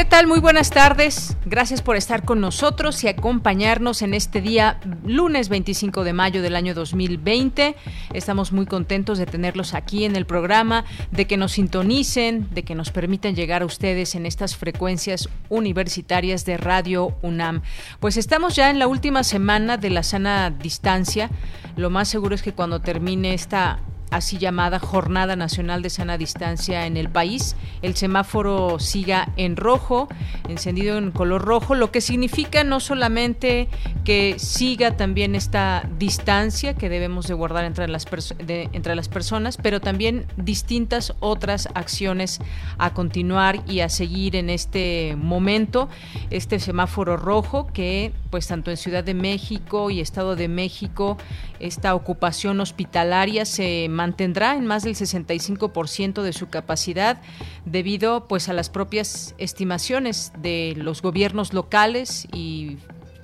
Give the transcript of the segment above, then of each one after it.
¿Qué tal? Muy buenas tardes. Gracias por estar con nosotros y acompañarnos en este día lunes 25 de mayo del año 2020. Estamos muy contentos de tenerlos aquí en el programa, de que nos sintonicen, de que nos permitan llegar a ustedes en estas frecuencias universitarias de Radio UNAM. Pues estamos ya en la última semana de la sana distancia. Lo más seguro es que cuando termine esta así llamada Jornada Nacional de Sana Distancia en el país. El semáforo siga en rojo, encendido en color rojo, lo que significa no solamente que siga también esta distancia que debemos de guardar entre las, entre las personas, pero también distintas otras acciones a continuar y a seguir en este momento. Este semáforo rojo que pues tanto en Ciudad de México y Estado de México esta ocupación hospitalaria se mantendrá en más del 65% de su capacidad debido pues a las propias estimaciones de los gobiernos locales y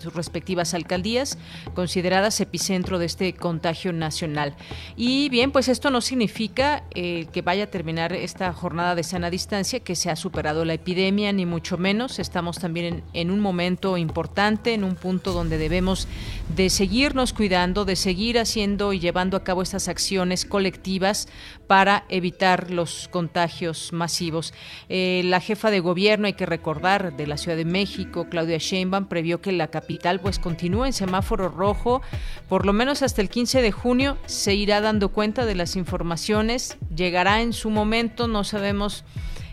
sus respectivas alcaldías, consideradas epicentro de este contagio nacional. Y bien, pues esto no significa eh, que vaya a terminar esta jornada de sana distancia, que se ha superado la epidemia, ni mucho menos. Estamos también en, en un momento importante, en un punto donde debemos de seguirnos cuidando, de seguir haciendo y llevando a cabo estas acciones colectivas para evitar los contagios masivos. Eh, la jefa de gobierno, hay que recordar, de la Ciudad de México, Claudia Sheinbaum, previó que la capital pues continúe en semáforo rojo, por lo menos hasta el 15 de junio se irá dando cuenta de las informaciones, llegará en su momento, no sabemos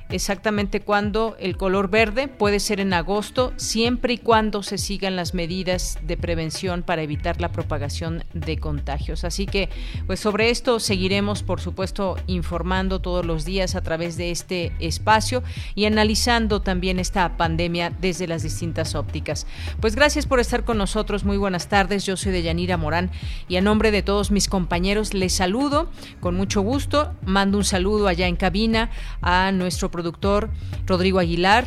exactamente cuándo el color verde, puede ser en agosto, siempre y cuando se sigan las medidas de prevención para evitar la propagación de contagios. Así que, pues sobre esto seguiremos, por supuesto, informando todos los días a través de este espacio y analizando también esta pandemia desde las distintas ópticas. Pues gracias por estar con nosotros, muy buenas tardes, yo soy Deyanira Morán y a nombre de todos mis compañeros les saludo con mucho gusto, mando un saludo allá en cabina a nuestro productor Rodrigo Aguilar,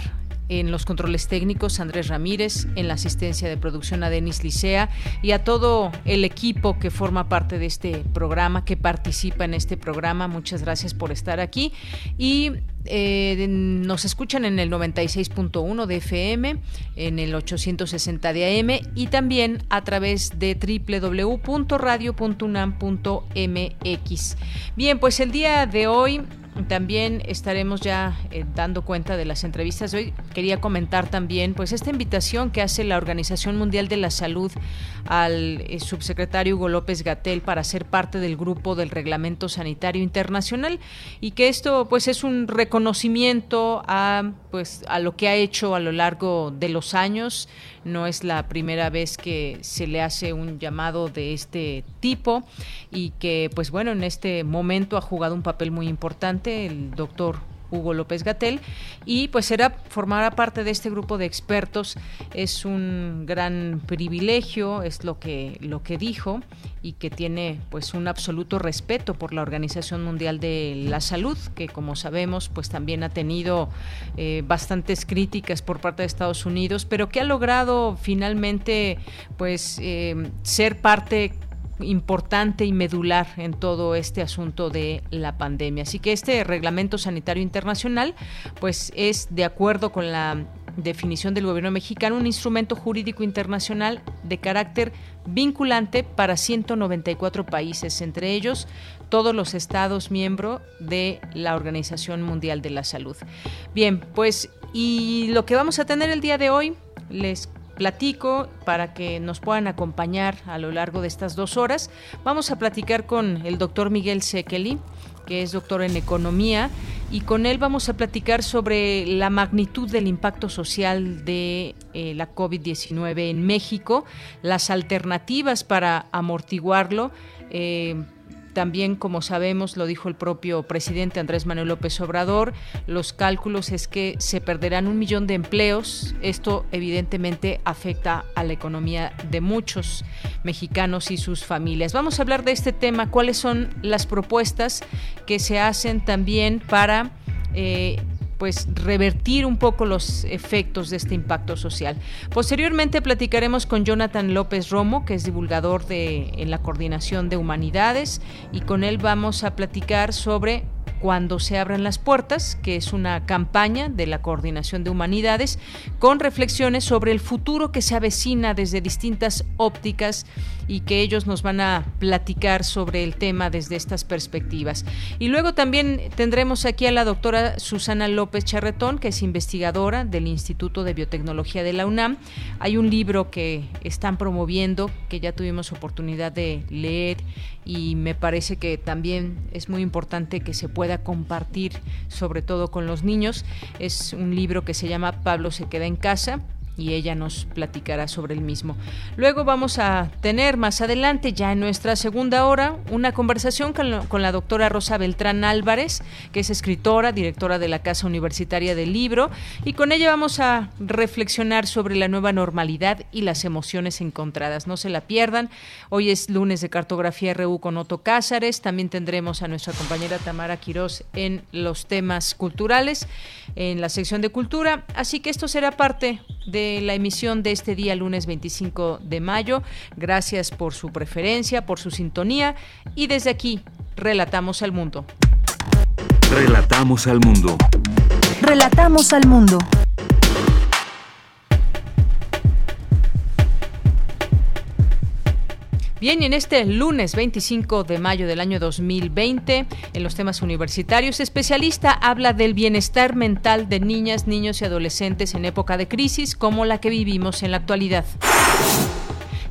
en los controles técnicos Andrés Ramírez, en la asistencia de producción a Denis Licea y a todo el equipo que forma parte de este programa, que participa en este programa. Muchas gracias por estar aquí y eh, nos escuchan en el 96.1 de FM, en el 860 de AM y también a través de www.radio.unam.mx. Bien, pues el día de hoy también estaremos ya eh, dando cuenta de las entrevistas de hoy. Quería comentar también pues esta invitación que hace la Organización Mundial de la Salud al eh, subsecretario Hugo López Gatel para ser parte del grupo del Reglamento Sanitario Internacional y que esto pues es un reconocimiento a pues a lo que ha hecho a lo largo de los años. No es la primera vez que se le hace un llamado de este tipo y que pues bueno en este momento ha jugado un papel muy importante el doctor Hugo López Gatel y pues será formará parte de este grupo de expertos es un gran privilegio es lo que lo que dijo y que tiene pues un absoluto respeto por la Organización Mundial de la Salud que como sabemos pues también ha tenido eh, bastantes críticas por parte de Estados Unidos pero que ha logrado finalmente pues eh, ser parte importante y medular en todo este asunto de la pandemia. Así que este reglamento sanitario internacional, pues es de acuerdo con la definición del gobierno mexicano un instrumento jurídico internacional de carácter vinculante para 194 países, entre ellos todos los estados miembros de la Organización Mundial de la Salud. Bien, pues y lo que vamos a tener el día de hoy les platico para que nos puedan acompañar a lo largo de estas dos horas. Vamos a platicar con el doctor Miguel Sekeli, que es doctor en economía, y con él vamos a platicar sobre la magnitud del impacto social de eh, la COVID-19 en México, las alternativas para amortiguarlo. Eh, también, como sabemos, lo dijo el propio presidente Andrés Manuel López Obrador, los cálculos es que se perderán un millón de empleos. Esto evidentemente afecta a la economía de muchos mexicanos y sus familias. Vamos a hablar de este tema, cuáles son las propuestas que se hacen también para... Eh, pues revertir un poco los efectos de este impacto social. Posteriormente platicaremos con Jonathan López Romo, que es divulgador de en la Coordinación de Humanidades, y con él vamos a platicar sobre cuando se abran las puertas, que es una campaña de la Coordinación de Humanidades, con reflexiones sobre el futuro que se avecina desde distintas ópticas y que ellos nos van a platicar sobre el tema desde estas perspectivas. Y luego también tendremos aquí a la doctora Susana López Charretón, que es investigadora del Instituto de Biotecnología de la UNAM. Hay un libro que están promoviendo, que ya tuvimos oportunidad de leer y me parece que también es muy importante que se pueda compartir, sobre todo con los niños. Es un libro que se llama Pablo se queda en casa y ella nos platicará sobre el mismo. Luego vamos a tener más adelante, ya en nuestra segunda hora, una conversación con, la doctora Rosa Beltrán Álvarez, que es escritora, directora de la Casa Universitaria del Libro, y con ella vamos a reflexionar sobre la nueva normalidad y las emociones encontradas. No se la pierdan. Hoy es lunes de cartografía RU con Otto Cázares. También tendremos a nuestra compañera Tamara Quirós en los temas culturales, en la sección de cultura. Así que esto será parte de la emisión de este día lunes 25 de mayo. Gracias por su preferencia, por su sintonía y desde aquí relatamos al mundo. Relatamos al mundo. Relatamos al mundo. Bien, en este lunes 25 de mayo del año 2020, en los temas universitarios, especialista habla del bienestar mental de niñas, niños y adolescentes en época de crisis como la que vivimos en la actualidad.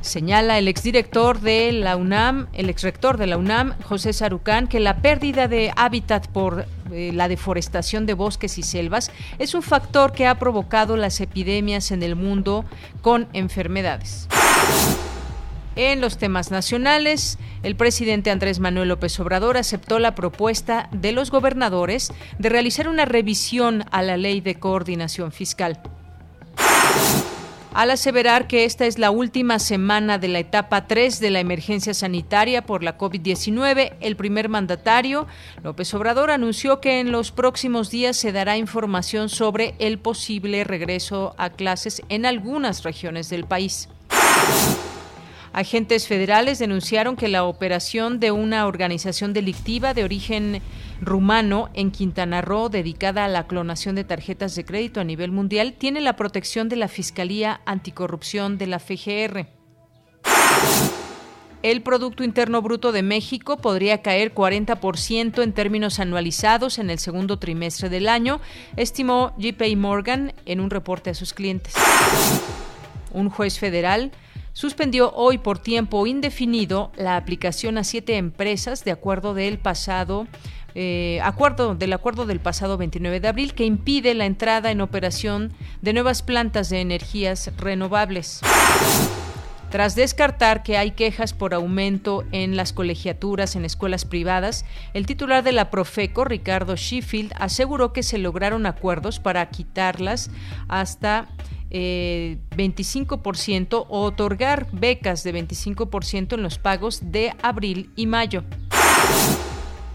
Señala el exdirector de la UNAM, el exrector de la UNAM, José Sarucán, que la pérdida de hábitat por eh, la deforestación de bosques y selvas es un factor que ha provocado las epidemias en el mundo con enfermedades. En los temas nacionales, el presidente Andrés Manuel López Obrador aceptó la propuesta de los gobernadores de realizar una revisión a la ley de coordinación fiscal. Al aseverar que esta es la última semana de la etapa 3 de la emergencia sanitaria por la COVID-19, el primer mandatario, López Obrador, anunció que en los próximos días se dará información sobre el posible regreso a clases en algunas regiones del país. Agentes federales denunciaron que la operación de una organización delictiva de origen rumano en Quintana Roo dedicada a la clonación de tarjetas de crédito a nivel mundial tiene la protección de la Fiscalía Anticorrupción de la FGR. El Producto Interno Bruto de México podría caer 40% en términos anualizados en el segundo trimestre del año, estimó JP Morgan en un reporte a sus clientes. Un juez federal suspendió hoy por tiempo indefinido la aplicación a siete empresas de acuerdo del pasado eh, acuerdo del acuerdo del pasado 29 de abril que impide la entrada en operación de nuevas plantas de energías renovables. Tras descartar que hay quejas por aumento en las colegiaturas en escuelas privadas, el titular de la Profeco, Ricardo Sheffield, aseguró que se lograron acuerdos para quitarlas hasta 25% eh, o otorgar becas de 25% en los pagos de abril y mayo.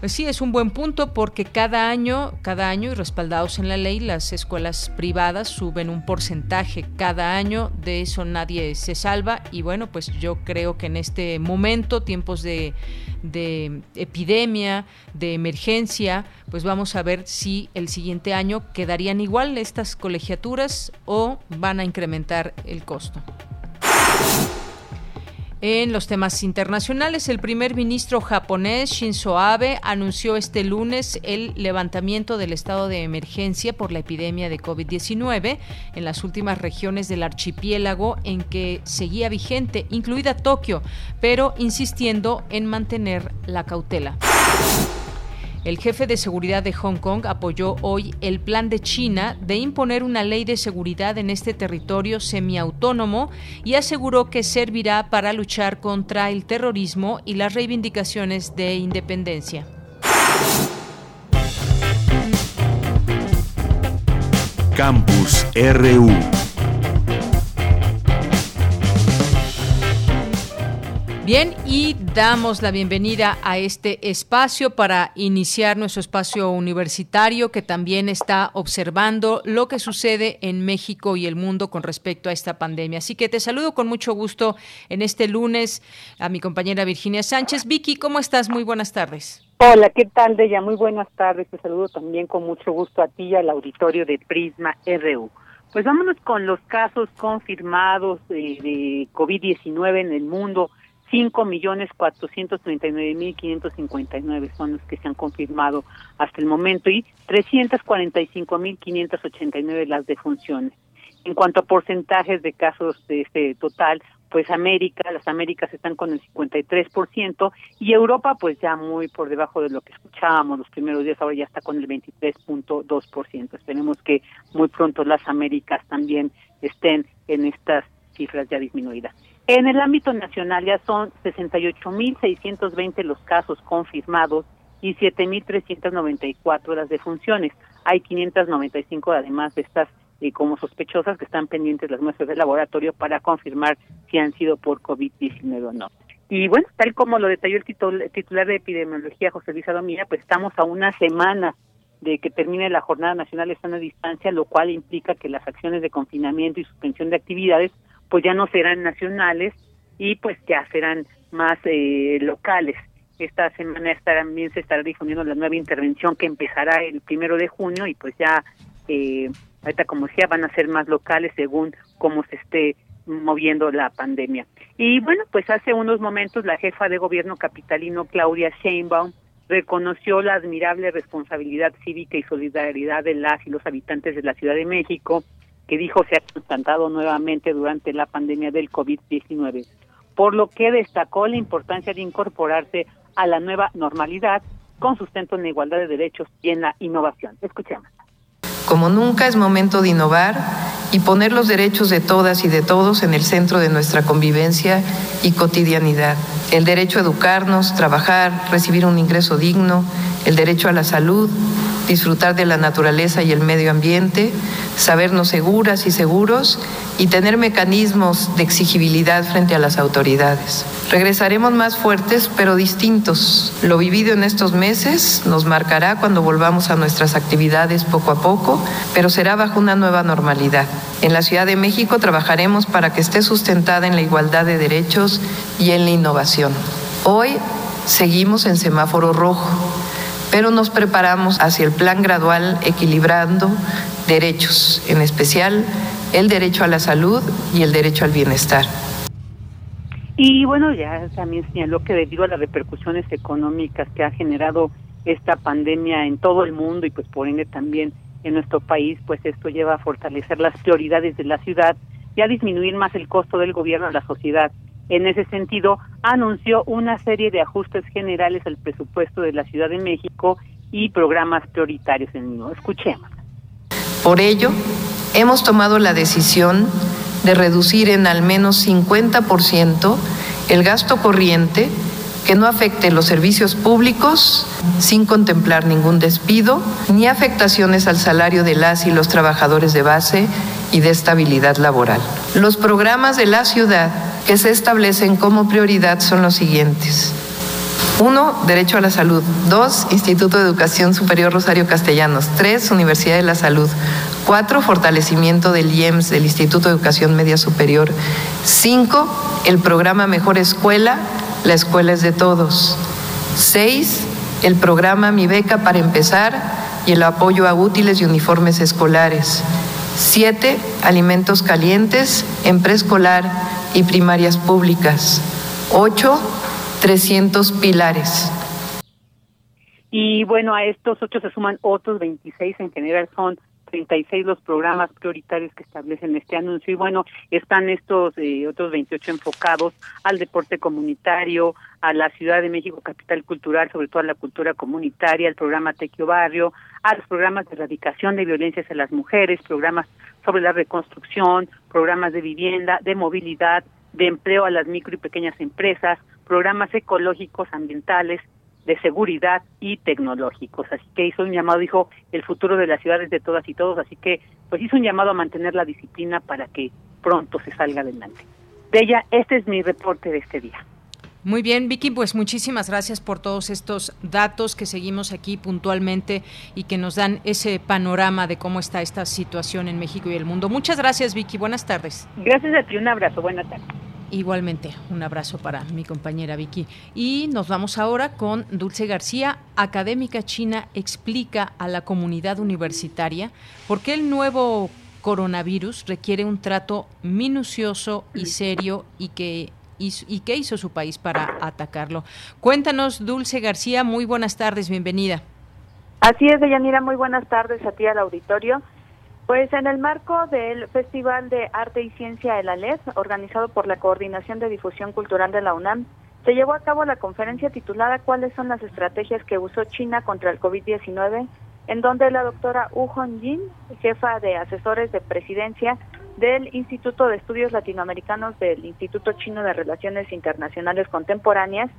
Pues sí, es un buen punto porque cada año, cada año y respaldados en la ley, las escuelas privadas suben un porcentaje cada año, de eso nadie se salva y bueno, pues yo creo que en este momento, tiempos de, de epidemia, de emergencia, pues vamos a ver si el siguiente año quedarían igual estas colegiaturas o van a incrementar el costo. En los temas internacionales, el primer ministro japonés Shinzo Abe anunció este lunes el levantamiento del estado de emergencia por la epidemia de COVID-19 en las últimas regiones del archipiélago en que seguía vigente, incluida Tokio, pero insistiendo en mantener la cautela. El jefe de seguridad de Hong Kong apoyó hoy el plan de China de imponer una ley de seguridad en este territorio semiautónomo y aseguró que servirá para luchar contra el terrorismo y las reivindicaciones de independencia. Campus RU Bien, y damos la bienvenida a este espacio para iniciar nuestro espacio universitario que también está observando lo que sucede en México y el mundo con respecto a esta pandemia. Así que te saludo con mucho gusto en este lunes a mi compañera Virginia Sánchez. Vicky, ¿cómo estás? Muy buenas tardes. Hola, ¿qué tal, Deya? Muy buenas tardes. Te saludo también con mucho gusto a ti y al auditorio de Prisma RU. Pues vámonos con los casos confirmados de, de COVID-19 en el mundo. 5 millones 439 mil 559 son los que se han confirmado hasta el momento y 345 mil 589 las defunciones. En cuanto a porcentajes de casos de este total, pues América, las Américas están con el 53% y Europa pues ya muy por debajo de lo que escuchábamos los primeros días, ahora ya está con el 23.2%. Esperemos que muy pronto las Américas también estén en estas cifras ya disminuidas. En el ámbito nacional ya son 68.620 los casos confirmados y 7.394 las defunciones. Hay 595 además de estas eh, como sospechosas que están pendientes las muestras del laboratorio para confirmar si han sido por COVID-19 o no. Y bueno, tal como lo detalló el titular de epidemiología, José Luis Adomía, pues estamos a una semana de que termine la jornada nacional de sana distancia, lo cual implica que las acciones de confinamiento y suspensión de actividades pues ya no serán nacionales y pues ya serán más eh, locales. Esta semana también se estará difundiendo la nueva intervención que empezará el primero de junio y pues ya, eh, ahorita como decía, van a ser más locales según cómo se esté moviendo la pandemia. Y bueno, pues hace unos momentos la jefa de gobierno capitalino Claudia Sheinbaum reconoció la admirable responsabilidad cívica y solidaridad de las y los habitantes de la Ciudad de México que dijo se ha constatado nuevamente durante la pandemia del COVID-19, por lo que destacó la importancia de incorporarse a la nueva normalidad con sustento en la igualdad de derechos y en la innovación. Escuchemos. Como nunca es momento de innovar y poner los derechos de todas y de todos en el centro de nuestra convivencia y cotidianidad. El derecho a educarnos, trabajar, recibir un ingreso digno, el derecho a la salud, disfrutar de la naturaleza y el medio ambiente, sabernos seguras y seguros y tener mecanismos de exigibilidad frente a las autoridades. Regresaremos más fuertes pero distintos. Lo vivido en estos meses nos marcará cuando volvamos a nuestras actividades poco a poco, pero será bajo una nueva normalidad. En la Ciudad de México trabajaremos para que esté sustentada en la igualdad de derechos y en la innovación. Hoy seguimos en semáforo rojo pero nos preparamos hacia el plan gradual equilibrando derechos, en especial el derecho a la salud y el derecho al bienestar. Y bueno, ya también señaló que debido a las repercusiones económicas que ha generado esta pandemia en todo el mundo y pues por ende también en nuestro país, pues esto lleva a fortalecer las prioridades de la ciudad y a disminuir más el costo del gobierno a la sociedad. En ese sentido, anunció una serie de ajustes generales al presupuesto de la Ciudad de México y programas prioritarios en el Escuchemos. Por ello, hemos tomado la decisión de reducir en al menos 50% el gasto corriente que no afecte los servicios públicos sin contemplar ningún despido ni afectaciones al salario de las y los trabajadores de base y de estabilidad laboral. Los programas de la ciudad que se establecen como prioridad son los siguientes. Uno, derecho a la salud. Dos, Instituto de Educación Superior Rosario Castellanos. Tres, Universidad de la Salud. Cuatro, fortalecimiento del IEMS, del Instituto de Educación Media Superior. Cinco, el programa Mejor Escuela, la escuela es de todos. Seis, el programa Mi Beca para empezar y el apoyo a útiles y uniformes escolares. Siete, alimentos calientes en preescolar y primarias públicas. 8. 300 pilares. Y bueno, a estos ocho se suman otros 26, en general son 36 los programas prioritarios que establecen este anuncio. Y bueno, están estos eh, otros 28 enfocados al deporte comunitario, a la Ciudad de México capital cultural, sobre todo a la cultura comunitaria, al programa Tequio Barrio, a los programas de erradicación de violencias en las mujeres, programas sobre la reconstrucción, programas de vivienda, de movilidad, de empleo a las micro y pequeñas empresas, programas ecológicos, ambientales, de seguridad y tecnológicos. Así que hizo un llamado, dijo, el futuro de las ciudades de todas y todos, así que pues hizo un llamado a mantener la disciplina para que pronto se salga adelante. De ella, este es mi reporte de este día. Muy bien, Vicky, pues muchísimas gracias por todos estos datos que seguimos aquí puntualmente y que nos dan ese panorama de cómo está esta situación en México y el mundo. Muchas gracias, Vicky. Buenas tardes. Gracias a ti, un abrazo. Buenas tardes. Igualmente, un abrazo para mi compañera Vicky. Y nos vamos ahora con Dulce García. Académica China explica a la comunidad universitaria por qué el nuevo coronavirus requiere un trato minucioso y serio y que qué hizo su país para atacarlo. Cuéntanos, Dulce García, muy buenas tardes, bienvenida. Así es, Deyanira, muy buenas tardes a ti al auditorio. Pues en el marco del Festival de Arte y Ciencia de la LED, organizado por la Coordinación de Difusión Cultural de la UNAM, se llevó a cabo la conferencia titulada ¿Cuáles son las estrategias que usó China contra el COVID-19? en donde la doctora Wu Hongjin, jefa de asesores de presidencia del Instituto de Estudios Latinoamericanos del Instituto Chino de Relaciones Internacionales Contemporáneas,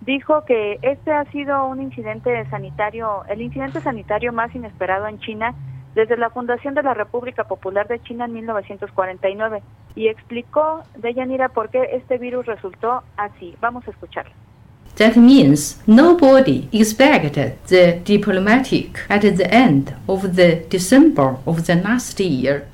dijo que este ha sido un incidente sanitario, el incidente sanitario más inesperado en China desde la fundación de la República Popular de China en 1949 y explicó de Yanira por qué este virus resultó así. Vamos a escucharlo. That means nobody expected the diplomatic at the end of the December of the last year.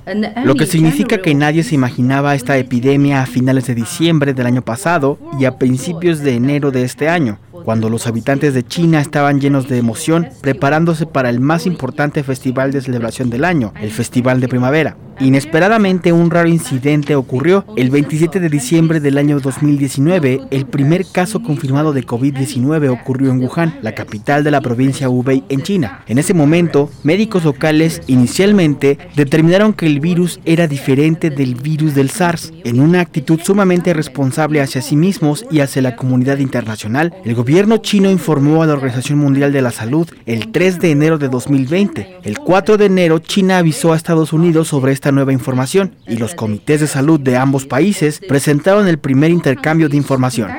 Lo que significa que nadie se imaginaba esta epidemia a finales de diciembre del año pasado y a principios de enero de este año cuando los habitantes de China estaban llenos de emoción preparándose para el más importante festival de celebración del año, el Festival de Primavera. Inesperadamente un raro incidente ocurrió. El 27 de diciembre del año 2019, el primer caso confirmado de COVID-19 ocurrió en Wuhan, la capital de la provincia Hubei en China. En ese momento, médicos locales inicialmente determinaron que el virus era diferente del virus del SARS. En una actitud sumamente responsable hacia sí mismos y hacia la comunidad internacional, el gobierno chino informó a la Organización Mundial de la Salud el 3 de enero de 2020. El 4 de enero, China avisó a Estados Unidos sobre esta nueva información y los comités de salud de ambos países presentaron el primer intercambio de información.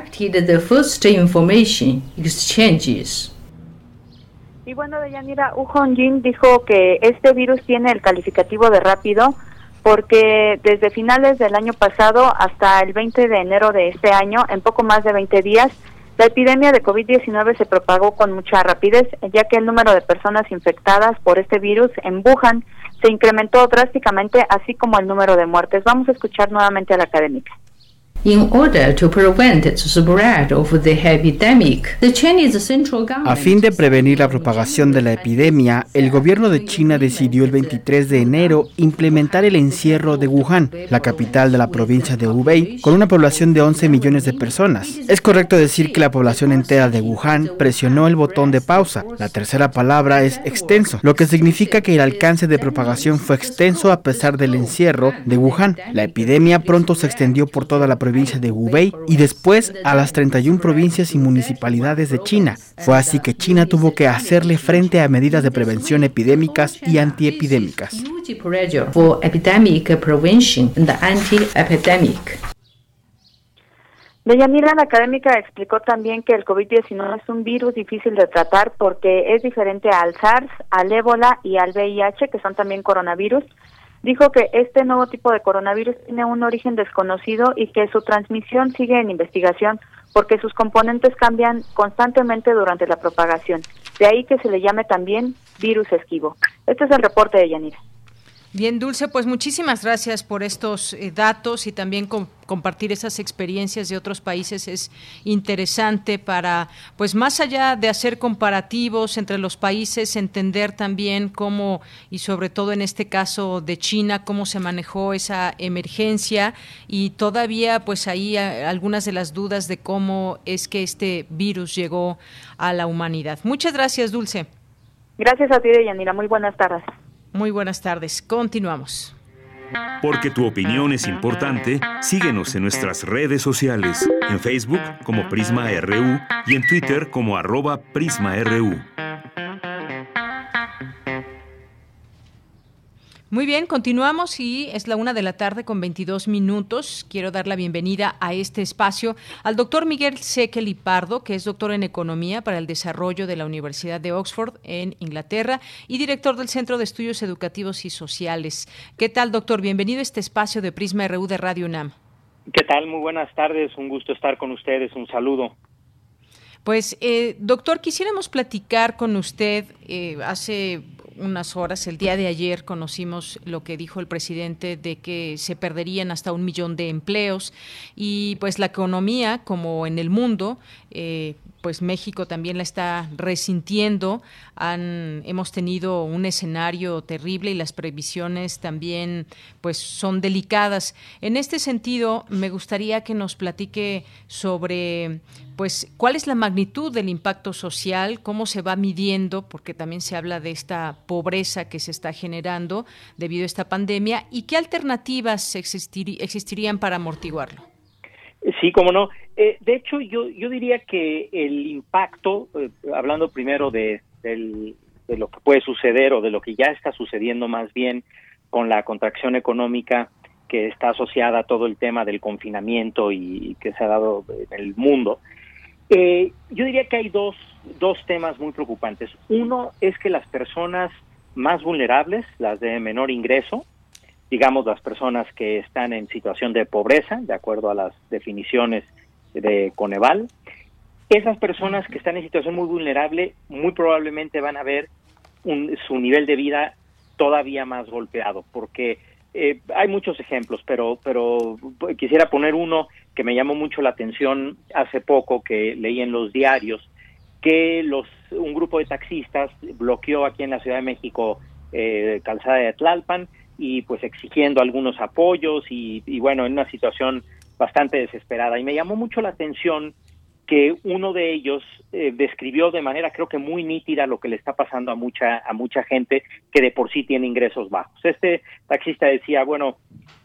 Y bueno, Deyanira, Wu Hongjin dijo que este virus tiene el calificativo de rápido porque desde finales del año pasado hasta el 20 de enero de este año, en poco más de 20 días, la epidemia de COVID-19 se propagó con mucha rapidez, ya que el número de personas infectadas por este virus en Wuhan se incrementó drásticamente, así como el número de muertes. Vamos a escuchar nuevamente a la académica. A fin de prevenir la propagación de la epidemia, el gobierno de China decidió el 23 de enero implementar el encierro de Wuhan, la capital de la provincia de Hubei, con una población de 11 millones de personas. Es correcto decir que la población entera de Wuhan presionó el botón de pausa. La tercera palabra es extenso, lo que significa que el alcance de propagación fue extenso a pesar del encierro de Wuhan. La epidemia pronto se extendió por toda la provincia de Hubei y después a las 31 provincias y municipalidades de China. Fue así que China tuvo que hacerle frente a medidas de prevención epidémicas y antiepidémicas. Deyanira, la académica, explicó también que el COVID-19 es un virus difícil de tratar porque es diferente al SARS, al ébola y al VIH, que son también coronavirus dijo que este nuevo tipo de coronavirus tiene un origen desconocido y que su transmisión sigue en investigación porque sus componentes cambian constantemente durante la propagación. De ahí que se le llame también virus esquivo. Este es el reporte de Yanira. Bien, Dulce, pues muchísimas gracias por estos eh, datos y también compartir esas experiencias de otros países es interesante para, pues más allá de hacer comparativos entre los países, entender también cómo, y sobre todo en este caso de China, cómo se manejó esa emergencia y todavía pues ahí eh, algunas de las dudas de cómo es que este virus llegó a la humanidad. Muchas gracias, Dulce. Gracias a ti, Deyanira. Muy buenas tardes. Muy buenas tardes. Continuamos. Porque tu opinión es importante, síguenos en nuestras redes sociales, en Facebook como Prisma RU y en Twitter como arroba PrismaRU. Muy bien, continuamos y es la una de la tarde con 22 minutos. Quiero dar la bienvenida a este espacio al doctor Miguel Seque Pardo, que es doctor en Economía para el Desarrollo de la Universidad de Oxford en Inglaterra y director del Centro de Estudios Educativos y Sociales. ¿Qué tal, doctor? Bienvenido a este espacio de Prisma RU de Radio UNAM. ¿Qué tal? Muy buenas tardes. Un gusto estar con ustedes. Un saludo. Pues, eh, doctor, quisiéramos platicar con usted eh, hace unas horas, el día de ayer, conocimos lo que dijo el presidente de que se perderían hasta un millón de empleos y pues la economía, como en el mundo, eh, pues México también la está resintiendo. Han, hemos tenido un escenario terrible y las previsiones también pues son delicadas. En este sentido, me gustaría que nos platique sobre pues cuál es la magnitud del impacto social, cómo se va midiendo, porque también se habla de esta pobreza que se está generando debido a esta pandemia y qué alternativas existirían para amortiguarlo. Sí, cómo no. Eh, de hecho, yo, yo diría que el impacto, eh, hablando primero de, de lo que puede suceder o de lo que ya está sucediendo más bien con la contracción económica que está asociada a todo el tema del confinamiento y, que se ha dado en el mundo, eh, yo diría que hay dos, dos temas muy preocupantes. Uno es que las personas más vulnerables, las de menor ingreso, digamos las personas que están en situación de pobreza, de acuerdo a las definiciones de Coneval, esas personas que están en situación muy vulnerable muy probablemente van a ver su nivel de vida todavía más golpeado, porque eh, hay muchos ejemplos, pero, pero quisiera poner uno que me llamó mucho la atención hace poco, que leí en los diarios, que los un grupo de taxistas bloqueó aquí en la Ciudad de México eh, Calzada de Tlalpan y pues exigiendo algunos apoyos y, y, bueno, en una situación bastante desesperada. Y me llamó mucho la atención que uno de ellos eh, describió de manera creo que muy nítida lo que le está pasando a mucha a mucha gente que de por sí tiene ingresos bajos. Este taxista decía, bueno,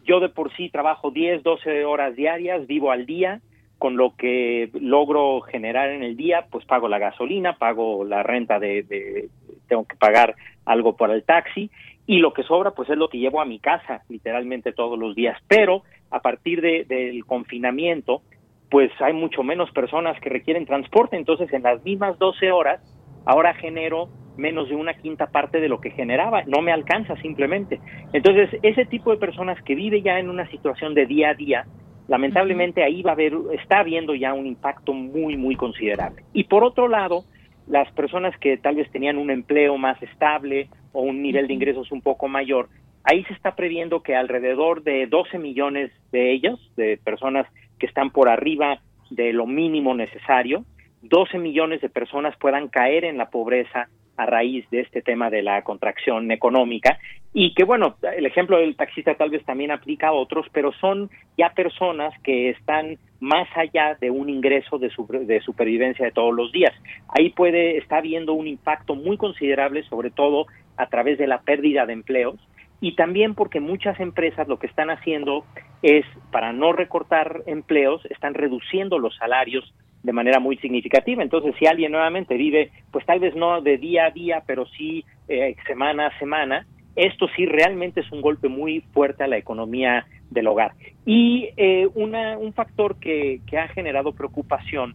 yo de por sí trabajo 10, 12 horas diarias, vivo al día, con lo que logro generar en el día, pues pago la gasolina, pago la renta de, de tengo que pagar algo por el taxi y lo que sobra pues es lo que llevo a mi casa literalmente todos los días, pero a partir de, del confinamiento pues hay mucho menos personas que requieren transporte, entonces en las mismas 12 horas ahora genero menos de una quinta parte de lo que generaba, no me alcanza simplemente. Entonces, ese tipo de personas que vive ya en una situación de día a día, lamentablemente ahí va a haber, está habiendo ya un impacto muy, muy considerable. Y por otro lado, las personas que tal vez tenían un empleo más estable o un nivel de ingresos un poco mayor, ahí se está previendo que alrededor de 12 millones de ellos, de personas que están por arriba de lo mínimo necesario, 12 millones de personas puedan caer en la pobreza a raíz de este tema de la contracción económica y que bueno, el ejemplo del taxista tal vez también aplica a otros, pero son ya personas que están más allá de un ingreso de, de supervivencia de todos los días. Ahí puede estar habiendo un impacto muy considerable, sobre todo a través de la pérdida de empleos y también porque muchas empresas lo que están haciendo es, para no recortar empleos, están reduciendo los salarios de manera muy significativa. Entonces, si alguien nuevamente vive, pues tal vez no de día a día, pero sí eh, semana a semana, esto sí realmente es un golpe muy fuerte a la economía del hogar. Y eh, una, un factor que, que ha generado preocupación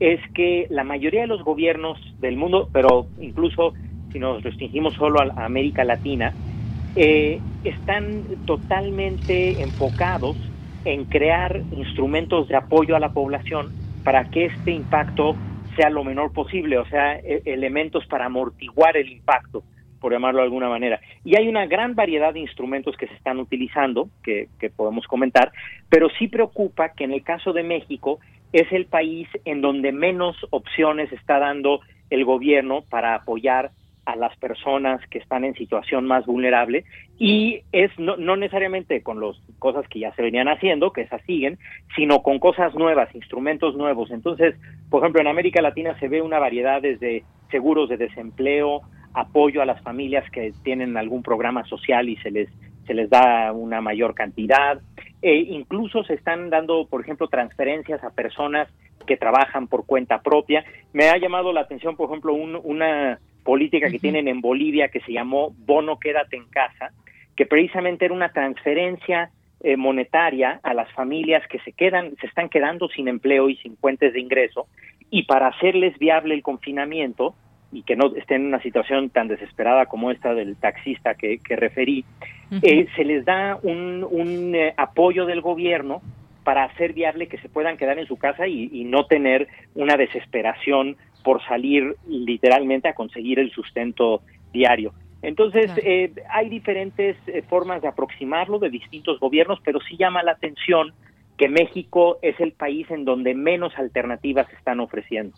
es que la mayoría de los gobiernos del mundo, pero incluso si nos restringimos solo a América Latina, eh, están totalmente enfocados en crear instrumentos de apoyo a la población para que este impacto sea lo menor posible, o sea, e-, elementos para amortiguar el impacto. por llamarlo de alguna manera. Y hay una gran variedad de instrumentos que se están utilizando, que, que podemos comentar, pero sí preocupa que en el caso de México es el país en donde menos opciones está dando el gobierno para apoyar a las personas que están en situación más vulnerable y es no, no necesariamente con las cosas que ya se venían haciendo, que esas siguen, sino con cosas nuevas, instrumentos nuevos. Entonces, por ejemplo, en América Latina se ve una variedad desde seguros de desempleo, apoyo a las familias que tienen algún programa social y se les se les da una mayor cantidad. E incluso se están dando, por ejemplo, transferencias a personas que trabajan por cuenta propia. Me ha llamado la atención, por ejemplo, una política que tienen en Bolivia que se llamó Bono Quédate en Casa, que precisamente era una transferencia eh, monetaria a las familias que se quedan, se están quedando sin empleo y sin fuentes de ingreso, y para hacerles viable el confinamiento y que no estén en una situación tan desesperada como esta del taxista que, referí, eh, se les da un, un eh, apoyo del gobierno para hacer viable que se puedan quedar en su casa y no tener una desesperación por salir literalmente a conseguir el sustento diario. Entonces, eh, hay diferentes eh, formas de aproximarlo de distintos gobiernos, pero sí llama la atención que México es el país en donde menos alternativas se están ofreciendo.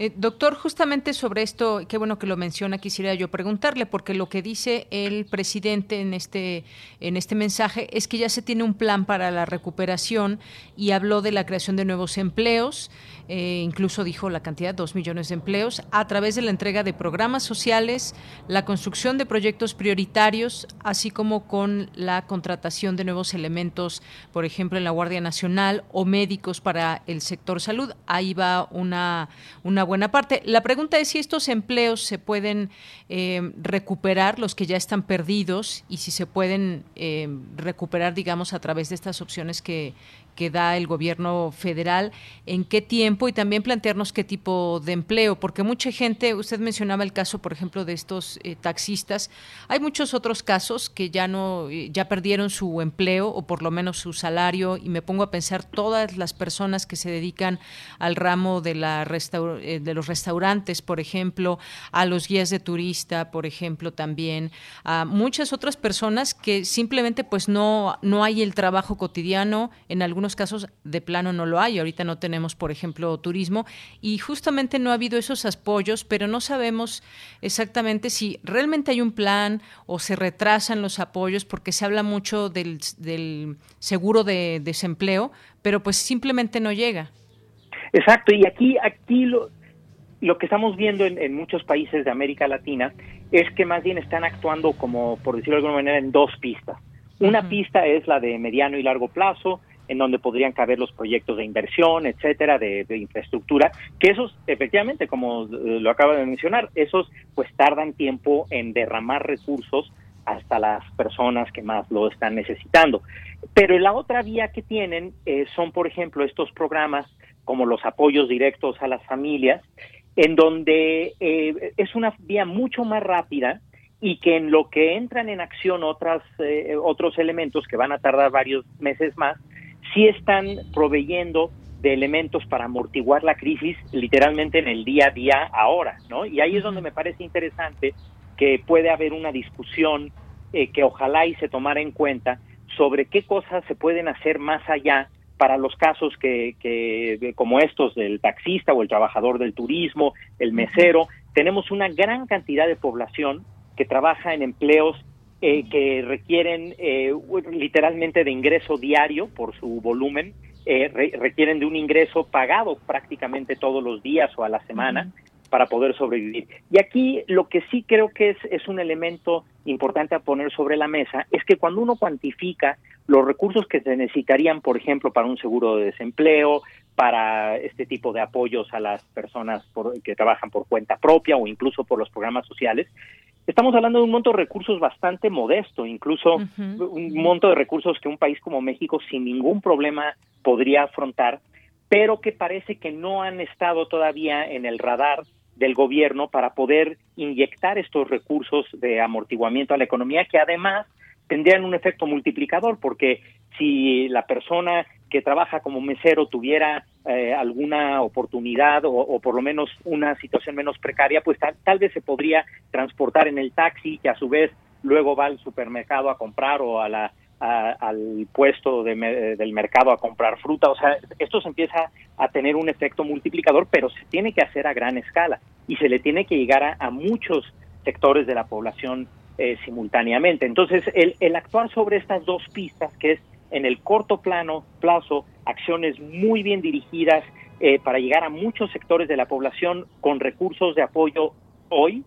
Eh, doctor, justamente sobre esto, qué bueno que lo menciona, quisiera yo preguntarle, porque lo que dice el presidente en este, en este mensaje es que ya se tiene un plan para la recuperación y habló de la creación de nuevos empleos, eh, incluso dijo la cantidad, dos millones de empleos, a través de la entrega de programas sociales, la construcción de proyectos prioritarios, así como con la contratación de nuevos elementos, por ejemplo, en la Guardia Nacional o médicos para el sector salud. Ahí va una, una buena parte. La pregunta es si estos empleos se pueden eh, recuperar, los que ya están perdidos, y si se pueden eh, recuperar, digamos, a través de estas opciones que, que da el gobierno federal, en qué tiempo y también plantearnos qué tipo de empleo, porque mucha gente, usted mencionaba el caso, por ejemplo, de estos eh, taxistas, hay muchos otros casos que ya no, eh, ya perdieron su empleo o por lo menos su salario y me pongo a pensar todas las personas que se dedican al ramo de, la eh, de los restaurantes, por ejemplo, a los guías de turista, por ejemplo, también, a muchas otras personas que simplemente pues no, no hay el trabajo cotidiano en algún casos de plano no lo hay. Ahorita no tenemos, por ejemplo, turismo y justamente no ha habido esos apoyos, pero no sabemos exactamente si realmente hay un plan o se retrasan los apoyos porque se habla mucho del, seguro de desempleo, pero pues simplemente no llega. Exacto, y aquí, aquí lo, lo que estamos viendo en, en, muchos países de América Latina es que más bien están actuando como, por decirlo de alguna manera, en dos pistas. Una pista es la de mediano y largo plazo, en donde podrían caber los proyectos de inversión, etcétera, de, infraestructura, que esos, efectivamente, como eh, lo acaba de mencionar, esos pues tardan tiempo en derramar recursos hasta las personas que más lo están necesitando. Pero la otra vía que tienen eh, son, por ejemplo, estos programas como los apoyos directos a las familias, en donde eh, es una vía mucho más rápida y que en lo que entran en acción otras, otros elementos que van a tardar varios meses más, sí están proveyendo de elementos para amortiguar la crisis literalmente en el día a día ahora, ¿no? Y ahí es donde me parece interesante que puede haber una discusión eh, que ojalá y se tomara en cuenta sobre qué cosas se pueden hacer más allá para los casos que, que como estos del taxista o el trabajador del turismo, el mesero, tenemos una gran cantidad de población que trabaja en empleos eh, que requieren eh, literalmente de ingreso diario por su volumen, eh, requieren de un ingreso pagado prácticamente todos los días o a la semana para poder sobrevivir. Y aquí lo que sí creo que es, es un elemento importante a poner sobre la mesa es que cuando uno cuantifica los recursos que se necesitarían, por ejemplo, para un seguro de desempleo, para este tipo de apoyos a las personas que trabajan por cuenta propia o incluso por los programas sociales, Estamos hablando de un monto de recursos bastante modesto, incluso un monto de recursos que un país como México sin ningún problema podría afrontar, pero que parece que no han estado todavía en el radar del gobierno para poder inyectar estos recursos de amortiguamiento a la economía que además tendrían un efecto multiplicador porque si la persona que trabaja como mesero tuviera eh, alguna oportunidad o, por lo menos una situación menos precaria, pues tal, vez se podría transportar en el taxi, que a su vez luego va al supermercado a comprar o a la, al puesto del mercado a comprar fruta. O sea, esto se empieza a tener un efecto multiplicador, pero se tiene que hacer a gran escala y se le tiene que llegar a, muchos sectores de la población eh, simultáneamente. Entonces, el, el actuar sobre estas dos pistas, que es en el corto plano, plazo acciones muy bien dirigidas eh, para llegar a muchos sectores de la población con recursos de apoyo hoy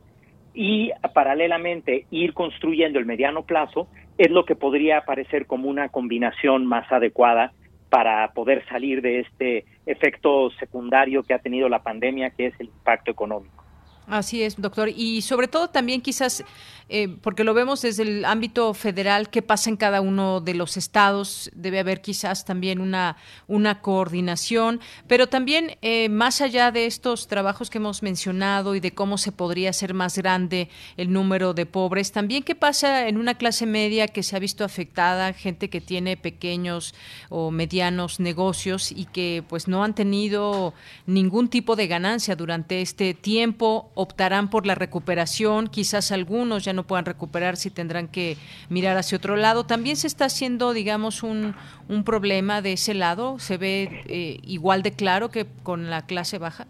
y paralelamente ir construyendo el mediano plazo es lo que podría parecer como una combinación más adecuada para poder salir de este efecto secundario que ha tenido la pandemia, que es el impacto económico. Así es, doctor. Y sobre todo también quizás, eh, porque lo vemos desde el ámbito federal, qué pasa en cada uno de los estados, debe haber quizás también una, una coordinación, pero también eh, más allá de estos trabajos que hemos mencionado y de cómo se podría hacer más grande el número de pobres, también qué pasa en una clase media que se ha visto afectada, gente que tiene pequeños o medianos negocios y que pues no han tenido ningún tipo de ganancia durante este tiempo optarán por la recuperación, quizás algunos ya no puedan recuperar si tendrán que mirar hacia otro lado. También se está haciendo, digamos, un, un problema de ese lado, se ve eh, igual de claro que con la clase baja.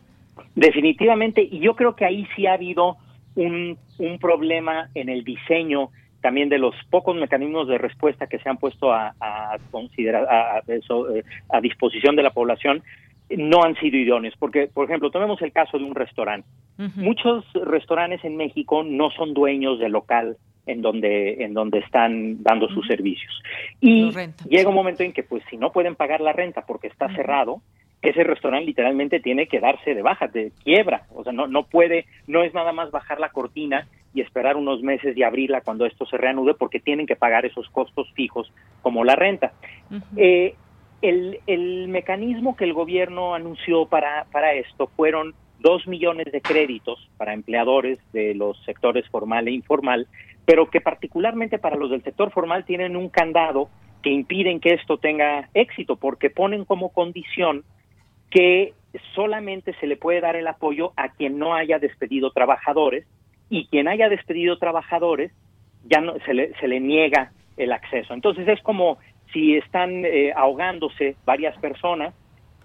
Definitivamente, y yo creo que ahí sí ha habido un, un problema en el diseño también de los pocos mecanismos de respuesta que se han puesto a, a considerar a, eh, a disposición de la población no han sido idóneos, porque, por ejemplo, tomemos el caso de un restaurante. Muchos restaurantes en México no son dueños del local en donde en donde están dando sus servicios. Y llega un momento en que pues si no pueden pagar la renta porque está cerrado, ese restaurante literalmente tiene que darse de baja, de quiebra, o sea, no no puede, no es nada más bajar la cortina y esperar unos meses y abrirla cuando esto se reanude porque tienen que pagar esos costos fijos como la renta. eh, el, el mecanismo que el gobierno anunció para, para esto fueron dos millones de créditos para empleadores de los sectores formal e informal, pero que particularmente para los del sector formal tienen un candado que impiden que esto tenga éxito, porque ponen como condición que solamente se le puede dar el apoyo a quien no haya despedido trabajadores y quien haya despedido trabajadores ya no se le, se le niega el acceso. Entonces es como si están eh, ahogándose varias personas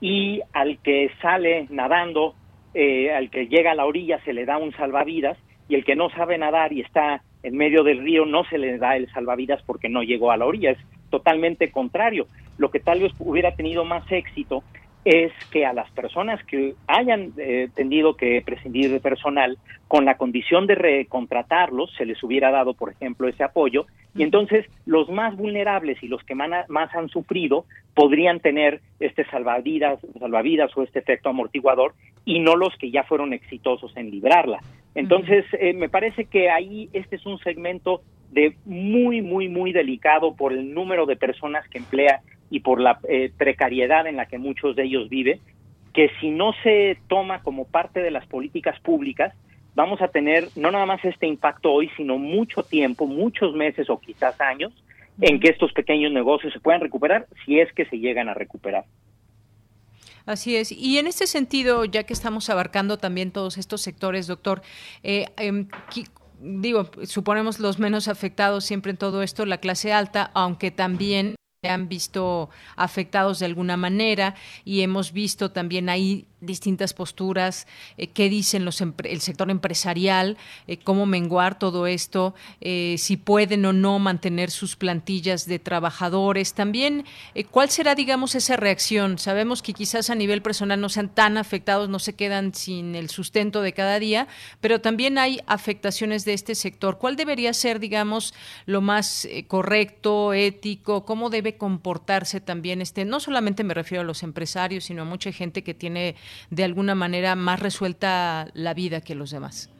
y al que sale nadando, eh, al que llega a la orilla se le da un salvavidas y el que no sabe nadar y está en medio del río no se le da el salvavidas porque no llegó a la orilla, es totalmente contrario. Lo que tal vez hubiera tenido más éxito es que a las personas que hayan eh, tenido que prescindir de personal, con la condición de recontratarlos, se les hubiera dado, por ejemplo, ese apoyo, y entonces los más vulnerables y los que más han sufrido podrían tener este salvavidas, salvavidas o este efecto amortiguador, y no los que ya fueron exitosos en librarla. Entonces, eh, me parece que ahí este es un segmento de muy, muy, muy delicado por el número de personas que emplea y por la eh, precariedad en la que muchos de ellos viven, que si no se toma como parte de las políticas públicas, vamos a tener no nada más este impacto hoy, sino mucho tiempo, muchos meses o quizás años, en que estos pequeños negocios se puedan recuperar si es que se llegan a recuperar. Así es. Y en este sentido, ya que estamos abarcando también todos estos sectores, doctor, eh, em, digo, suponemos los menos afectados siempre en todo esto, la clase alta, aunque también han visto afectados de alguna manera y hemos visto también ahí distintas posturas, eh, qué dicen los el sector empresarial, eh, cómo menguar todo esto, eh, si pueden o no mantener sus plantillas de trabajadores. También, ¿cuál será, digamos, esa reacción? Sabemos que quizás a nivel personal no sean tan afectados, no se quedan sin el sustento de cada día, pero también hay afectaciones de este sector. ¿Cuál debería ser, digamos, lo más correcto, ético? ¿Cómo debe comportarse también este? No solamente me refiero a los empresarios, sino a mucha gente que tiene de alguna manera más resuelta la vida que los demás.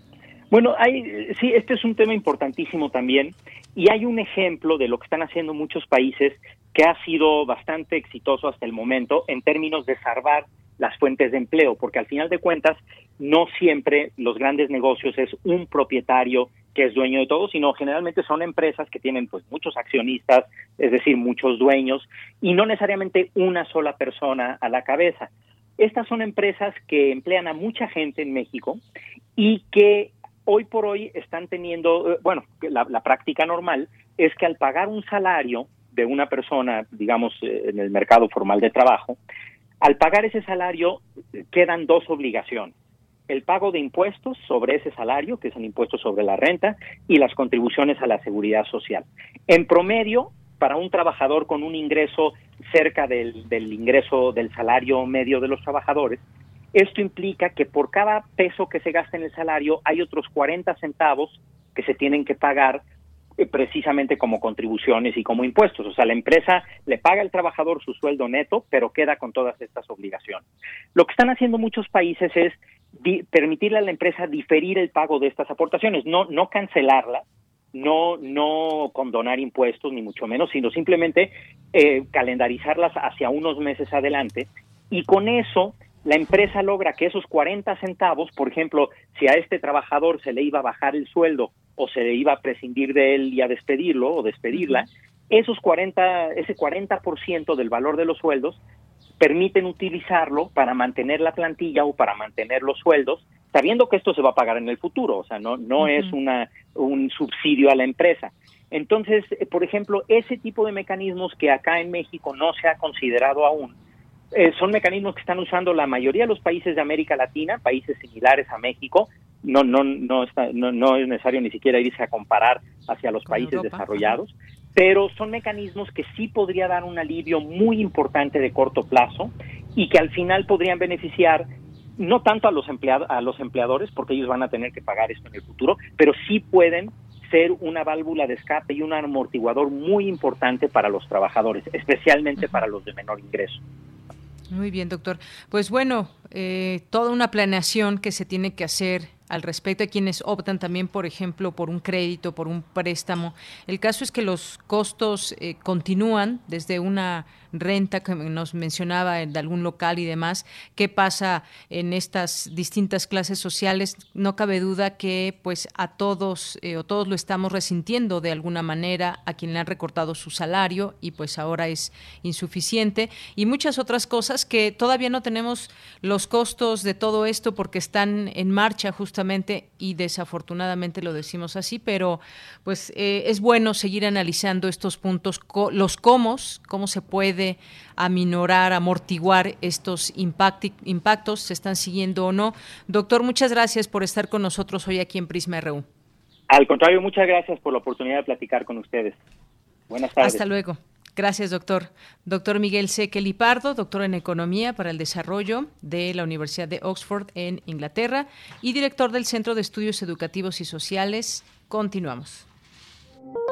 Bueno, hay, sí, este es un tema importantísimo también y hay un ejemplo de lo que están haciendo muchos países que ha sido bastante exitoso hasta el momento en términos de salvar las fuentes de empleo, porque al final de cuentas no siempre los grandes negocios es un propietario que es dueño de todo, sino generalmente son empresas que tienen pues muchos accionistas, es decir, muchos dueños y no necesariamente una sola persona a la cabeza. Estas son empresas que emplean a mucha gente en México y que hoy por hoy están teniendo, eh, bueno, la, la práctica normal es que al pagar un salario de una persona, digamos, eh, en el mercado formal de trabajo, al pagar ese salario quedan dos obligaciones el pago de impuestos sobre ese salario, que son impuestos sobre la renta, y las contribuciones a la seguridad social. En promedio, para un trabajador con un ingreso cerca del, ingreso del salario medio de los trabajadores, esto implica que por cada peso que se gasta en el salario hay otros 40 centavos que se tienen que pagar eh, precisamente como contribuciones y como impuestos. O sea, la empresa le paga al trabajador su sueldo neto, pero queda con todas estas obligaciones. Lo que están haciendo muchos países es permitirle a la empresa diferir el pago de estas aportaciones, no, no cancelarlas, no, no condonar impuestos, ni mucho menos, sino simplemente eh, calendarizarlas hacia unos meses adelante. Y con eso, la empresa logra que esos 40 centavos, por ejemplo, si a este trabajador se le iba a bajar el sueldo o se le iba a prescindir de él y a despedirlo o despedirla, esos 40, ese 40% del valor de los sueldos permiten utilizarlo para mantener la plantilla o para mantener los sueldos, sabiendo que esto se va a pagar en el futuro, o sea, no, no es una, un subsidio a la empresa. Entonces, eh, por ejemplo, ese tipo de mecanismos que acá en México no se ha considerado aún, eh, son mecanismos que están usando la mayoría de los países de América Latina, países similares a México. No, no, no, está, no, no es necesario ni siquiera irse a comparar hacia los países desarrollados, pero son mecanismos que sí podría dar un alivio muy importante de corto plazo y que al final podrían beneficiar no tanto a los empleados a los empleadores porque ellos van a tener que pagar esto en el futuro, pero sí pueden ser una válvula de escape y un amortiguador muy importante para los trabajadores, especialmente para los de menor ingreso. Muy bien, doctor. Pues bueno, eh, toda una planeación que se tiene que hacer al respecto. de quienes optan también, por ejemplo, por un crédito, por un préstamo. El caso es que los costos eh, continúan desde una renta que nos mencionaba de algún local y demás. ¿Qué pasa en estas distintas clases sociales? No cabe duda que pues a todos eh, o todos lo estamos resintiendo de alguna manera a quien le han recortado su salario y pues ahora es insuficiente y muchas otras cosas que todavía no tenemos los costos de todo esto porque están en marcha justamente y desafortunadamente lo decimos así, pero pues eh, es bueno seguir analizando estos puntos, los cómo, cómo se puede aminorar, amortiguar estos impactos, se están siguiendo o no. Doctor, muchas gracias por estar con nosotros hoy aquí en Prisma RU. Al contrario, muchas gracias por la oportunidad de platicar con ustedes. Buenas tardes. Hasta luego. Gracias, doctor. Doctor Miguel Seque Lipardo, doctor en Economía para el Desarrollo de la Universidad de Oxford en Inglaterra y director del Centro de Estudios Educativos y Sociales. Continuamos.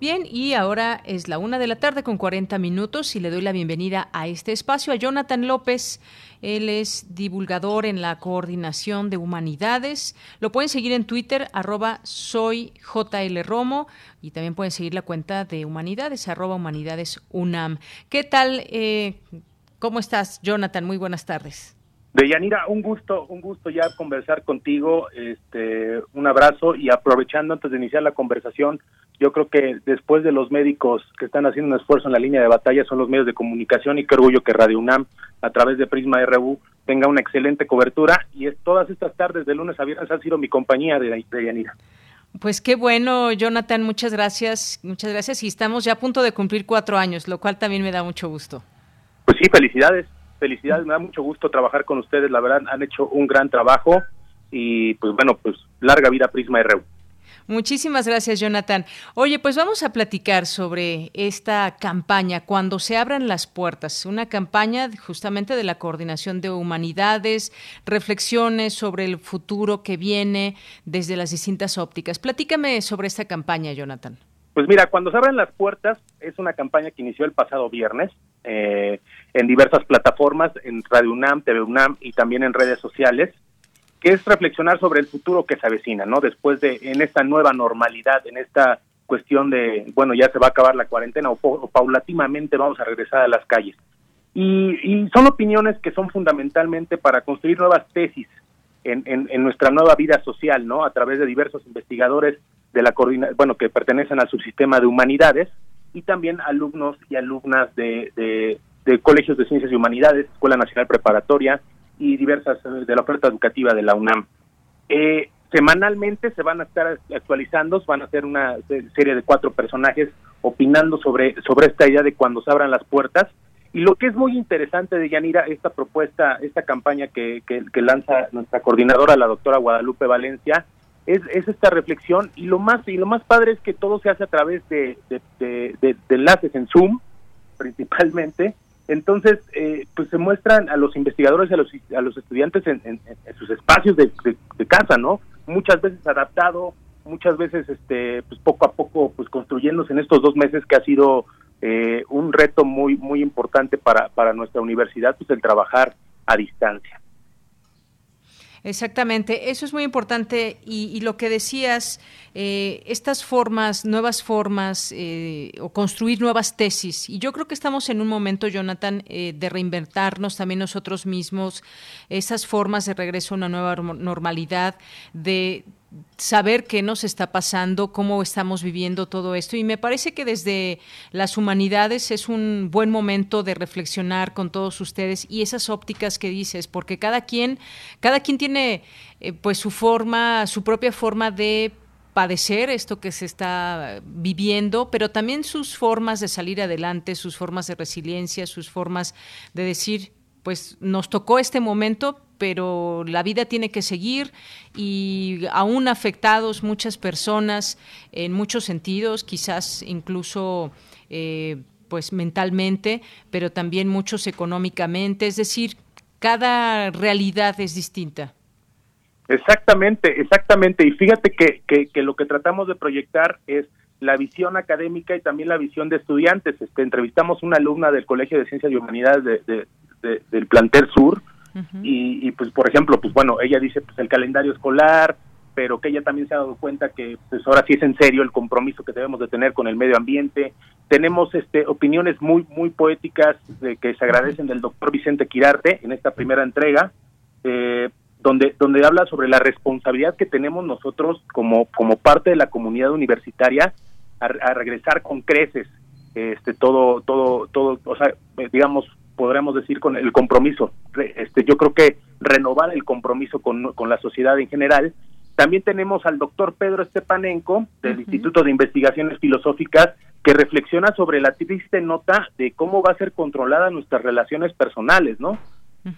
Bien, y ahora es la una de la tarde con 40 minutos y le doy la bienvenida a este espacio a Jonathan López. Él es divulgador en la Coordinación de Humanidades. Lo pueden seguir en Twitter, arroba soy JL Romo, y también pueden seguir la cuenta de Humanidades, arroba Humanidades UNAM. ¿Qué tal? Eh, ¿Cómo estás, Jonathan? Muy buenas tardes. Deyanira, un gusto, un gusto ya conversar contigo, este, un abrazo y aprovechando antes de iniciar la conversación, yo creo que después de los médicos que están haciendo un esfuerzo en la línea de batalla son los medios de comunicación y qué orgullo que Radio UNAM a través de Prisma RU tenga una excelente cobertura y es, todas estas tardes de lunes a viernes han sido mi compañía de, Deyanira. Pues qué bueno, Jonathan, muchas gracias, muchas gracias y estamos ya a punto de cumplir cuatro años, lo cual también me da mucho gusto. Pues sí, felicidades felicidades, me da mucho gusto trabajar con ustedes, la verdad han hecho un gran trabajo y pues bueno, pues larga vida Prisma RU. Muchísimas gracias, Jonathan. Oye, pues vamos a platicar sobre esta campaña, cuando se abran las puertas, una campaña justamente de la coordinación de humanidades, reflexiones sobre el futuro que viene desde las distintas ópticas. Platícame sobre esta campaña, Jonathan. Pues mira, cuando se abren las puertas es una campaña que inició el pasado viernes eh, en diversas plataformas, en Radio UNAM, TV UNAM y también en redes sociales. Que es reflexionar sobre el futuro que se avecina, ¿no? Después de, en esta nueva normalidad, en esta cuestión de, bueno, ya se va a acabar la cuarentena o, paulatinamente vamos a regresar a las calles. Y, son opiniones que son fundamentalmente para construir nuevas tesis en, en, nuestra nueva vida social, ¿no? A través de diversos investigadores de la coordina bueno, que pertenecen al subsistema de humanidades y también alumnos y alumnas de, de, colegios de ciencias y humanidades, Escuela Nacional Preparatoria y diversas eh, de la oferta educativa de la UNAM. Eh, semanalmente se van a estar actualizando, van a ser una serie de cuatro personajes opinando sobre, sobre esta idea de cuando se abran las puertas. Y lo que es muy interesante de Yanira, esta propuesta, esta campaña que, que, lanza nuestra coordinadora, la doctora Guadalupe Valencia, es, es, esta reflexión y lo más y lo más padre es que todo se hace a través de, de enlaces en Zoom principalmente entonces, eh, pues se muestran a los investigadores a los, a los estudiantes en, sus espacios de, casa, ¿no? Muchas veces adaptado, muchas veces, este, pues poco a poco, pues construyéndose en estos dos meses que ha sido eh, un reto muy, muy importante para, para nuestra universidad, pues el trabajar a distancia. Exactamente, eso es muy importante y, lo que decías, eh, estas formas, nuevas formas eh, o construir nuevas tesis. Y yo creo que estamos en un momento, Jonathan, eh, de reinventarnos también nosotros mismos, esas formas de regreso a una nueva normalidad, de saber qué nos está pasando, cómo estamos viviendo todo esto. Y me parece que desde las humanidades es un buen momento de reflexionar con todos ustedes y esas ópticas que dices, porque cada quien, cada quien tiene eh, pues su forma, su propia forma de padecer esto que se está viviendo, pero también sus formas de salir adelante, sus formas de resiliencia, sus formas de decir, pues nos tocó este momento, pero la vida tiene que seguir y aún afectados muchas personas en muchos sentidos, quizás incluso eh, pues mentalmente, pero también muchos económicamente, es decir, cada realidad es distinta. Exactamente, exactamente. Y fíjate que, que, lo que tratamos de proyectar es la visión académica y también la visión de estudiantes. Este, entrevistamos una alumna del Colegio de Ciencias y Humanidades de, del plantel sur, y, pues por ejemplo, pues bueno, ella dice pues el calendario escolar, pero que ella también se ha dado cuenta que pues ahora sí es en serio el compromiso que debemos de tener con el medio ambiente. Tenemos este opiniones muy muy poéticas de que se agradecen del doctor Vicente Quirarte en esta primera entrega. Eh, donde, donde habla sobre la responsabilidad que tenemos nosotros como, como parte de la comunidad universitaria a, a regresar con creces este todo todo todo o sea digamos podríamos decir con el compromiso. Este, yo creo que renovar el compromiso con, con la sociedad en general. También tenemos al doctor Pedro Estepanenko del Instituto de Investigaciones Filosóficas que reflexiona sobre la triste nota de cómo va a ser controlada nuestras relaciones personales, ¿no?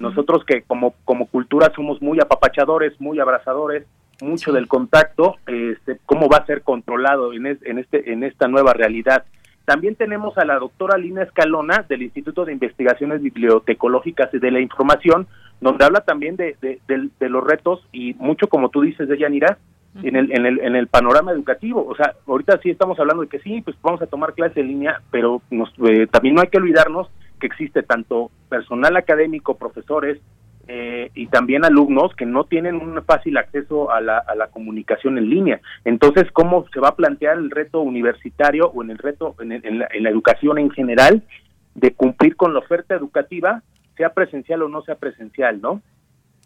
Nosotros que como, como cultura somos muy apapachadores, muy abrazadores, mucho del contacto, este, cómo va a ser controlado en, en, este, en esta nueva realidad. También tenemos a la doctora Lina Escalona del Instituto de Investigaciones Bibliotecológicas y de la Información, donde habla también de, de, los retos y mucho como tú dices de Yanira, en el, en, el, en el panorama educativo. O sea, ahorita sí estamos hablando de que sí, pues vamos a tomar clases en línea, pero nos, eh, también no hay que olvidarnos que existe tanto personal académico, profesores, eh, y también alumnos que no tienen un fácil acceso a la, comunicación en línea. Entonces, ¿cómo se va a plantear el reto universitario o en el reto en, la, en la educación en general de cumplir con la oferta educativa, sea presencial o no sea presencial, ¿no?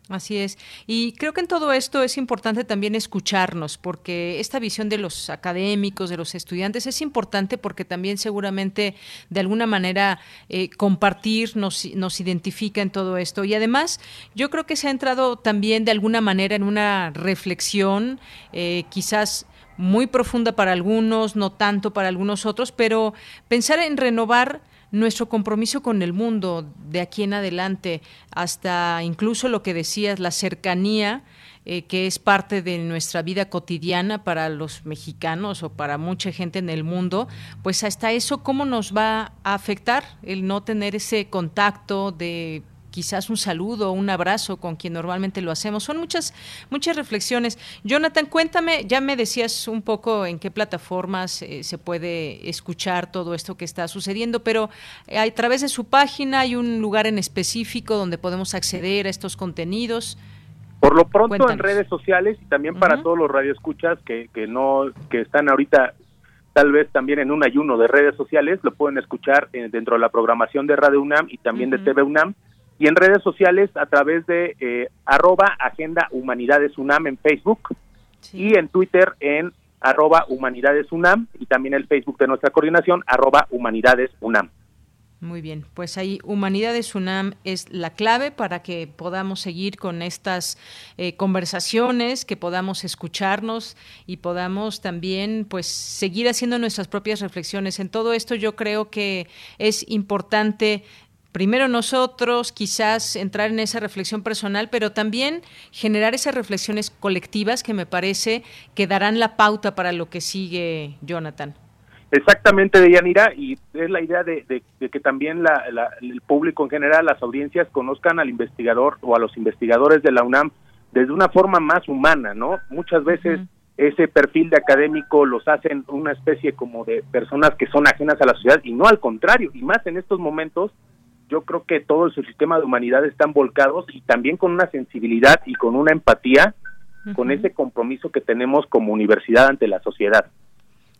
Así es. Y creo que en todo esto es importante también escucharnos, porque esta visión de los académicos, de los estudiantes, es importante porque también seguramente de alguna manera eh, compartir nos, nos identifica en todo esto. Y además, yo creo que se ha entrado también de alguna manera en una reflexión, eh, quizás muy profunda para algunos, no tanto para algunos otros, pero pensar en renovar nuestro compromiso con el mundo de aquí en adelante, hasta incluso lo que decías, la cercanía eh, que es parte de nuestra vida cotidiana para los mexicanos o para mucha gente en el mundo, pues hasta eso, ¿cómo nos va a afectar el no tener ese contacto de quizás un saludo, un abrazo con quien normalmente lo hacemos. Son muchas, muchas reflexiones. Jonathan, cuéntame, ya me decías un poco en qué plataformas eh, se puede escuchar todo esto que está sucediendo, pero eh, a través de su página hay un lugar en específico donde podemos acceder a estos contenidos. Por lo pronto en redes sociales y también para todos los radioescuchas que, que no que están ahorita tal vez también en un ayuno de redes sociales, lo pueden escuchar eh, dentro de la programación de Radio UNAM y también de TV UNAM y en redes sociales a través de eh, arroba Agenda Humanidades UNAM en Facebook y en Twitter en arroba Humanidades UNAM y también el Facebook de nuestra coordinación arroba Humanidades UNAM. Muy bien, pues ahí Humanidades UNAM es la clave para que podamos seguir con estas eh, conversaciones, que podamos escucharnos y podamos también pues seguir haciendo nuestras propias reflexiones. En todo esto yo creo que es importante primero nosotros quizás entrar en esa reflexión personal, pero también generar esas reflexiones colectivas que me parece que darán la pauta para lo que sigue, Jonathan. Exactamente, Deyanira, y es la idea de, que también el público en general, las audiencias, conozcan al investigador o a los investigadores de la UNAM desde una forma más humana, ¿no? Muchas veces ese perfil de académico los hacen una especie como de personas que son ajenas a la sociedad y no al contrario, y más en estos momentos yo creo que todo su sistema de humanidad están volcados y también con una sensibilidad y con una empatía con ese compromiso que tenemos como universidad ante la sociedad.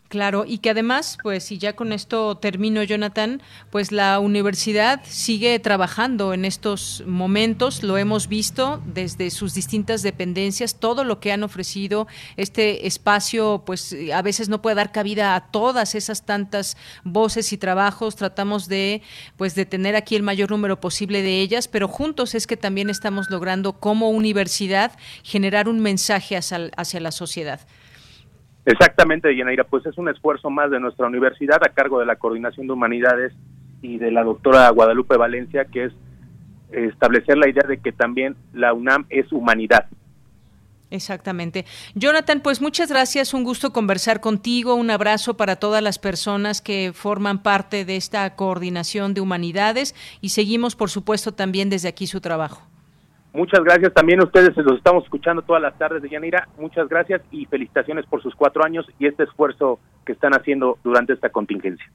Claro, y que además, pues, y ya con esto termino, Jonathan, pues la universidad sigue trabajando en estos momentos, lo hemos visto desde sus distintas dependencias, todo lo que han ofrecido, este espacio, pues, a veces no puede dar cabida a todas esas tantas voces y trabajos, tratamos de, pues, de tener aquí el mayor número posible de ellas, pero juntos es que también estamos logrando como universidad generar un mensaje hacia, hacia la sociedad. Exactamente, Yanaira, pues es un esfuerzo más de nuestra universidad a cargo de la Coordinación de Humanidades y de la doctora Guadalupe Valencia, que es establecer la idea de que también la UNAM es humanidad. Exactamente. Jonathan, pues muchas gracias, un gusto conversar contigo, un abrazo para todas las personas que forman parte de esta coordinación de humanidades y seguimos, por supuesto, también desde aquí su trabajo. Muchas gracias también a ustedes, los estamos escuchando todas las tardes de Yanira. Muchas gracias y felicitaciones por sus cuatro años y este esfuerzo que están haciendo durante esta contingencia.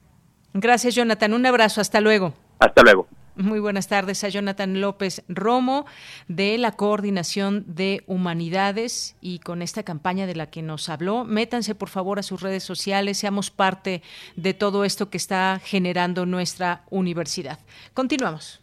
Gracias, Jonathan. Un abrazo. Hasta luego. Hasta luego. Muy buenas tardes a Jonathan López Romo de la Coordinación de Humanidades y con esta campaña de la que nos habló. Métanse por favor a sus redes sociales, seamos parte de todo esto que está generando nuestra universidad. Continuamos.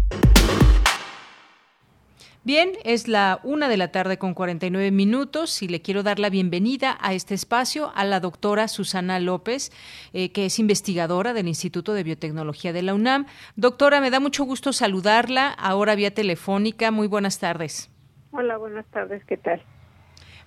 Bien, es la una de la tarde con 49 minutos y le quiero dar la bienvenida a este espacio a la doctora Susana López, eh, que es investigadora del Instituto de Biotecnología de la UNAM. Doctora, me da mucho gusto saludarla ahora vía telefónica. Muy buenas tardes. Hola, buenas tardes, ¿qué tal?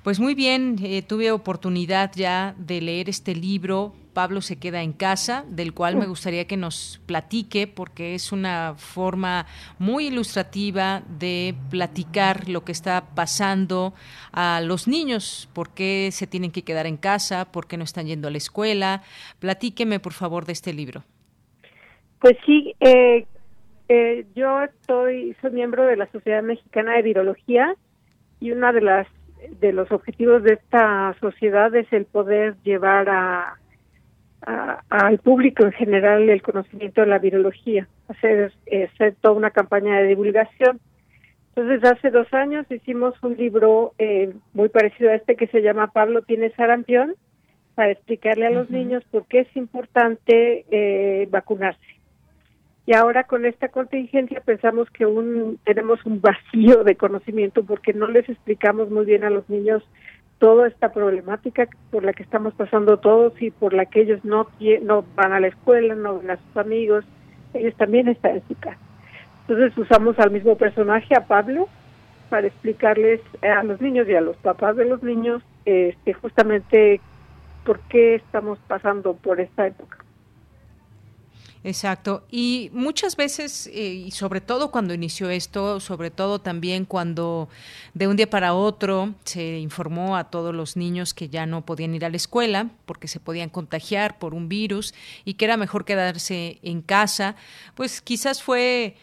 Pues muy bien, eh, tuve oportunidad ya de leer este libro, Pablo se queda en casa, del cual me gustaría que nos platique, porque es una forma muy ilustrativa de platicar lo que está pasando a los niños, por qué se tienen que quedar en casa, por qué no están yendo a la escuela. Platíqueme, por favor, de este libro. Pues sí, eh, eh, yo estoy, soy miembro de la Sociedad Mexicana de Virología y una de las de los objetivos de esta sociedad es el poder llevar a, al público en general el conocimiento de la virología, hacer, hacer toda una campaña de divulgación. Entonces, hace dos años hicimos un libro eh, muy parecido a este que se llama Pablo tiene sarampión, para explicarle a los niños por qué es importante eh, vacunarse. Y ahora con esta contingencia pensamos que un, tenemos un vacío de conocimiento porque no les explicamos muy bien a los niños toda esta problemática por la que estamos pasando todos y por la que ellos no, no van a la escuela, no ven a sus amigos, ellos también están en su casa. Entonces usamos al mismo personaje, a Pablo, para explicarles a los niños y a los papás de los niños este, justamente por qué estamos pasando por esta época. Exacto. Y muchas veces, eh, y sobre todo cuando inició esto, sobre todo también cuando de un día para otro se informó a todos los niños que ya no podían ir a la escuela porque se podían contagiar por un virus y que era mejor quedarse en casa, pues quizás fue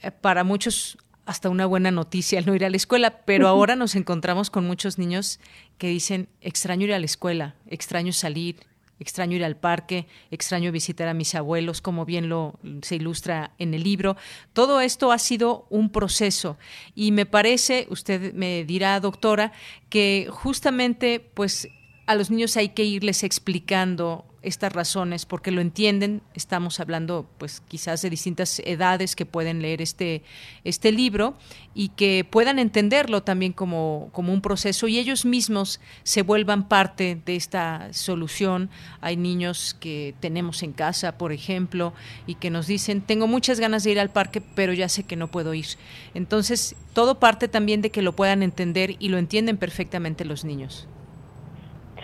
eh, para muchos hasta una buena noticia el no ir a la escuela, pero ahora nos encontramos con muchos niños que dicen, extraño ir a la escuela, extraño salir, extraño ir al parque, extraño visitar a mis abuelos, como bien lo se ilustra en el libro. Todo esto ha sido un proceso y me parece, usted me dirá, doctora, que justamente pues a los niños hay que irles explicando estas razones porque lo entienden. Estamos hablando, pues, quizás de distintas edades que pueden leer este, este libro y que puedan entenderlo también como, como un proceso y ellos mismos se vuelvan parte de esta solución. Hay niños que tenemos en casa, por ejemplo, y que nos dicen, tengo muchas ganas de ir al parque, pero ya sé que no puedo ir. Entonces, todo parte también de que lo puedan entender y lo entienden perfectamente los niños.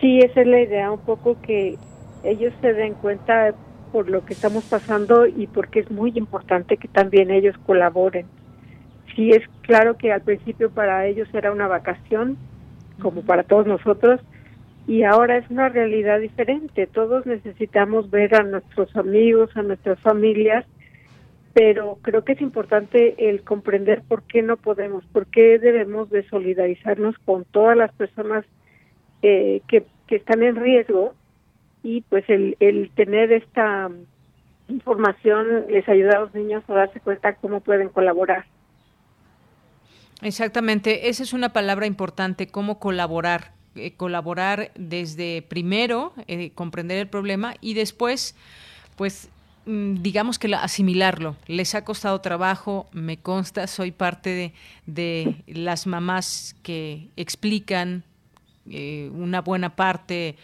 Sí, esa es la idea, un poco que ellos se den cuenta por lo que estamos pasando y porque es muy importante que también ellos colaboren. Sí, es claro que al principio para ellos era una vacación, como para todos nosotros, y ahora es una realidad diferente. Todos necesitamos ver a nuestros amigos, a nuestras familias, pero creo que es importante el comprender por qué no podemos, por qué debemos de solidarizarnos con todas las personas eh, que, que están en riesgo y pues el, tener esta información les ayuda a los niños a darse cuenta cómo pueden colaborar. Exactamente, esa es una palabra importante, cómo colaborar. Eh, colaborar desde primero, eh, comprender el problema y después, pues mm, digamos que asimilarlo. Les ha costado trabajo, me consta, soy parte de, de las mamás que explican eh, una buena parte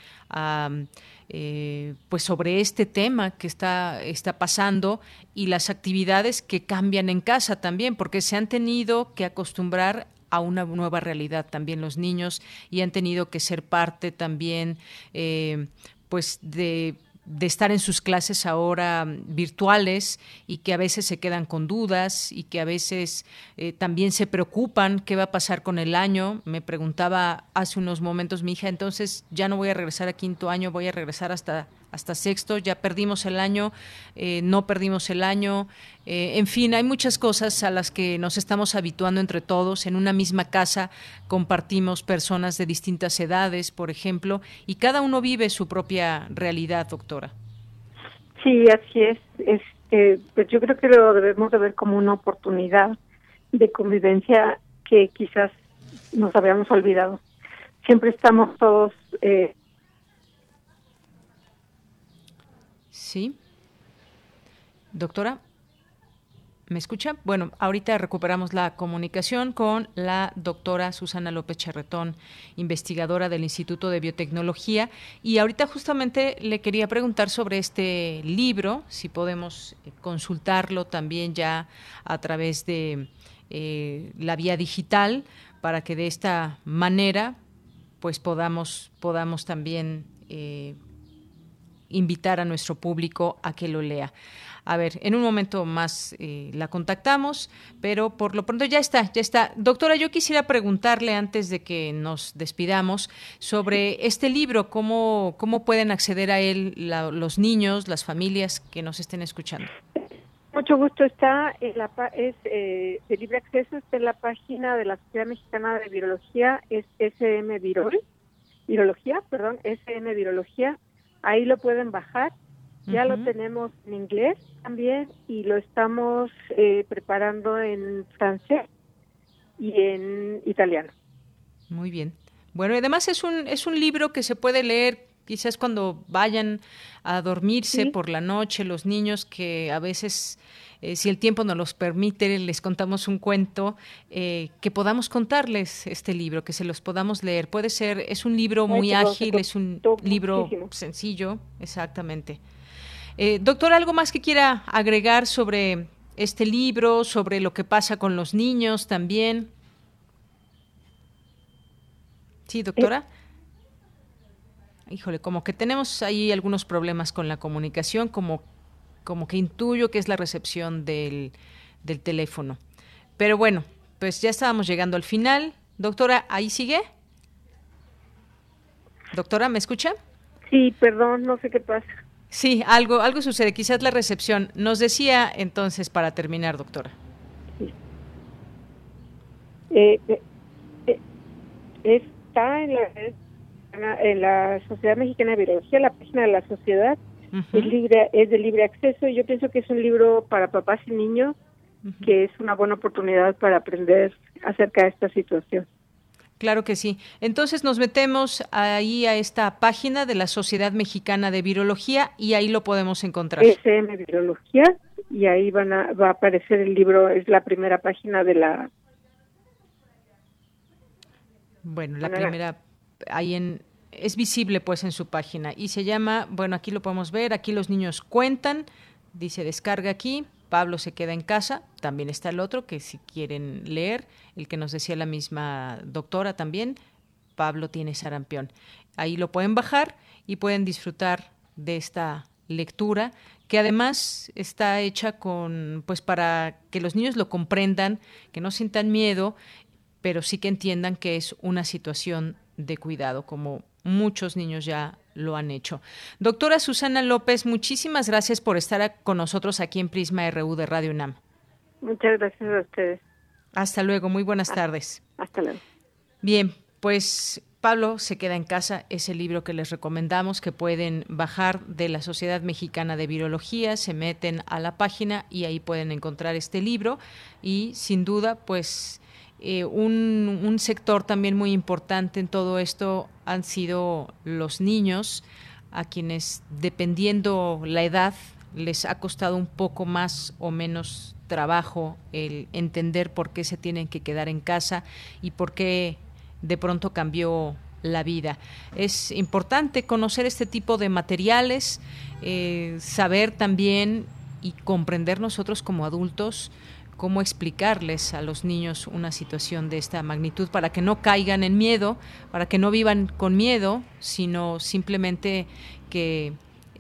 eh, pues sobre este tema que está, está pasando y las actividades que cambian en casa también, porque se han tenido que acostumbrar a una nueva realidad también los niños y han tenido que ser parte también eh, pues de de estar en sus clases ahora virtuales y que a veces se quedan con dudas y que a veces eh, también se preocupan qué va a pasar con el año. Me preguntaba hace unos momentos mi hija, entonces ya no voy a regresar a quinto año, voy a regresar hasta hasta sexto, ya perdimos el año, eh, no perdimos el año, eh, en fin, hay muchas cosas a las que nos estamos habituando entre todos. En una misma casa compartimos personas de distintas edades, por ejemplo, y cada uno vive su propia realidad, doctora. Sí, así es. Este, pues yo creo que lo debemos de ver como una oportunidad de convivencia que quizás nos habíamos olvidado. Siempre estamos todos eh, Sí. Doctora, ¿me escucha? Bueno, ahorita recuperamos la comunicación con la doctora Susana López Charretón, investigadora del Instituto de Biotecnología. Y ahorita justamente le quería preguntar sobre este libro, si podemos eh, consultarlo también ya a través de eh, la vía digital, para que de esta manera pues podamos, podamos también eh, invitar a nuestro público a que lo lea. A ver, en un momento más eh, la contactamos, pero por lo pronto ya está, ya está. Doctora, yo quisiera preguntarle antes de que nos despidamos sobre este libro, cómo, cómo pueden acceder a él los niños, las familias que nos estén escuchando. Mucho gusto, está en la es eh, de libre acceso, está en la página de la Sociedad Mexicana de Virología, es SM Virol, Virología, perdón, SM Virología Ahí lo pueden bajar. Ya lo tenemos en inglés también y lo estamos eh, preparando en francés y en italiano. Muy bien. Bueno, además es un, es un libro que se puede leer quizás cuando vayan a dormirse por la noche los niños que a veces eh, si el tiempo nos los permite, les contamos un cuento, eh, que podamos contarles este libro, que se los podamos leer. Puede ser, es un libro muy ágil, es un libro sencillo, exactamente. Eh, doctor, ¿algo más que quiera agregar sobre este libro, sobre lo que pasa con los niños también? Sí, doctora. Híjole, como que tenemos ahí algunos problemas con la comunicación, como como que intuyo que es la recepción del, del teléfono. Pero bueno, pues ya estábamos llegando al final. Doctora, ¿ahí sigue? Doctora, ¿me escucha? Sí, perdón, no sé qué pasa. Sí, algo, algo sucede, quizás la recepción. Nos decía entonces para terminar, doctora. Eh, está en la, en la Sociedad Mexicana de Biología, la página de la sociedad, es, libre, es de libre acceso y yo pienso que es un libro para papás y niños que es una buena oportunidad para aprender acerca de esta situación. Claro que sí. Entonces nos metemos ahí a esta página de la Sociedad Mexicana de Virología y ahí lo podemos encontrar. SM Virología y ahí van a, va a aparecer el libro, es la primera página de la... Bueno, la primera, ahí en, es visible pues en su página. Y se llama, bueno, aquí lo podemos ver, aquí los niños cuentan, dice descarga aquí, Pablo se queda en casa, también está el otro que si quieren leer, el que nos decía la misma doctora también, Pablo tiene sarampión. Ahí lo pueden bajar y pueden disfrutar de esta lectura que además está hecha con pues para que los niños lo comprendan, que no sientan miedo, pero sí que entiendan que es una situación de cuidado como muchos niños ya lo han hecho. Doctora Susana López, muchísimas gracias por estar con nosotros aquí en Prisma RU de Radio UNAM. Muchas gracias a ustedes. Hasta luego, muy buenas tardes. Hasta luego. Bien, pues Pablo se queda en casa es el libro que les recomendamos que pueden bajar de la Sociedad Mexicana de Virología, se meten a la página y ahí pueden encontrar este libro y sin duda pues eh, un, un, sector también muy importante en todo esto han sido los niños, a quienes dependiendo la edad les ha costado un poco más o menos trabajo el entender por qué se tienen que quedar en casa y por qué de pronto cambió la vida. Es importante conocer este tipo de materiales, eh, saber también y comprender nosotros como adultos cómo explicarles a los niños una situación de esta magnitud para que no caigan en miedo, para que no vivan con miedo, sino simplemente que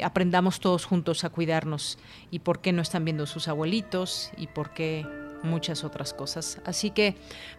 aprendamos todos juntos a cuidarnos y por qué no están viendo sus abuelitos y por qué muchas otras cosas. Así que,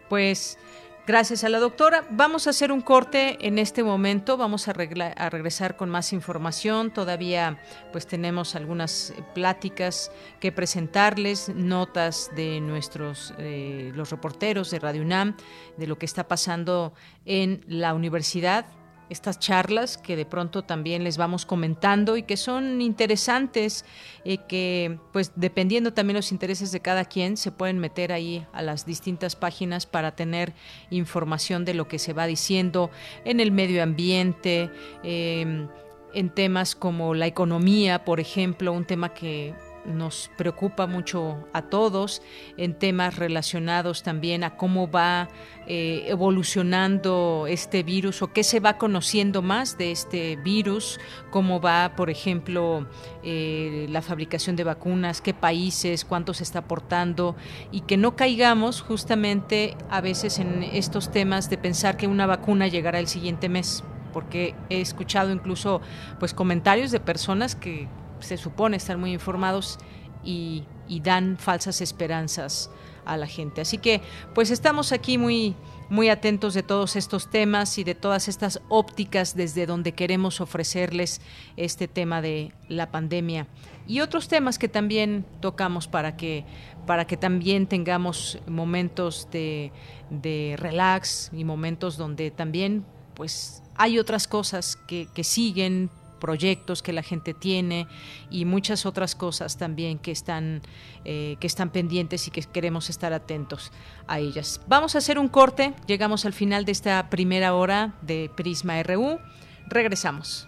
pues, Gracias a la doctora. Vamos a hacer un corte en este momento. Vamos a, regresar con más información. Todavía pues tenemos algunas pláticas que presentarles, notas de nuestros eh, los reporteros de Radio UNAM de lo que está pasando en la universidad estas charlas que de pronto también les vamos comentando y que son interesantes, y eh, que pues dependiendo también los intereses de cada quien se pueden meter ahí a las distintas páginas para tener información de lo que se va diciendo en el medio ambiente, em, en temas como la economía, por ejemplo, un tema que nos preocupa mucho a todos en temas relacionados también a cómo va eh, evolucionando este virus o qué se va conociendo más de este virus, cómo va, por ejemplo, eh, la fabricación de vacunas, qué países, cuánto se está aportando y que no caigamos justamente a veces en estos temas de pensar que una vacuna llegará el siguiente mes porque he escuchado incluso pues comentarios de personas que se supone estar muy informados y, dan falsas esperanzas a la gente. Así que pues estamos aquí muy muy atentos de todos estos temas y de todas estas ópticas desde donde queremos ofrecerles este tema de la pandemia y otros temas que también tocamos para que para que también tengamos momentos de, de relax y momentos donde también pues hay otras cosas que siguen proyectos que la gente tiene y muchas otras cosas también que están, eh, que están pendientes y que queremos estar atentos a ellas. Vamos a hacer un corte, llegamos al final de esta primera hora de Prisma RU, regresamos.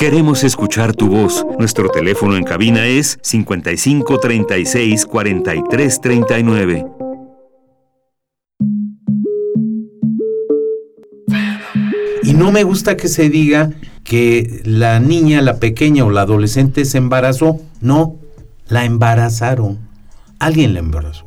Queremos escuchar tu voz. Nuestro teléfono en cabina es 55 36 43 39. Y no me gusta que se diga que la niña, la pequeña o la adolescente se embarazó. No, la embarazaron. Alguien la embarazó.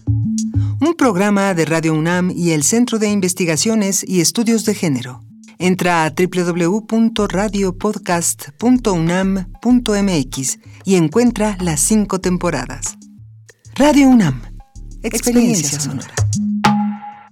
Un programa de Radio UNAM y el Centro de Investigaciones y Estudios de Género. Entra a www.radiopodcast.unam.mx y encuentra las cinco temporadas. Radio UNAM. Experiencia sonora.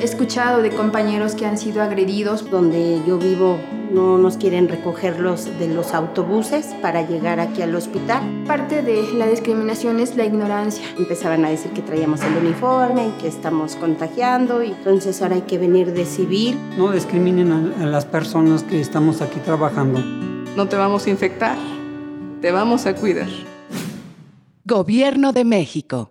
He escuchado de compañeros que han sido agredidos. Donde yo vivo no nos quieren recogerlos de los autobuses para llegar aquí al hospital. Parte de la discriminación es la ignorancia. Empezaban a decir que traíamos el uniforme y que estamos contagiando y entonces ahora hay que venir de civil. No discriminen a, a las personas que estamos aquí trabajando. No te vamos a infectar, te vamos a cuidar. Gobierno de México.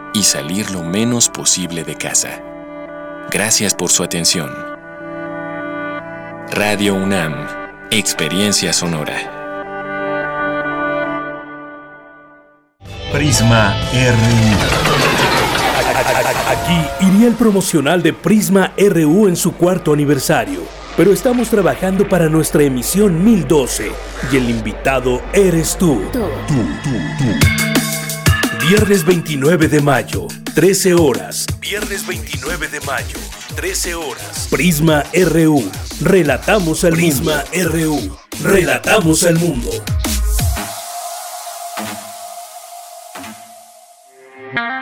y salir lo menos posible de casa. Gracias por su atención. Radio UNAM, Experiencia Sonora. Prisma RU. Aquí iría el promocional de Prisma RU en su cuarto aniversario, pero estamos trabajando para nuestra emisión 1012 y el invitado eres tú. Tú, tú, tú. Viernes 29 de mayo, 13 horas. Viernes 29 de mayo, 13 horas. Prisma RU. Relatamos al Prisma RU. Relatamos al mundo.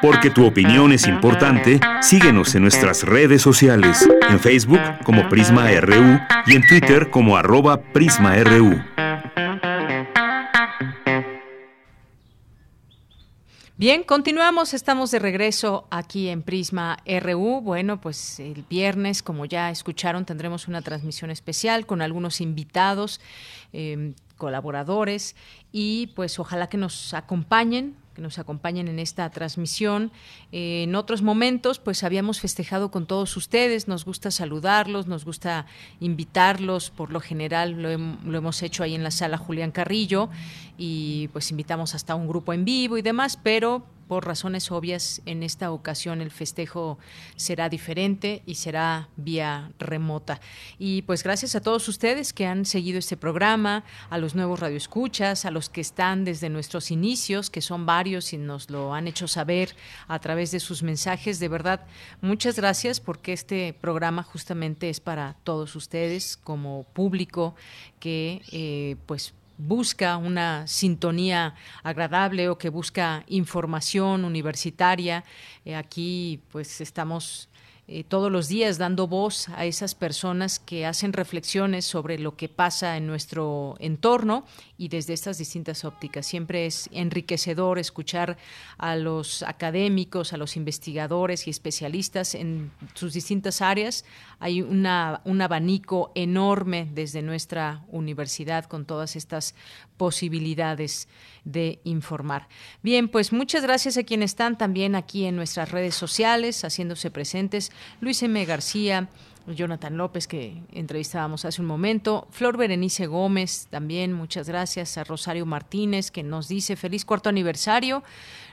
Porque tu opinión es importante, síguenos en nuestras redes sociales, en Facebook como Prisma RU y en Twitter como arroba PrismaRU. Bien, continuamos, estamos de regreso aquí en Prisma RU. Bueno, pues el viernes, como ya escucharon, tendremos una transmisión especial con algunos invitados, eh, colaboradores y pues ojalá que nos acompañen nos acompañen en esta transmisión. Eh, en otros momentos, pues habíamos festejado con todos ustedes, nos gusta saludarlos, nos gusta invitarlos, por lo general lo, lo hemos hecho ahí en la sala Julián Carrillo. Y pues invitamos hasta un grupo en vivo y demás, pero por razones obvias, en esta ocasión el festejo será diferente y será vía remota. Y pues gracias a todos ustedes que han seguido este programa, a los nuevos radioescuchas, a los que están desde nuestros inicios, que son varios y nos lo han hecho saber a través de sus mensajes. De verdad, muchas gracias porque este programa justamente es para todos ustedes como público que eh, pues busca una sintonía agradable o que busca información universitaria. Eh, aquí pues estamos eh, todos los días dando voz a esas personas que hacen reflexiones sobre lo que pasa en nuestro entorno y desde estas distintas ópticas. Siempre es enriquecedor escuchar a los académicos, a los investigadores y especialistas en sus distintas áreas. Hay una, un abanico enorme desde nuestra universidad con todas estas posibilidades de informar. Bien, pues muchas gracias a quienes están también aquí en nuestras redes sociales haciéndose presentes. Luis M. García, Jonathan López, que entrevistábamos hace un momento, Flor Berenice Gómez, también muchas gracias, a Rosario Martínez, que nos dice feliz cuarto aniversario.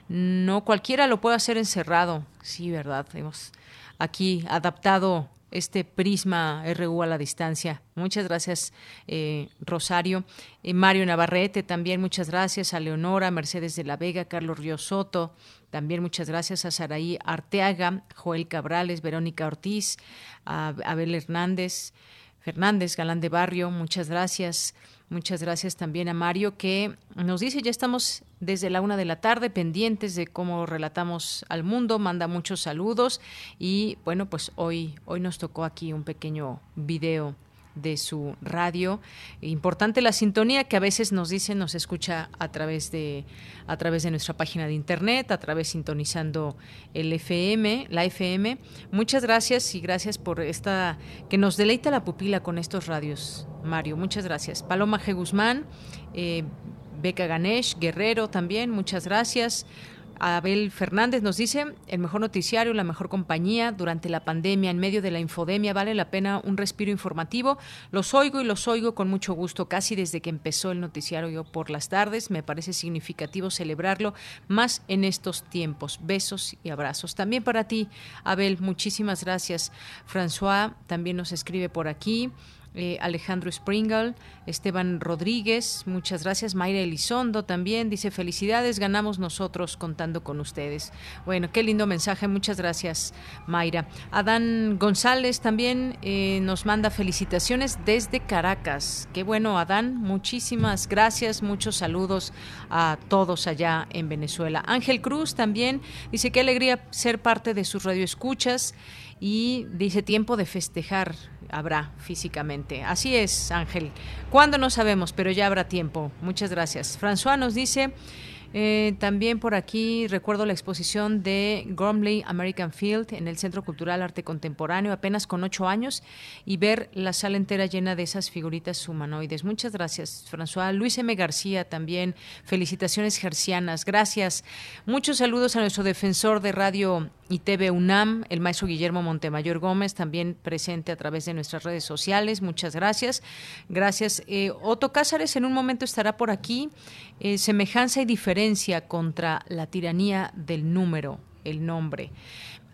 No cualquiera lo puede hacer encerrado, sí, ¿verdad? Hemos aquí adaptado este prisma RU a la distancia. Muchas gracias, eh, Rosario. Eh, Mario Navarrete, también muchas gracias. A Leonora, Mercedes de la Vega, Carlos Río Soto, también muchas gracias a Saraí Arteaga, Joel Cabrales, Verónica Ortiz, a Abel Hernández, Fernández, Galán de Barrio, muchas gracias. Muchas gracias también a Mario que nos dice, ya estamos desde la una de la tarde pendientes de cómo relatamos al mundo, manda muchos saludos y bueno, pues hoy, hoy nos tocó aquí un pequeño video de su radio. Importante la sintonía que a veces nos dice, nos escucha a través de a través de nuestra página de internet, a través sintonizando el FM, la FM. Muchas gracias y gracias por esta que nos deleita la pupila con estos radios, Mario. Muchas gracias. Paloma G. Guzmán, eh, Beca Ganesh, Guerrero también, muchas gracias. Abel Fernández nos dice, el mejor noticiario, la mejor compañía durante la pandemia, en medio de la infodemia, vale la pena un respiro informativo. Los oigo y los oigo con mucho gusto, casi desde que empezó el noticiario yo por las tardes. Me parece significativo celebrarlo más en estos tiempos. Besos y abrazos. También para ti, Abel, muchísimas gracias. François también nos escribe por aquí. Eh, Alejandro Springle, Esteban Rodríguez, muchas gracias, Mayra Elizondo también dice felicidades, ganamos nosotros contando con ustedes. Bueno, qué lindo mensaje, muchas gracias Mayra. Adán González también eh, nos manda felicitaciones desde Caracas. Qué bueno, Adán, muchísimas gracias, muchos saludos a todos allá en Venezuela. Ángel Cruz también dice qué alegría ser parte de sus radioescuchas y dice tiempo de festejar habrá físicamente. Así es, Ángel. ¿Cuándo no sabemos? Pero ya habrá tiempo. Muchas gracias. François nos dice... Eh, también por aquí recuerdo la exposición de Gormley American Field en el Centro Cultural Arte Contemporáneo, apenas con ocho años, y ver la sala entera llena de esas figuritas humanoides. Muchas gracias, François. Luis M. García también, felicitaciones gercianas. Gracias. Muchos saludos a nuestro defensor de radio y TV UNAM, el maestro Guillermo Montemayor Gómez, también presente a través de nuestras redes sociales. Muchas gracias. Gracias. Eh, Otto Cázares en un momento estará por aquí. Eh, semejanza y diferencia contra la tiranía del número, el nombre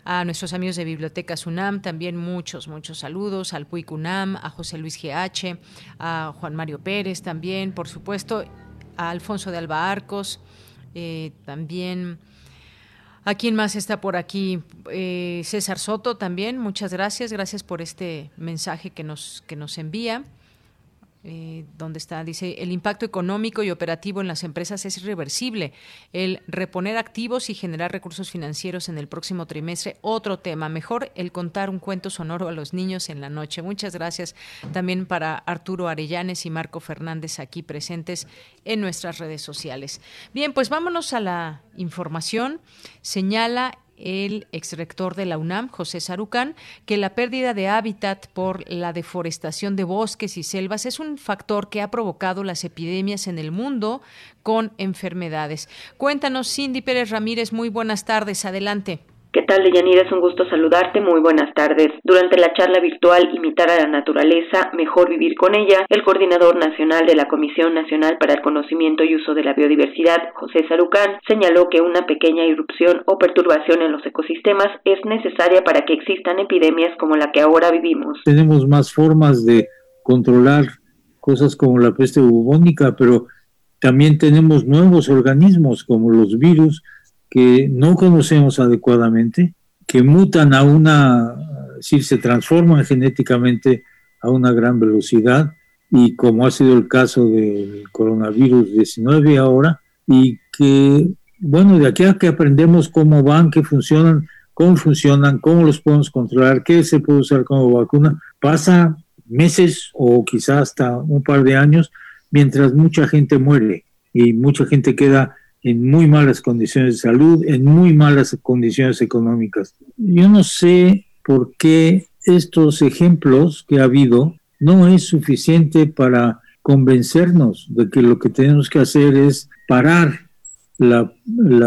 a nuestros amigos de Bibliotecas UNAM, también muchos, muchos saludos, al PUIC UNAM, a José Luis GH, a Juan Mario Pérez también, por supuesto, a Alfonso de Alba Arcos, eh, también ¿A quién más está por aquí? Eh, César Soto también, muchas gracias, gracias por este mensaje que nos, que nos envía. Eh, ¿Dónde está? Dice, el impacto económico y operativo en las empresas es irreversible. El reponer activos y generar recursos financieros en el próximo trimestre, otro tema. Mejor el contar un cuento sonoro a los niños en la noche. Muchas gracias también para Arturo Arellanes y Marco Fernández aquí presentes en nuestras redes sociales. Bien, pues vámonos a la información. Señala el exrector de la UNAM, José Sarucán, que la pérdida de hábitat por la deforestación de bosques y selvas es un factor que ha provocado las epidemias en el mundo con enfermedades. Cuéntanos, Cindy Pérez Ramírez, muy buenas tardes, adelante. ¿Qué tal, Deyanira? Es un gusto saludarte. Muy buenas tardes. Durante la charla virtual Imitar a la naturaleza, mejor vivir con ella, el coordinador nacional de la Comisión Nacional para el Conocimiento y Uso de la Biodiversidad, José Sarucán, señaló que una pequeña irrupción o perturbación en los ecosistemas es necesaria para que existan epidemias como la que ahora vivimos. Tenemos más formas de controlar cosas como la peste bubónica, pero también tenemos nuevos organismos como los virus que no conocemos adecuadamente, que mutan a una, si se transforman genéticamente a una gran velocidad, y como ha sido el caso del coronavirus 19 ahora, y que, bueno, de aquí a que aprendemos cómo van, qué funcionan, cómo funcionan, cómo los podemos controlar, qué se puede usar como vacuna, pasa meses o quizás hasta un par de años, mientras mucha gente muere y mucha gente queda en muy malas condiciones de salud, en muy malas condiciones económicas. Yo no sé por qué estos ejemplos que ha habido no es suficiente para convencernos de que lo que tenemos que hacer es parar la,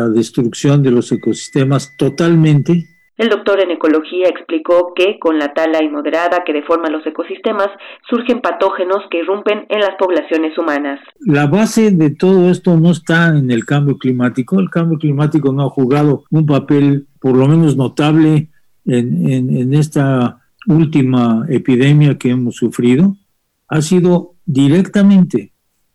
destrucción de los ecosistemas totalmente El doctor en ecología explicó que con la tala inmoderada que deforma los ecosistemas surgen patógenos que irrumpen en las poblaciones humanas. La base de todo esto no está en el cambio climático. El cambio climático no ha jugado un papel por lo menos notable en, en esta última epidemia que hemos sufrido. Ha sido directamente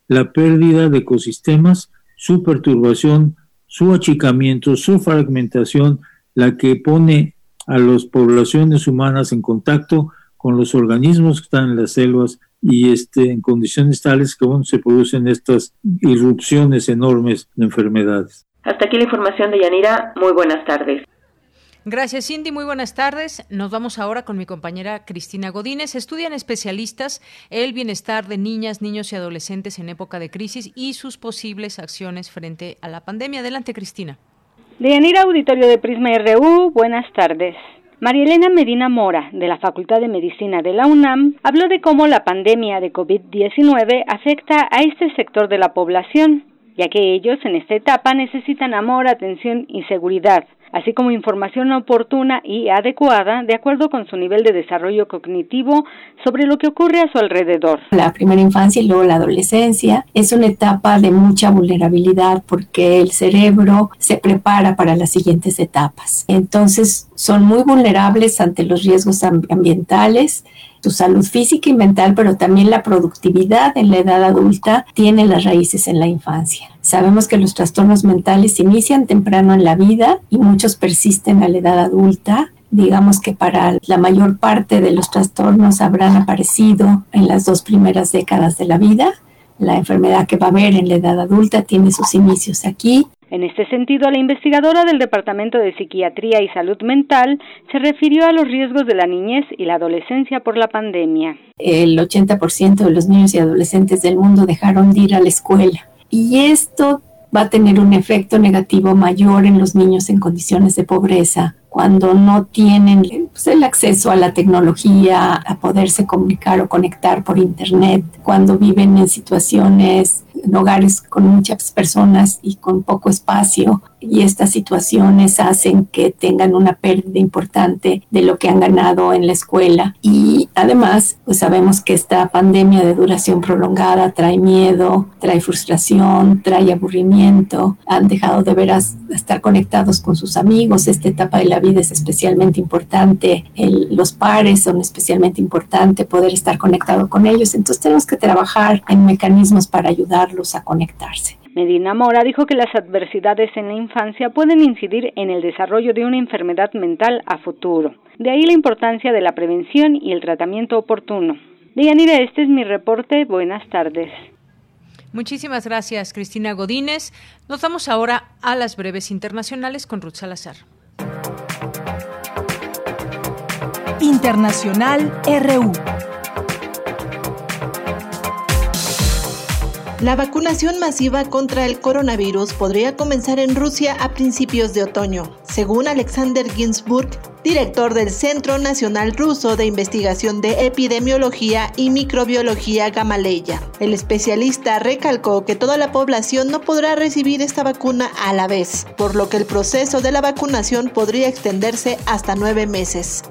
la pérdida de ecosistemas, su perturbación, su achicamiento, su fragmentación, la que pone a las poblaciones humanas en contacto con los organismos que están en las selvas y este, en condiciones tales que se producen estas irrupciones enormes de enfermedades. Hasta aquí la información de Yanira. Muy buenas tardes. Gracias, Cindy. Muy buenas tardes. Nos vamos ahora con mi compañera Cristina Godínez. Estudian especialistas el bienestar de niñas, niños y adolescentes en época de crisis y sus posibles acciones frente a la pandemia. Adelante, Cristina. Deyanira Auditorio de Prisma RU, buenas tardes. María Elena Medina Mora, de la Facultad de Medicina de la UNAM, habló de cómo la pandemia de COVID-19 afecta a este sector de la población, ya que ellos en esta etapa necesitan amor, atención y seguridad, así como información oportuna y adecuada de acuerdo con su nivel de desarrollo cognitivo sobre lo que ocurre a su alrededor. La primera infancia y luego la adolescencia es una etapa de mucha vulnerabilidad porque el cerebro se prepara para las siguientes etapas. Entonces son muy vulnerables ante los riesgos ambientales tu salud física y mental, pero también la productividad en la edad adulta tiene las raíces en la infancia. Sabemos que los trastornos mentales inician temprano en la vida y muchos persisten a la edad adulta. Digamos que para la mayor parte de los trastornos habrán aparecido en las dos primeras décadas de la vida. La enfermedad que va a haber en la edad adulta tiene sus inicios aquí en este sentido, la investigadora del Departamento de Psiquiatría y Salud Mental se refirió a los riesgos de la niñez y la adolescencia por la pandemia. El 80% de los niños y adolescentes del mundo dejaron de ir a la escuela y esto va a tener un efecto negativo mayor en los niños en condiciones de pobreza cuando no tienen pues, el acceso a la tecnología, a poderse comunicar o conectar por Internet, cuando viven en situaciones en hogares con muchas personas y con poco espacio y estas situaciones hacen que tengan una pérdida importante de lo que han ganado en la escuela. Y además pues sabemos que esta pandemia de duración prolongada trae miedo, trae frustración, trae aburrimiento, han dejado de veras estar conectados con sus amigos, esta etapa de la vida es especialmente importante, los pares son especialmente importantes, poder estar conectado con ellos, entonces tenemos que trabajar en mecanismos para ayudarlos a conectarse. Medina Mora dijo que las adversidades en la infancia pueden incidir en el desarrollo de una enfermedad mental a futuro. De ahí la importancia de la prevención y el tratamiento oportuno. Deyanira, este es mi reporte. Buenas tardes. Muchísimas gracias, Cristina Godínez. Nos vamos ahora a las breves internacionales con Ruth Salazar. Internacional RU. La vacunación masiva contra el coronavirus podría comenzar en Rusia a principios de otoño, según Alexander Ginsburg, director del Centro Nacional Ruso de Investigación de Epidemiología y Microbiología Gamaleya. El especialista recalcó que toda la población no podrá recibir esta vacuna a la vez, por lo que el proceso de la vacunación podría extenderse hasta nueve meses.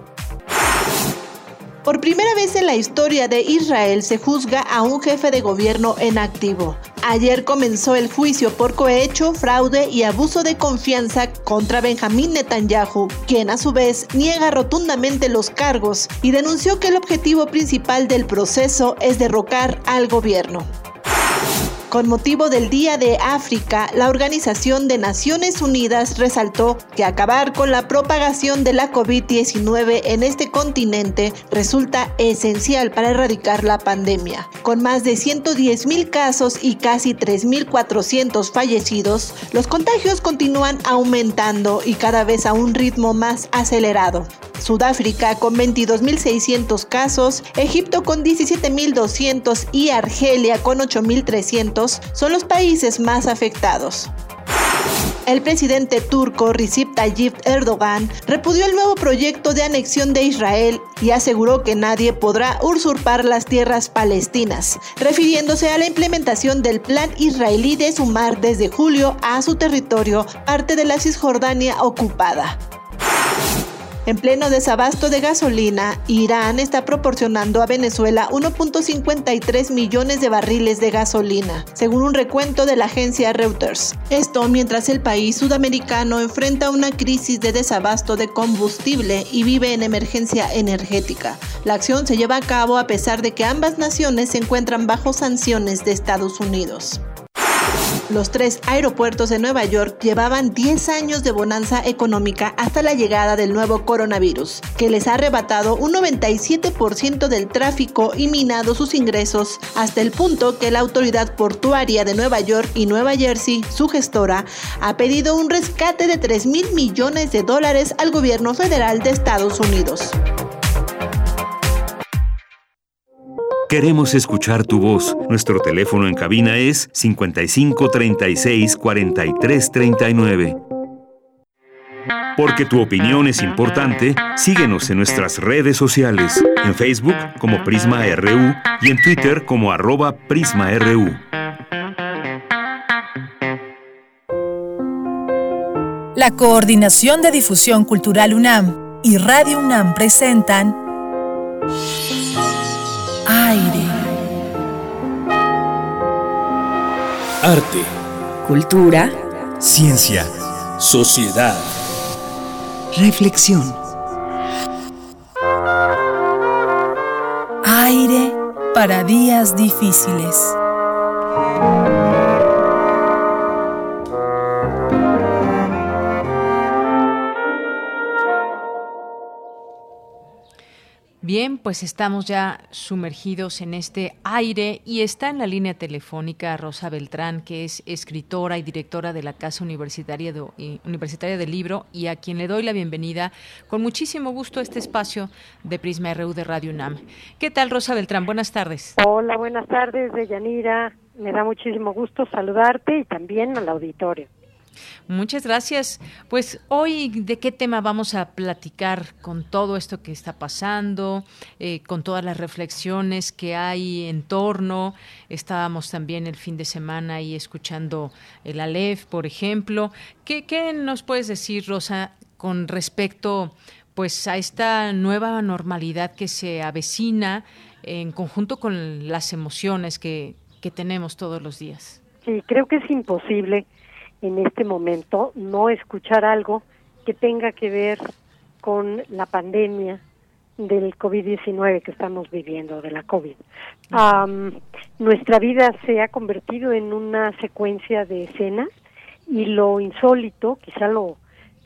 Por primera vez en la historia de Israel se juzga a un jefe de gobierno en activo. Ayer comenzó el juicio por cohecho, fraude y abuso de confianza contra Benjamín Netanyahu, quien a su vez niega rotundamente los cargos y denunció que el objetivo principal del proceso es derrocar al gobierno. Con motivo del Día de África, la Organización de Naciones Unidas resaltó que acabar con la propagación de la COVID-19 en este continente resulta esencial para erradicar la pandemia. Con más de 110 mil casos y casi 3.400 fallecidos, los contagios continúan aumentando y cada vez a un ritmo más acelerado. Sudáfrica con 22.600 casos, Egipto con 17.200 y Argelia con 8.300 son los países más afectados. El presidente turco Recep Tayyip Erdogan repudió el nuevo proyecto de anexión de Israel y aseguró que nadie podrá usurpar las tierras palestinas, refiriéndose a la implementación del plan israelí de sumar desde julio a su territorio parte de la Cisjordania ocupada. En pleno desabasto de gasolina, Irán está proporcionando a Venezuela 1.53 millones de barriles de gasolina, según un recuento de la agencia Reuters. Esto mientras el país sudamericano enfrenta una crisis de desabasto de combustible y vive en emergencia energética. La acción se lleva a cabo a pesar de que ambas naciones se encuentran bajo sanciones de Estados Unidos. Los tres aeropuertos de Nueva York llevaban 10 años de bonanza económica hasta la llegada del nuevo coronavirus, que les ha arrebatado un 97% del tráfico y minado sus ingresos, hasta el punto que la autoridad portuaria de Nueva York y Nueva Jersey, su gestora, ha pedido un rescate de 3 mil millones de dólares al gobierno federal de Estados Unidos. Queremos escuchar tu voz. Nuestro teléfono en cabina es 55 36 43 39. Porque tu opinión es importante, síguenos en nuestras redes sociales, en Facebook como Prisma RU y en Twitter como arroba PrismaRU. La Coordinación de Difusión Cultural UNAM y Radio UNAM presentan Aire. Arte. Cultura. Ciencia. Sociedad. Reflexión. Aire para días difíciles. Bien, pues estamos ya sumergidos en este aire y está en la línea telefónica Rosa Beltrán, que es escritora y directora de la Casa Universitaria, de, Universitaria del Libro y a quien le doy la bienvenida con muchísimo gusto a este espacio de Prisma RU de Radio UNAM. ¿Qué tal, Rosa Beltrán? Buenas tardes. Hola, buenas tardes, Deyanira. Me da muchísimo gusto saludarte y también al auditorio. Muchas gracias. Pues hoy, ¿de qué tema vamos a platicar con todo esto que está pasando, eh, con todas las reflexiones que hay en torno? Estábamos también el fin de semana ahí escuchando el Aleph, por ejemplo. ¿Qué, qué nos puedes decir, Rosa, con respecto pues a esta nueva normalidad que se avecina en conjunto con las emociones que, que tenemos todos los días? Sí, creo que es imposible en este momento no escuchar algo que tenga que ver con la pandemia del COVID-19 que estamos viviendo, de la COVID. nuestra vida se ha convertido en una secuencia de escenas y lo insólito, quizá lo,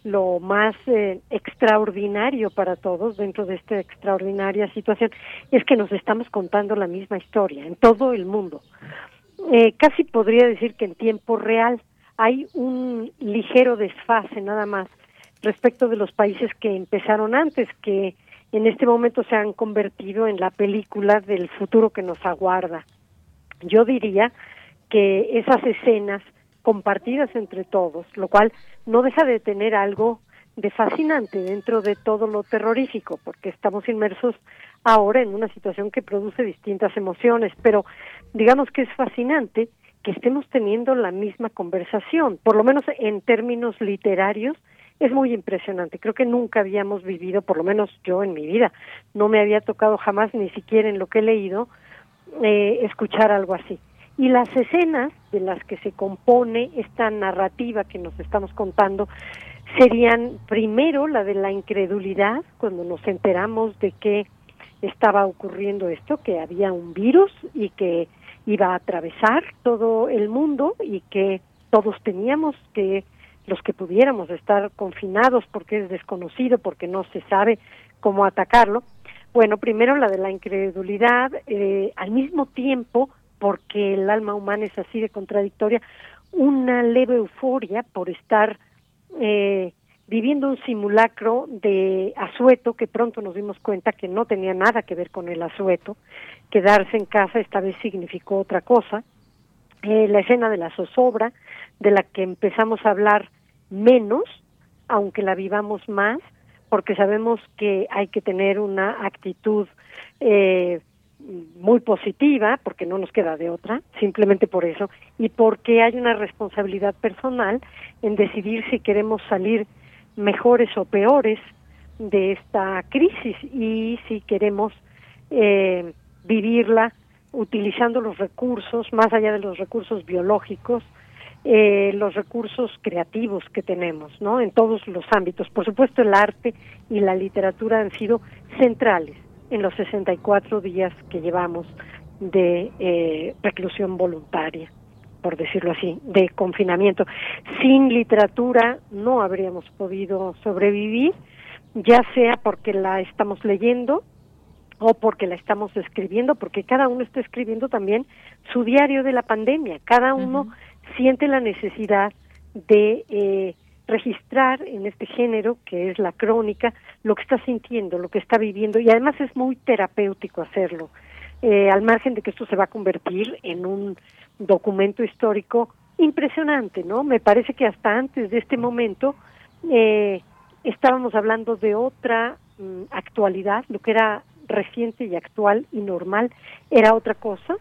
lo más eh, extraordinario para todos dentro de esta extraordinaria situación, es que nos estamos contando la misma historia en todo el mundo. Eh, casi podría decir que en tiempo real hay un ligero desfase nada más respecto de los países que empezaron antes, que en este momento se han convertido en la película del futuro que nos aguarda. Yo diría que esas escenas compartidas entre todos, lo cual no deja de tener algo de fascinante dentro de todo lo terrorífico, porque estamos inmersos ahora en una situación que produce distintas emociones, pero digamos que es fascinante que estemos teniendo la misma conversación, por lo menos en términos literarios, es muy impresionante. Creo que nunca habíamos vivido, por lo menos yo en mi vida, no me había tocado jamás, ni siquiera en lo que he leído, eh, escuchar algo así. Y las escenas de las que se compone esta narrativa que nos estamos contando serían primero la de la incredulidad, cuando nos enteramos de que estaba ocurriendo esto, que había un virus y que iba a atravesar todo el mundo y que todos teníamos que, los que pudiéramos estar confinados porque es desconocido, porque no se sabe cómo atacarlo. Bueno, primero la de la incredulidad, eh, al mismo tiempo, porque el alma humana es así de contradictoria, una leve euforia por estar eh, viviendo un simulacro de asueto que pronto nos dimos cuenta que no tenía nada que ver con el asueto, quedarse en casa esta vez significó otra cosa, eh, la escena de la zozobra, de la que empezamos a hablar menos, aunque la vivamos más, porque sabemos que hay que tener una actitud eh, muy positiva, porque no nos queda de otra, simplemente por eso, y porque hay una responsabilidad personal en decidir si queremos salir mejores o peores de esta crisis y si queremos eh, vivirla utilizando los recursos, más allá de los recursos biológicos, eh, los recursos creativos que tenemos, ¿no? En todos los ámbitos. Por supuesto, el arte y la literatura han sido centrales en los 64 días que llevamos de eh, reclusión voluntaria, por decirlo así, de confinamiento. Sin literatura no habríamos podido sobrevivir, ya sea porque la estamos leyendo o porque la estamos escribiendo, porque cada uno está escribiendo también su diario de la pandemia, cada uno siente la necesidad de eh, registrar en este género, que es la crónica, lo que está sintiendo, lo que está viviendo, y además es muy terapéutico hacerlo, eh, al margen de que esto se va a convertir en un documento histórico impresionante, ¿no? Me parece que hasta antes de este momento eh, estábamos hablando de otra mm, actualidad, lo que era reciente y actual y normal era otra cosa,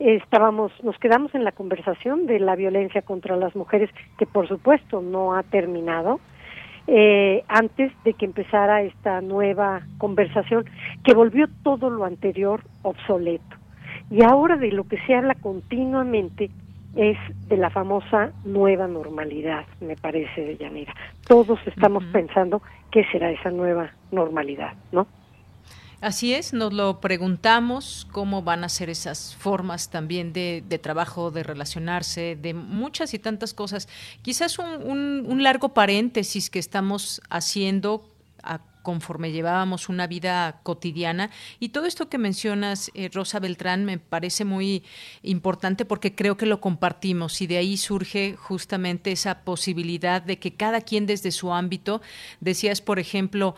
estábamos, nos quedamos en la conversación de la violencia contra las mujeres, que por supuesto no ha terminado, eh, antes de que empezara esta nueva conversación, que volvió todo lo anterior obsoleto. Y ahora de lo que se habla continuamente es de la famosa nueva normalidad, me parece, Yanira. Todos estamos pensando qué será esa nueva normalidad, ¿no? Así es, nos lo preguntamos, cómo van a ser esas formas también de, trabajo, de relacionarse, de muchas y tantas cosas. Quizás un, un largo paréntesis que estamos haciendo a conforme llevábamos una vida cotidiana. Y todo esto que mencionas, eh, Rosa Beltrán, me parece muy importante porque creo que lo compartimos y de ahí surge justamente esa posibilidad de que cada quien desde su ámbito, decías, por ejemplo,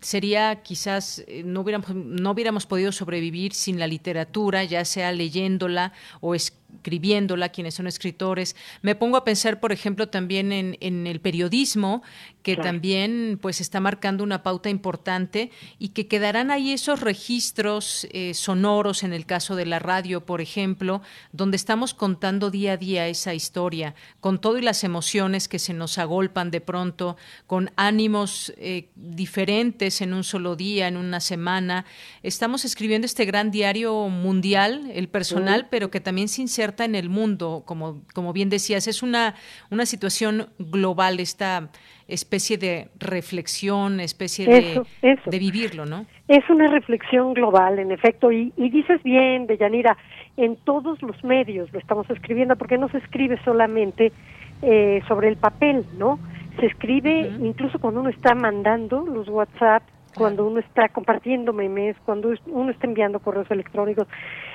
sería quizás, eh, no hubiéramos, no hubiéramos podido sobrevivir sin la literatura, ya sea leyéndola o escribiéndola, quienes son escritores. Me pongo a pensar, por ejemplo, también en, en el periodismo, que también pues está marcando una pauta importante y que quedarán ahí esos registros eh, sonoros en el caso de la radio, por ejemplo, donde estamos contando día a día esa historia, con todo y las emociones que se nos agolpan de pronto, con ánimos eh, diferentes en un solo día, en una semana. Estamos escribiendo este gran diario mundial, el personal, pero que también se inserta en el mundo, como, como bien decías, es una, una situación global, esta especie de reflexión, especie de, de, vivirlo, ¿no? Es una reflexión global, en efecto, y, y dices bien, Deyanira, en todos los medios lo estamos escribiendo, porque no se escribe solamente eh, sobre el papel, ¿no? Se escribe incluso cuando uno está mandando los WhatsApp, cuando uno está compartiendo memes, cuando uno está enviando correos electrónicos,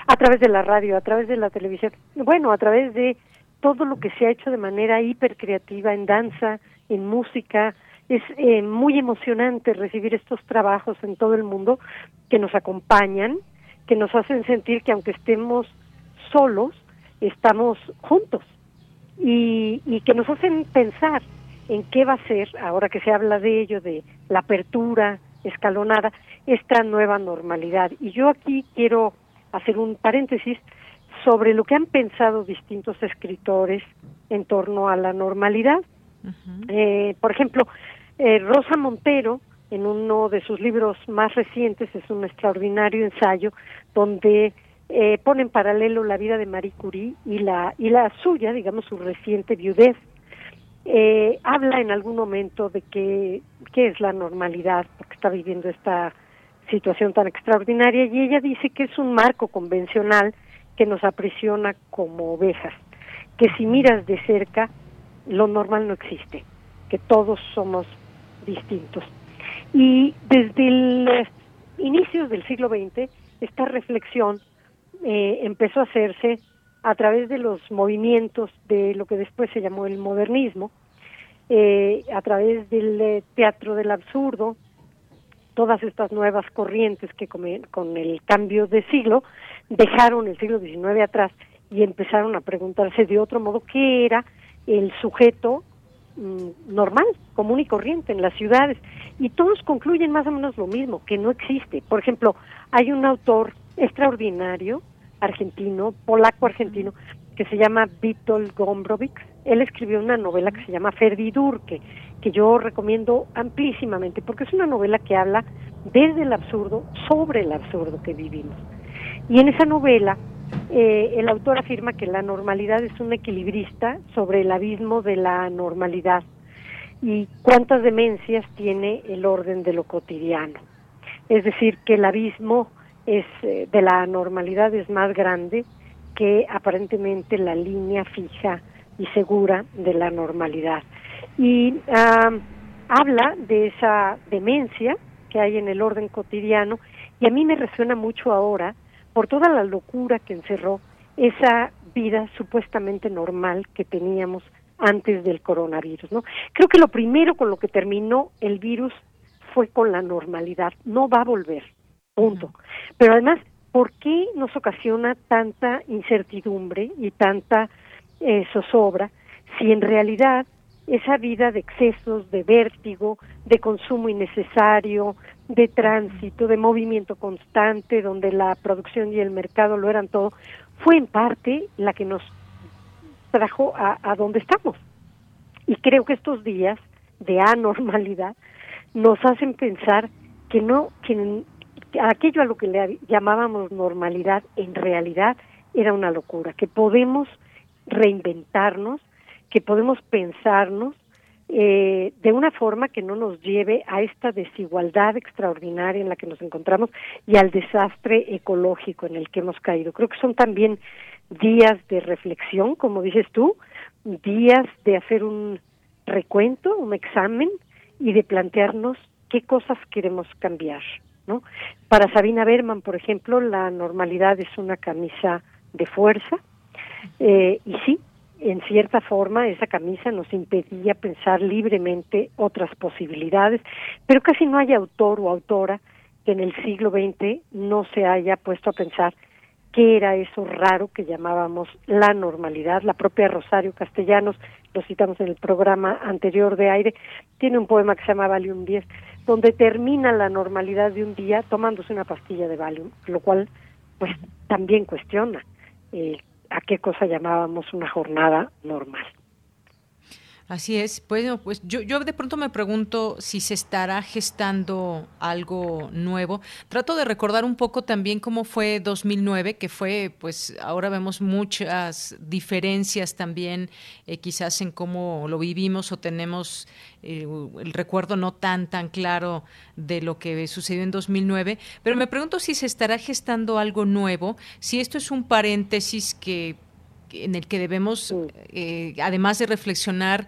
a través de la radio, a través de la televisión, bueno, a través de todo lo que se ha hecho de manera hipercreativa en danza, en música. Es eh, muy emocionante recibir estos trabajos en todo el mundo que nos acompañan, que nos hacen sentir que aunque estemos solos, estamos juntos y, y que nos hacen pensar en qué va a ser, ahora que se habla de ello, de la apertura escalonada, esta nueva normalidad. Y yo aquí quiero hacer un paréntesis sobre lo que han pensado distintos escritores en torno a la normalidad. Eh, por ejemplo, eh, Rosa Montero, en uno de sus libros más recientes, es un extraordinario ensayo donde eh, pone en paralelo la vida de Marie Curie y la, y la suya, digamos, su reciente viudez. Eh, habla en algún momento de que, qué es la normalidad, porque está viviendo esta situación tan extraordinaria, y ella dice que es un marco convencional que nos aprisiona como ovejas, que si miras de cerca lo normal no existe, que todos somos distintos. Y desde el inicios del siglo XX, esta reflexión eh, empezó a hacerse a través de los movimientos de lo que después se llamó el modernismo, eh, a través del eh, teatro del absurdo, todas estas nuevas corrientes que con el cambio de siglo dejaron el siglo XIX atrás y empezaron a preguntarse de otro modo qué era el sujeto mm, normal, común y corriente en las ciudades. Y todos concluyen más o menos lo mismo, que no existe. Por ejemplo, hay un autor extraordinario, argentino, polaco-argentino, que se llama Witold Gombrowicz. él escribió una novela que se llama Ferdidur, que, que yo recomiendo amplísimamente, porque es una novela que habla desde el absurdo sobre el absurdo que vivimos. Y en esa novela, eh, el autor afirma que la normalidad es un equilibrista sobre el abismo de la normalidad y cuántas demencias tiene el orden de lo cotidiano. Es decir, que el abismo es, eh, de la normalidad es más grande que aparentemente la línea fija y segura de la normalidad. Y habla de esa demencia que hay en el orden cotidiano y a mí me resuena mucho ahora por toda la locura que encerró esa vida supuestamente normal que teníamos antes del coronavirus, ¿no? Creo que lo primero con lo que terminó el virus fue con la normalidad, no va a volver, punto. Pero además, ¿por qué nos ocasiona tanta incertidumbre y tanta eh, zozobra si en realidad esa vida de excesos, de vértigo, de consumo innecesario, de tránsito, de movimiento constante, donde la producción y el mercado lo eran todo, fue en parte la que nos trajo a, a donde estamos. Y creo que estos días de anormalidad nos hacen pensar que no, que aquello a lo que le llamábamos normalidad en realidad era una locura, que podemos reinventarnos, que podemos pensarnos eh, de una forma que no nos lleve a esta desigualdad extraordinaria en la que nos encontramos y al desastre ecológico en el que hemos caído. Creo que son también días de reflexión, como dices tú, días de hacer un recuento, un examen y de plantearnos qué cosas queremos cambiar, ¿no? Para Sabina Berman, por ejemplo, la normalidad es una camisa de fuerza eh, y sí, en cierta forma esa camisa nos impedía pensar libremente otras posibilidades, pero casi no hay autor o autora que en el siglo XX no se haya puesto a pensar qué era eso raro que llamábamos la normalidad. La propia Rosario Castellanos, lo citamos en el programa anterior de aire, tiene un poema que se llama Valium 10, donde termina la normalidad de un día tomándose una pastilla de Valium, lo cual pues también cuestiona eh, a qué cosa llamábamos una jornada normal. Así es. Pues yo, yo de pronto me pregunto si se estará gestando algo nuevo. Trato de recordar un poco también cómo fue 2009, que fue, pues ahora vemos muchas diferencias también, eh, quizás en cómo lo vivimos o tenemos eh, el recuerdo no tan, tan claro de lo que sucedió en 2009. Pero me pregunto si se estará gestando algo nuevo, si esto es un paréntesis que en el que debemos, eh, además de reflexionar,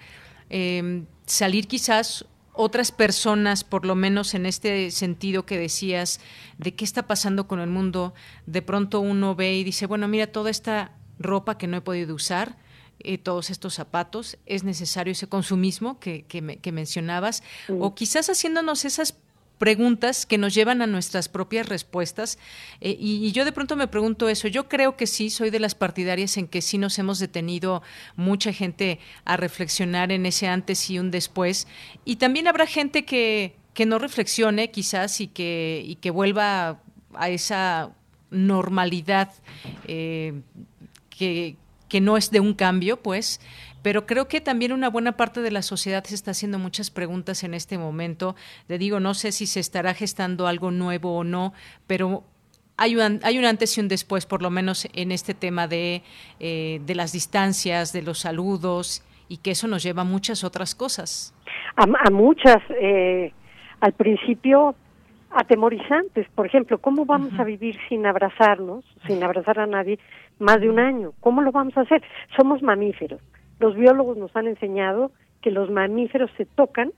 em, salir quizás otras personas, por lo menos en este sentido que decías, de qué está pasando con el mundo, de pronto uno ve y dice, bueno, mira, toda esta ropa que no he podido usar, eh, todos estos zapatos, es necesario ese consumismo que, que, mencionabas, o quizás haciéndonos esas preguntas que nos llevan a nuestras propias respuestas. Eh, y, yo de pronto me pregunto eso. Yo creo que sí, soy de las partidarias en que sí nos hemos detenido mucha gente a reflexionar en ese antes y un después. Y también habrá gente que, que no reflexione quizás y que, y que vuelva a esa normalidad eh, que, que no es de un cambio, pues, pero creo que también una buena parte de la sociedad se está haciendo muchas preguntas en este momento. Le digo, no sé si se estará gestando algo nuevo o no, pero hay un, hay un antes y un después, por lo menos en este tema de, eh, de las distancias, de los saludos, y que eso nos lleva a muchas otras cosas. A, muchas. Eh, al principio atemorizantes. Por ejemplo, ¿cómo vamos a vivir sin abrazarnos, sin abrazar a nadie, más de un año? ¿Cómo lo vamos a hacer? Somos mamíferos. Los biólogos nos han enseñado que los mamíferos se tocan,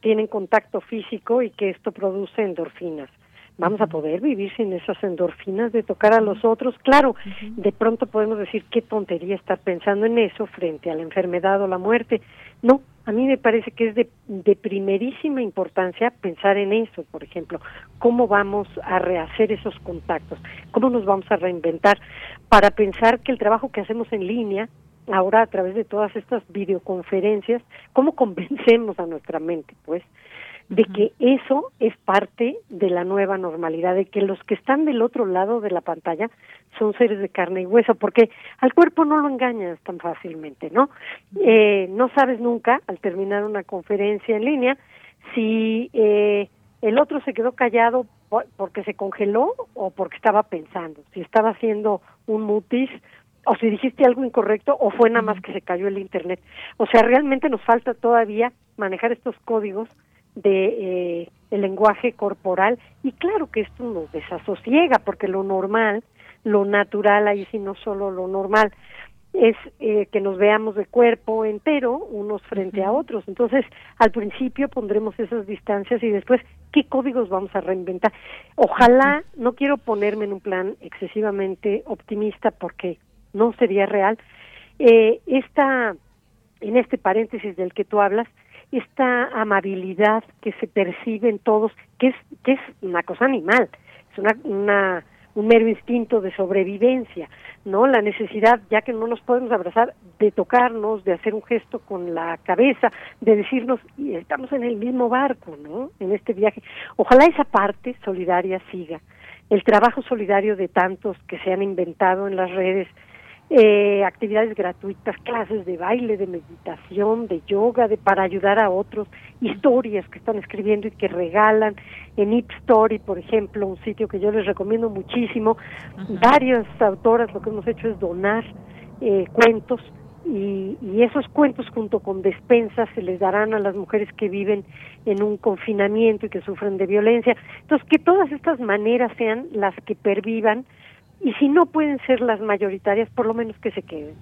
tienen contacto físico y que esto produce endorfinas. ¿Vamos a poder vivir sin esas endorfinas de tocar a los otros? Claro, de pronto podemos decir qué tontería estar pensando en eso frente a la enfermedad o la muerte. No, a mí me parece que es de, de primerísima importancia pensar en eso, por ejemplo, cómo vamos a rehacer esos contactos, cómo nos vamos a reinventar para pensar que el trabajo que hacemos en línea ahora a través de todas estas videoconferencias, cómo convencemos a nuestra mente, pues, de que eso es parte de la nueva normalidad, de que los que están del otro lado de la pantalla son seres de carne y hueso, porque al cuerpo no lo engañas tan fácilmente, ¿no? Eh, no sabes nunca, al terminar una conferencia en línea, si eh, el otro se quedó callado porque se congeló o porque estaba pensando, si estaba haciendo un mutis o si dijiste algo incorrecto o fue nada más que se cayó el internet. O sea, realmente nos falta todavía manejar estos códigos de eh, el lenguaje corporal y claro que esto nos desasosiega porque lo normal, lo natural ahí sí no solo lo normal es eh, que nos veamos de cuerpo entero unos frente a otros. Entonces, al principio pondremos esas distancias y después, ¿qué códigos vamos a reinventar? Ojalá, no quiero ponerme en un plan excesivamente optimista porque no sería real. Eh, esta, en este paréntesis del que tú hablas, esta amabilidad que se percibe en todos, que es, que es una cosa animal, es una, una un mero instinto de sobrevivencia, ¿no? La necesidad, ya que no nos podemos abrazar, de tocarnos, de hacer un gesto con la cabeza, de decirnos, estamos en el mismo barco, ¿no? En este viaje. Ojalá esa parte solidaria siga. El trabajo solidario de tantos que se han inventado en las redes, eh, actividades gratuitas, clases de baile, de meditación, de yoga, de para ayudar a otros, historias que están escribiendo y que regalan en Ip Story, por ejemplo, un sitio que yo les recomiendo muchísimo. Varias autoras lo que hemos hecho es donar eh, cuentos y, y, esos cuentos junto con despensas se les darán a las mujeres que viven en un confinamiento y que sufren de violencia. Entonces, que todas estas maneras sean las que pervivan y si no pueden ser las mayoritarias, por lo menos que se queden.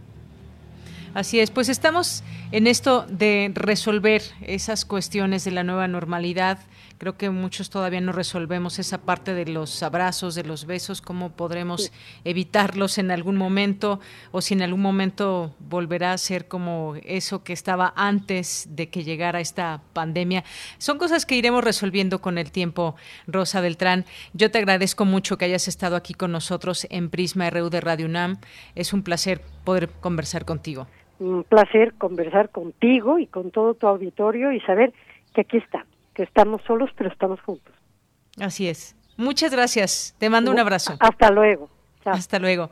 Así es, pues estamos en esto de resolver esas cuestiones de la nueva normalidad. Creo que muchos todavía no resolvemos esa parte de los abrazos, de los besos, cómo podremos evitarlos en algún momento o si en algún momento volverá a ser como eso que estaba antes de que llegara esta pandemia. Son cosas que iremos resolviendo con el tiempo, Rosa Beltrán. Yo te agradezco mucho que hayas estado aquí con nosotros en Prisma RU de Radio UNAM. Es un placer poder conversar contigo un placer conversar contigo y con todo tu auditorio y saber que aquí estamos, que estamos solos, pero estamos juntos. Así es. Muchas gracias. Te mando un abrazo. Hasta luego. Hasta luego.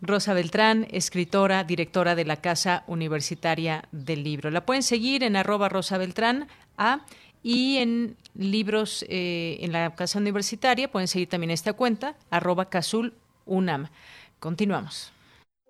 Rosa Beltrán, escritora, directora de la Casa Universitaria del Libro. La pueden seguir en arroba Rosa Beltrán A y en libros eh, en la Casa Universitaria pueden seguir también esta cuenta, arroba Casul Unam. Continuamos.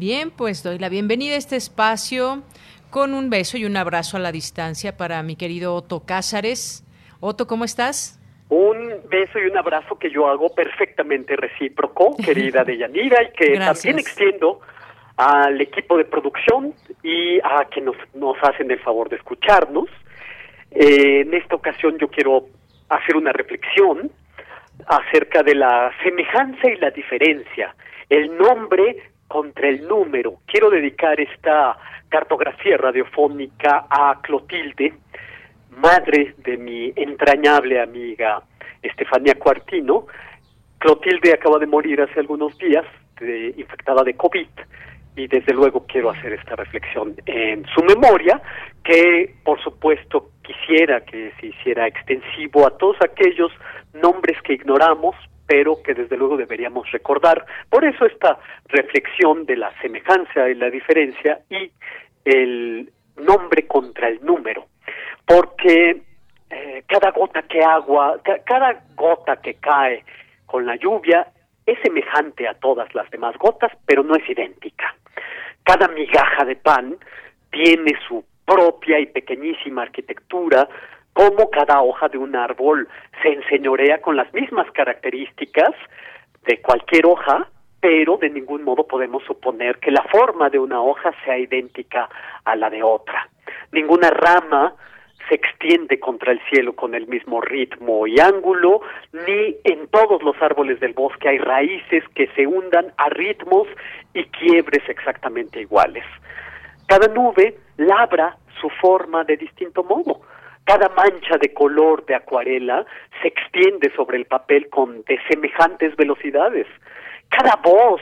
Bien, pues doy la bienvenida a este espacio con un beso y un abrazo a la distancia para mi querido Otto Cázares. Otto, ¿cómo estás? Un beso y un abrazo que yo hago perfectamente recíproco, querida Deyanira, y que también extiendo al equipo de producción y a quienes nos, hacen el favor de escucharnos. Eh, en esta ocasión yo quiero hacer una reflexión acerca de la semejanza y la diferencia. El nombre contra el número. Quiero dedicar esta cartografía radiofónica a Clotilde, madre de mi entrañable amiga Estefanía Cuartino. Clotilde acaba de morir hace algunos días, infectada de COVID, y desde luego quiero hacer esta reflexión en su memoria, que por supuesto quisiera que se hiciera extensivo a todos aquellos nombres que ignoramos, pero que desde luego deberíamos recordar. Por eso esta reflexión de la semejanza y la diferencia y el nombre contra el número, porque eh, cada gota que agua, cada gota que cae con la lluvia es semejante a todas las demás gotas, pero no es idéntica. Cada migaja de pan tiene su propia y pequeñísima arquitectura, cómo cada hoja de un árbol se enseñorea con las mismas características de cualquier hoja, pero de ningún modo podemos suponer que la forma de una hoja sea idéntica a la de otra. Ninguna rama se extiende contra el cielo con el mismo ritmo y ángulo, ni en todos los árboles del bosque hay raíces que se hundan a ritmos y quiebres exactamente iguales. Cada nube labra su forma de distinto modo. Cada mancha de color de acuarela se extiende sobre el papel con de semejantes velocidades. Cada voz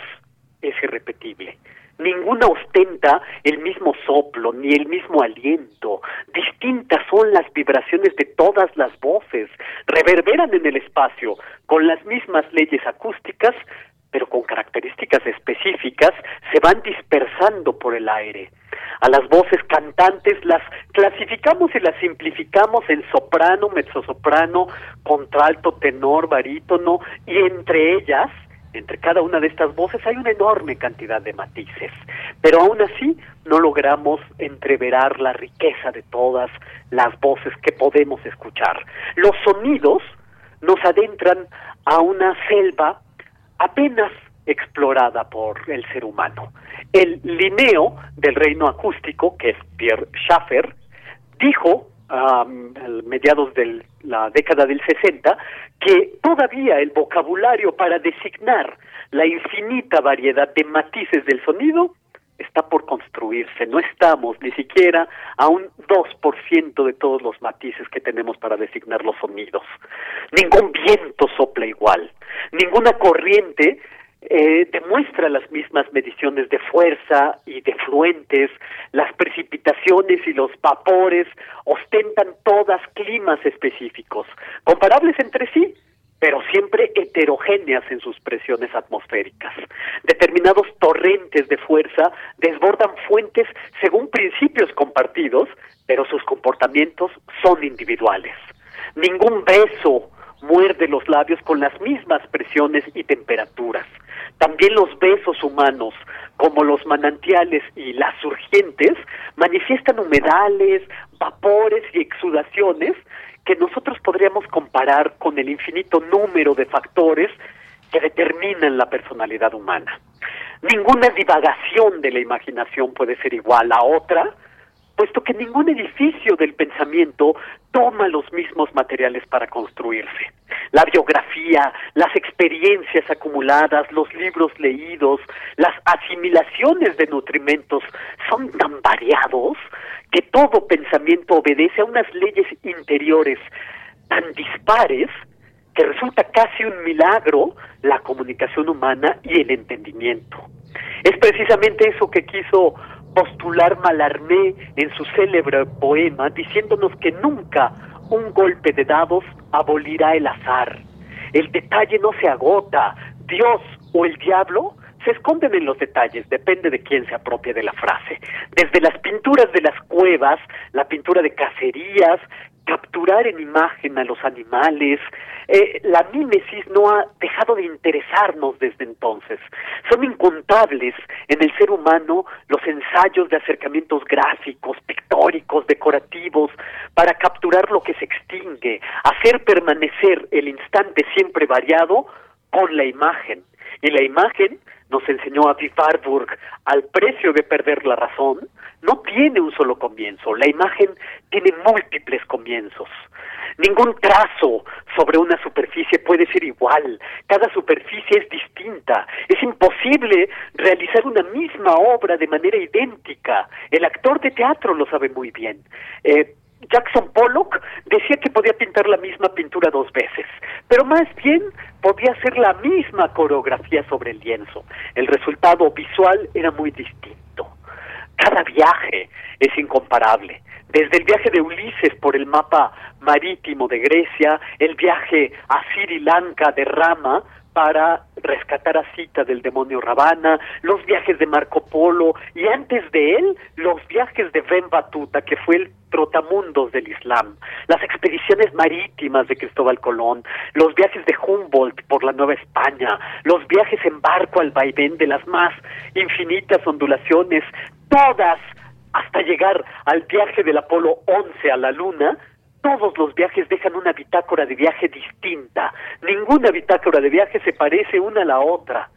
es irrepetible. Ninguna ostenta el mismo soplo ni el mismo aliento. Distintas son las vibraciones de todas las voces. Reverberan en el espacio con las mismas leyes acústicas, pero con características específicas, se van dispersando por el aire. A las voces cantantes las clasificamos y las simplificamos en soprano, mezzosoprano, contralto, tenor, barítono, y entre ellas entre cada una de estas voces hay una enorme cantidad de matices, pero aún así no logramos entreverar la riqueza de todas las voces que podemos escuchar. Los sonidos nos adentran a una selva apenas explorada por el ser humano. El Linneo del reino acústico, que es Pierre Schaffer, dijo a mediados de la década del 60 que todavía el vocabulario para designar la infinita variedad de matices del sonido está por construirse. No estamos ni siquiera a un 2% de todos los matices que tenemos para designar los sonidos. Ningún viento sopla igual. Ninguna corriente eh, demuestra las mismas mediciones de fuerza y de fluentes, las precipitaciones y los vapores ostentan todas climas específicos, comparables entre sí, pero siempre heterogéneas en sus presiones atmosféricas. Determinados torrentes de fuerza desbordan fuentes según principios compartidos, pero sus comportamientos son individuales. Ningún beso muerde los labios con las mismas presiones y temperaturas. También los besos humanos, como los manantiales y las surgientes, manifiestan humedales, vapores y exudaciones que nosotros podríamos comparar con el infinito número de factores que determinan la personalidad humana. Ninguna divagación de la imaginación puede ser igual a otra, puesto que ningún edificio del pensamiento toma los mismos materiales para construirse. La biografía, las experiencias acumuladas, los libros leídos, las asimilaciones de nutrimentos son tan variados que todo pensamiento obedece a unas leyes interiores tan dispares que resulta casi un milagro la comunicación humana y el entendimiento. Es precisamente eso que quiso postular Malarmé en su célebre poema, diciéndonos que nunca un golpe de dados abolirá el azar. El detalle no se agota. Dios o el diablo se esconden en los detalles, depende de quién se apropie de la frase. Desde las pinturas de las cuevas, la pintura de cacerías, capturar en imagen a los animales, eh, la mímesis no ha dejado de interesarnos desde entonces. Son incontables en el ser humano los ensayos de acercamientos gráficos, pictóricos, decorativos, para capturar lo que se extingue, hacer permanecer el instante siempre variado con la imagen. Y la imagen nos enseñó a Warburg al precio de perder la razón, no tiene un solo comienzo, la imagen tiene múltiples comienzos. Ningún trazo sobre una superficie puede ser igual, cada superficie es distinta, es imposible realizar una misma obra de manera idéntica, el actor de teatro lo sabe muy bien. Eh, Jackson Pollock decía que podía pintar la misma pintura dos veces, pero más bien podía hacer la misma coreografía sobre el lienzo. El resultado visual era muy distinto. Cada viaje es incomparable. Desde el viaje de Ulises por el mapa marítimo de Grecia, el viaje a Sri Lanka de Rama, para rescatar a Cita del demonio Ravana, los viajes de Marco Polo y antes de él los viajes de Ben Batuta, que fue el trotamundos del Islam, las expediciones marítimas de Cristóbal Colón, los viajes de Humboldt por la Nueva España, los viajes en barco al vaivén de las más infinitas ondulaciones, todas hasta llegar al viaje del Apolo 11 a la Luna, todos los viajes dejan una bitácora de viaje distinta. Ninguna bitácora de viaje se parece una a la otra.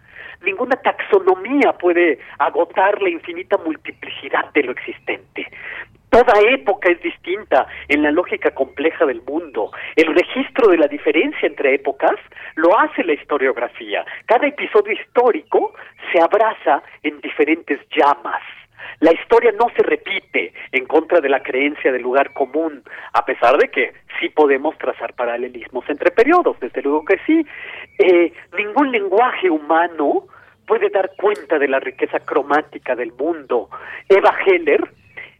ninguna taxonomía puede agotar la infinita multiplicidad de lo existente. Toda época es distinta en la lógica compleja del mundo. El registro de la diferencia entre épocas lo hace la historiografía. Cada episodio histórico se abraza en diferentes llamas. La historia no se repite en contra de la creencia del lugar común, a pesar de que sí podemos trazar paralelismos entre periodos, desde luego que sí. Eh, ningún lenguaje humano puede dar cuenta de la riqueza cromática del mundo. Eva Heller,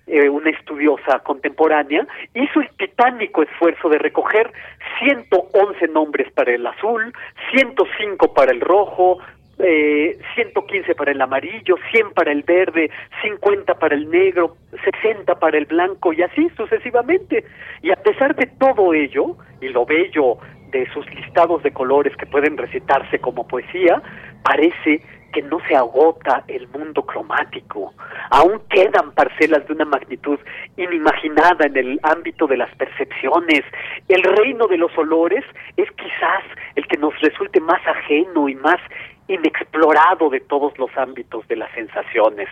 eh, una estudiosa contemporánea, hizo el titánico esfuerzo de recoger 111 nombres para el azul, 105 para el rojo, eh, 115 para el amarillo, 100 para el verde, 50 para el negro, 60 para el blanco y así sucesivamente. Y a pesar de todo ello, y lo bello de sus listados de colores que pueden recitarse como poesía, parece que no se agota el mundo cromático. Aún quedan parcelas de una magnitud inimaginada en el ámbito de las percepciones. El reino de los olores es quizás el que nos resulte más ajeno y más inexplorado de todos los ámbitos de las sensaciones.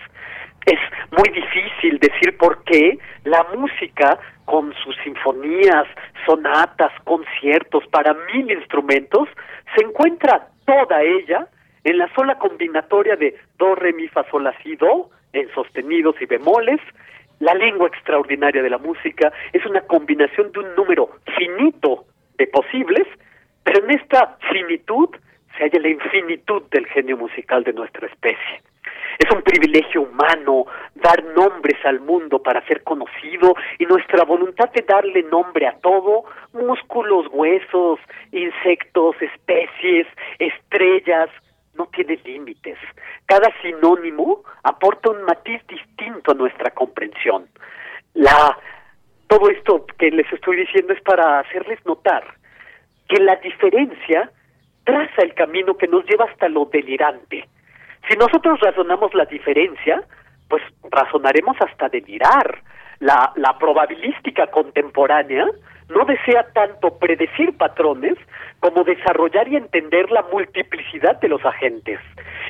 Es muy difícil decir por qué la música, con sus sinfonías, sonatas, conciertos para mil instrumentos, se encuentra toda ella en la sola combinatoria de do, re, mi, fa, sol, la, si, do, en sostenidos y bemoles, la lengua extraordinaria de la música es una combinación de un número finito de posibles, pero en esta finitud se halla la infinitud del genio musical de nuestra especie. Es un privilegio humano dar nombres al mundo para ser conocido y nuestra voluntad de darle nombre a todo, músculos, huesos, insectos, especies, estrellas, no tiene límites. Cada sinónimo aporta un matiz distinto a nuestra comprensión. La, todo esto que les estoy diciendo es para hacerles notar que la diferencia traza el camino que nos lleva hasta lo delirante. Si nosotros razonamos la diferencia, pues razonaremos hasta delirar. La, la probabilística contemporánea no desea tanto predecir patrones como desarrollar y entender la multiplicidad de los agentes.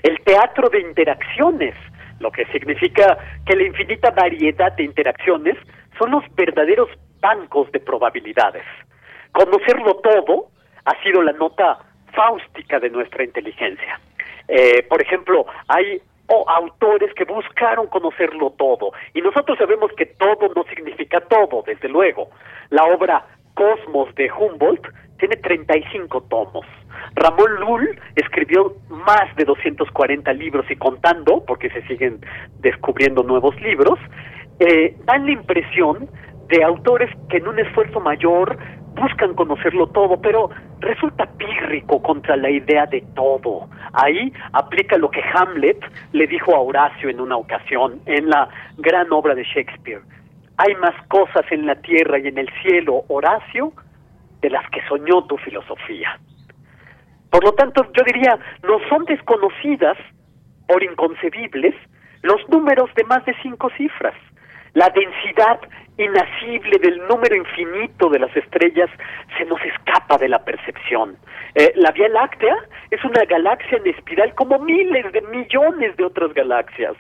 El teatro de interacciones, lo que significa que la infinita variedad de interacciones son los verdaderos bancos de probabilidades. Conocerlo todo ha sido la nota fáustica de nuestra inteligencia. Eh, por ejemplo, hay autores que buscaron conocerlo todo, y nosotros sabemos que todo no significa todo, desde luego. La obra Cosmos de Humboldt tiene 35 tomos. Ramón Lull escribió más de 240 libros y contando, porque se siguen descubriendo nuevos libros, eh, dan la impresión de autores que en un esfuerzo mayor buscan conocerlo todo, pero resulta pírrico contra la idea de todo. Ahí aplica lo que Hamlet le dijo a Horacio en una ocasión, en la gran obra de Shakespeare. Hay más cosas en la tierra y en el cielo, Horacio, de las que soñó tu filosofía. Por lo tanto, yo diría, no son desconocidas por inconcebibles los números de más de cinco cifras. La densidad inasible del número infinito de las estrellas se nos escapa de la percepción. Eh, la Vía Láctea es una galaxia en espiral como miles de millones de otras galaxias,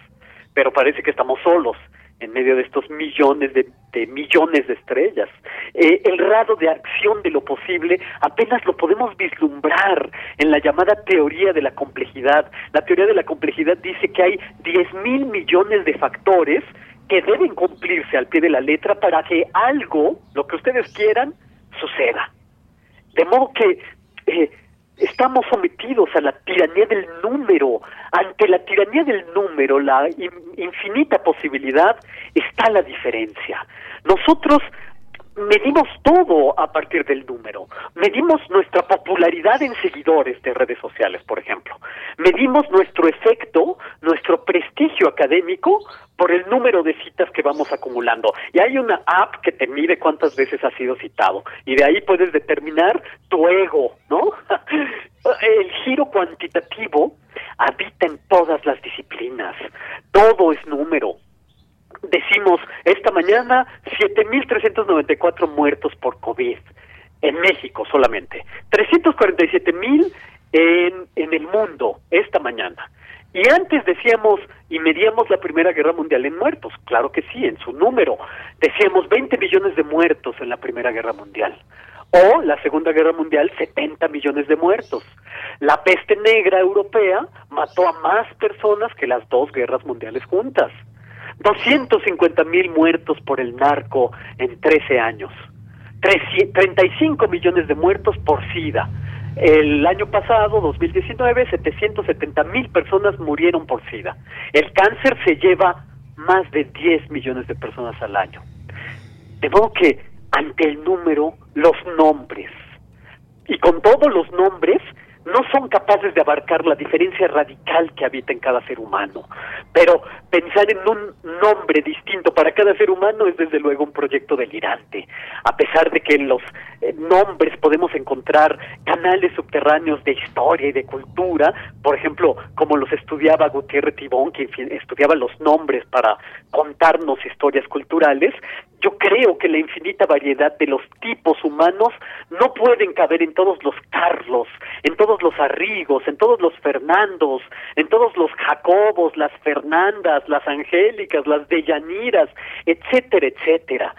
pero parece que estamos solos en medio de estos millones de, millones de estrellas. Eh, el grado de acción de lo posible apenas lo podemos vislumbrar en la llamada teoría de la complejidad. La teoría de la complejidad dice que hay 10 mil millones de factores que deben cumplirse al pie de la letra para que algo, lo que ustedes quieran, suceda. De modo que eh, estamos sometidos a la tiranía del número. Ante la tiranía del número, la infinita posibilidad, está la diferencia. Nosotros medimos todo a partir del número. Medimos nuestra popularidad en seguidores de redes sociales, por ejemplo. Medimos nuestro efecto, nuestro prestigio académico por el número de citas que vamos acumulando. Y hay una app que te mide cuántas veces has sido citado. Y de ahí puedes determinar tu ego, ¿no? el giro cuantitativo habita en todas las disciplinas. Todo es número decimos esta mañana 7.394 muertos por COVID en México solamente, 347.000 en, en el mundo esta mañana. Y antes decíamos y medíamos la Primera Guerra Mundial en muertos, claro que sí, en su número. Decíamos 20 millones de muertos en la Primera Guerra Mundial. O la Segunda Guerra Mundial, 70 millones de muertos. La peste negra europea mató a más personas que las dos guerras mundiales juntas. 250 mil muertos por el narco en 13 años. 35 millones de muertos por SIDA. El año pasado, 2019, 770 mil personas murieron por SIDA. El cáncer se lleva más de 10 millones de personas al año. De modo que, ante el número, los nombres. Y con todos los nombres, no son capaces de abarcar la diferencia radical que habita en cada ser humano. Pero pensar en un nombre distinto para cada ser humano es desde luego un proyecto delirante. A pesar de que en los eh, nombres podemos encontrar canales subterráneos de historia y de cultura, por ejemplo, como los estudiaba Gutiérrez Tibón, que estudiaba los nombres para contarnos historias culturales, yo creo que la infinita variedad de los tipos humanos no pueden caber en todos los Carlos, en todos los Arrigos, en todos los Fernandos, en todos los Jacobos, las Fernandas, las Angélicas, las Dellaniras, etcétera, etcétera.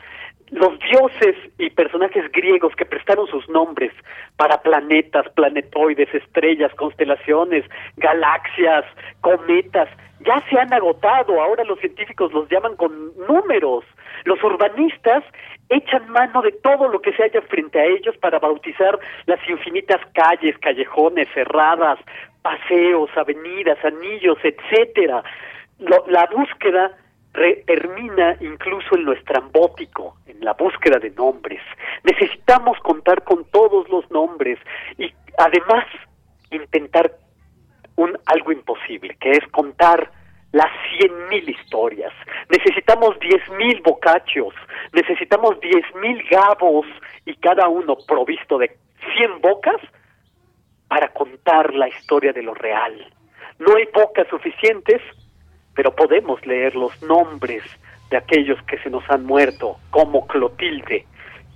Los dioses y personajes griegos que prestaron sus nombres para planetas, planetoides, estrellas, constelaciones, galaxias, cometas, ya se han agotado, ahora los científicos los llaman con números. Los urbanistas echan mano de todo lo que se haya frente a ellos para bautizar las infinitas calles, callejones, cerradas, paseos, avenidas, anillos, etcétera. la búsqueda termina incluso en lo estrambótico, en la búsqueda de nombres. Necesitamos contar con todos los nombres y además intentar un algo imposible, que es contar las cien mil historias. Necesitamos diez mil bocachos, necesitamos diez mil gabos y cada uno provisto de cien bocas para contar la historia de lo real. No hay bocas suficientes, pero podemos leer los nombres de aquellos que se nos han muerto, como Clotilde,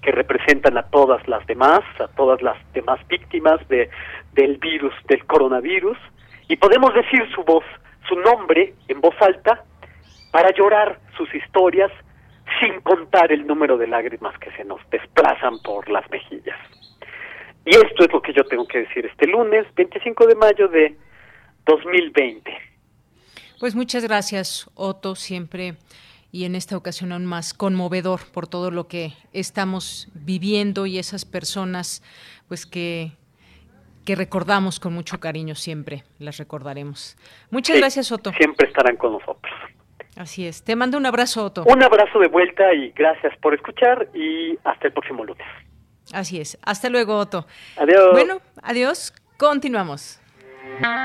que representan a todas las demás, a todas las demás víctimas de, del virus, del coronavirus, y podemos decir su voz, su nombre en voz alta para llorar sus historias sin contar el número de lágrimas que se nos desplazan por las mejillas. Y esto es lo que yo tengo que decir este lunes, 25 de mayo de 2020. Pues muchas gracias, Otto, siempre y en esta ocasión aún más conmovedor por todo lo que estamos viviendo y esas personas pues que que recordamos con mucho cariño siempre, las recordaremos. Muchas gracias, Otto. Siempre estarán con nosotros. Así es. Te mando un abrazo, Otto. Un abrazo de vuelta y gracias por escuchar y hasta el próximo lunes. Así es. Hasta luego, Otto. Adiós. Bueno, adiós. Continuamos.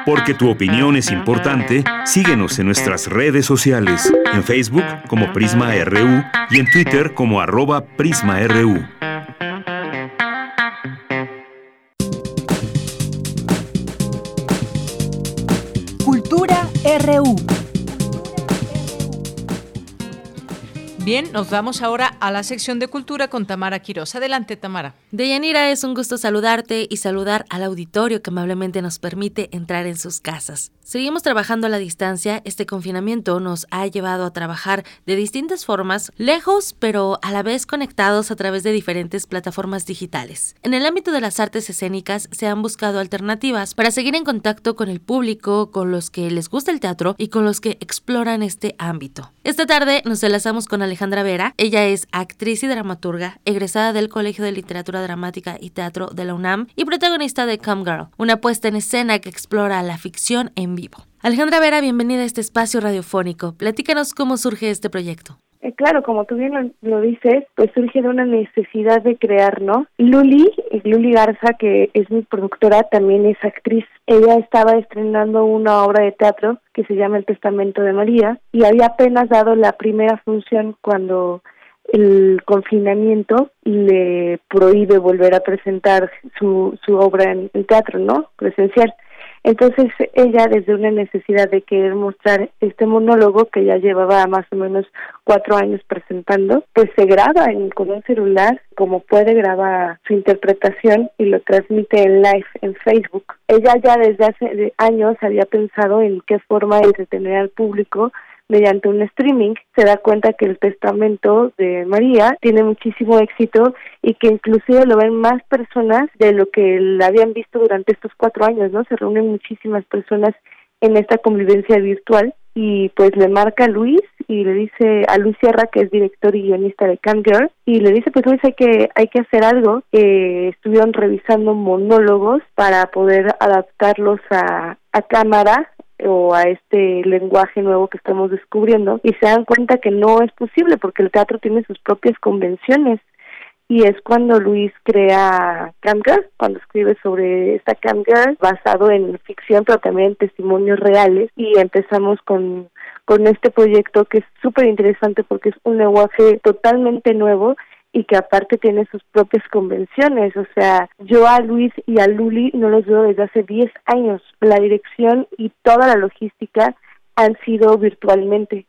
Porque tu opinión es importante, síguenos en nuestras redes sociales, en Facebook como Prisma RU y en Twitter como arroba PrismaRU. Bien, nos vamos ahora a la sección de cultura con Tamara Quiroz. Adelante, Tamara. Deyanira, es un gusto saludarte y saludar al auditorio que amablemente nos permite entrar en sus casas. Seguimos trabajando a la distancia, este confinamiento nos ha llevado a trabajar de distintas formas, lejos pero a la vez conectados a través de diferentes plataformas digitales. En el ámbito de las artes escénicas se han buscado alternativas para seguir en contacto con el público, con los que les gusta el teatro y con los que exploran este ámbito. Esta tarde nos enlazamos con Alejandra Vera, ella es actriz y dramaturga, egresada del Colegio de Literatura Dramática y Teatro de la UNAM y protagonista de Come Girl, una puesta en escena que explora la ficción en Alejandra Vera, bienvenida a este espacio radiofónico. Platícanos cómo surge este proyecto. Eh, claro, como tú bien lo, dices, pues surge de una necesidad de crear, ¿no? Luli, Luli Garza, que es mi productora, también es actriz. Ella estaba estrenando una obra de teatro que se llama El Testamento de María y había apenas dado la primera función cuando el confinamiento le prohíbe volver a presentar su, su obra en teatro, ¿no? Presencial. Entonces ella desde una necesidad de querer mostrar este monólogo que ya llevaba más o menos cuatro años presentando, pues se graba en, con un celular como puede grabar su interpretación y lo transmite en live en Facebook. Ella ya desde hace años había pensado en qué forma entretener al público mediante un streaming, se da cuenta que el testamento de María tiene muchísimo éxito y que inclusive lo ven más personas de lo que la habían visto durante estos cuatro años, ¿no? Se reúnen muchísimas personas en esta convivencia virtual y pues le marca a Luis y le dice a Luis Sierra que es director y guionista de Cam Girl y le dice pues Luis hay que hay que hacer algo eh, estuvieron revisando monólogos para poder adaptarlos a, a cámara o a este lenguaje nuevo que estamos descubriendo y se dan cuenta que no es posible porque el teatro tiene sus propias convenciones. Y es cuando Luis crea Cam cuando escribe sobre esta Cam basado en ficción pero también en testimonios reales. Y empezamos con, con este proyecto que es súper interesante porque es un lenguaje totalmente nuevo y que aparte tiene sus propias convenciones. O sea, yo a Luis y a Luli no los veo desde hace 10 años. La dirección y toda la logística han sido virtualmente.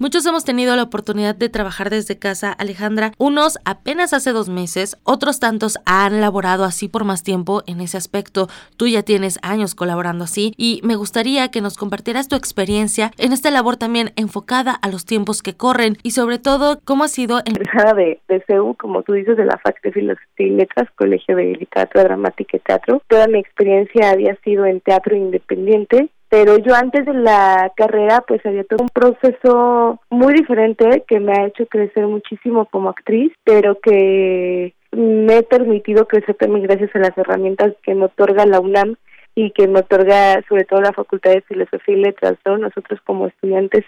Muchos hemos tenido la oportunidad de trabajar desde casa, Alejandra, unos apenas hace dos meses, otros tantos han laborado así por más tiempo en ese aspecto. Tú ya tienes años colaborando así y me gustaría que nos compartieras tu experiencia en esta labor también enfocada a los tiempos que corren y sobre todo cómo ha sido en... De, de CEU, como tú dices, de la FAC de Filosofía y Letras, Colegio de Literatura Dramática y Teatro. Toda mi experiencia había sido en teatro independiente pero yo antes de la carrera pues había todo un proceso muy diferente que me ha hecho crecer muchísimo como actriz, pero que me he permitido crecer también gracias a las herramientas que me otorga la UNAM y que me otorga sobre todo la Facultad de Filosofía y Letras, ¿no? Nosotros como estudiantes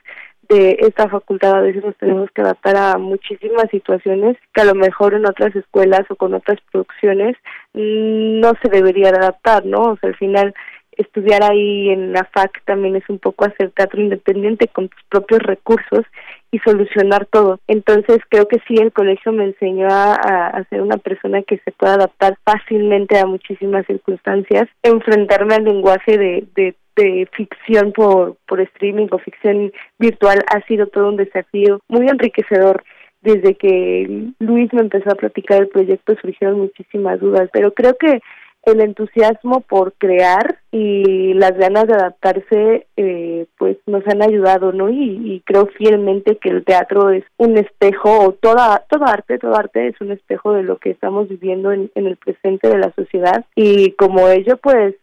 de esta facultad a veces nos tenemos que adaptar a muchísimas situaciones que a lo mejor en otras escuelas o con otras producciones no se debería adaptar, ¿no? O sea, al final estudiar ahí en la FAC también es un poco hacer teatro independiente con tus propios recursos y solucionar todo. Entonces creo que sí, el colegio me enseñó a, a, ser una persona que se pueda adaptar fácilmente a muchísimas circunstancias, enfrentarme al lenguaje de, de, de ficción por, por streaming o ficción virtual ha sido todo un desafío muy enriquecedor desde que Luis me empezó a platicar el proyecto surgieron muchísimas dudas, pero creo que el entusiasmo por crear y las ganas de adaptarse eh, pues nos han ayudado no y, creo fielmente que el teatro es un espejo o toda todo arte todo arte es un espejo de lo que estamos viviendo en, en el presente de la sociedad. Y como ello pues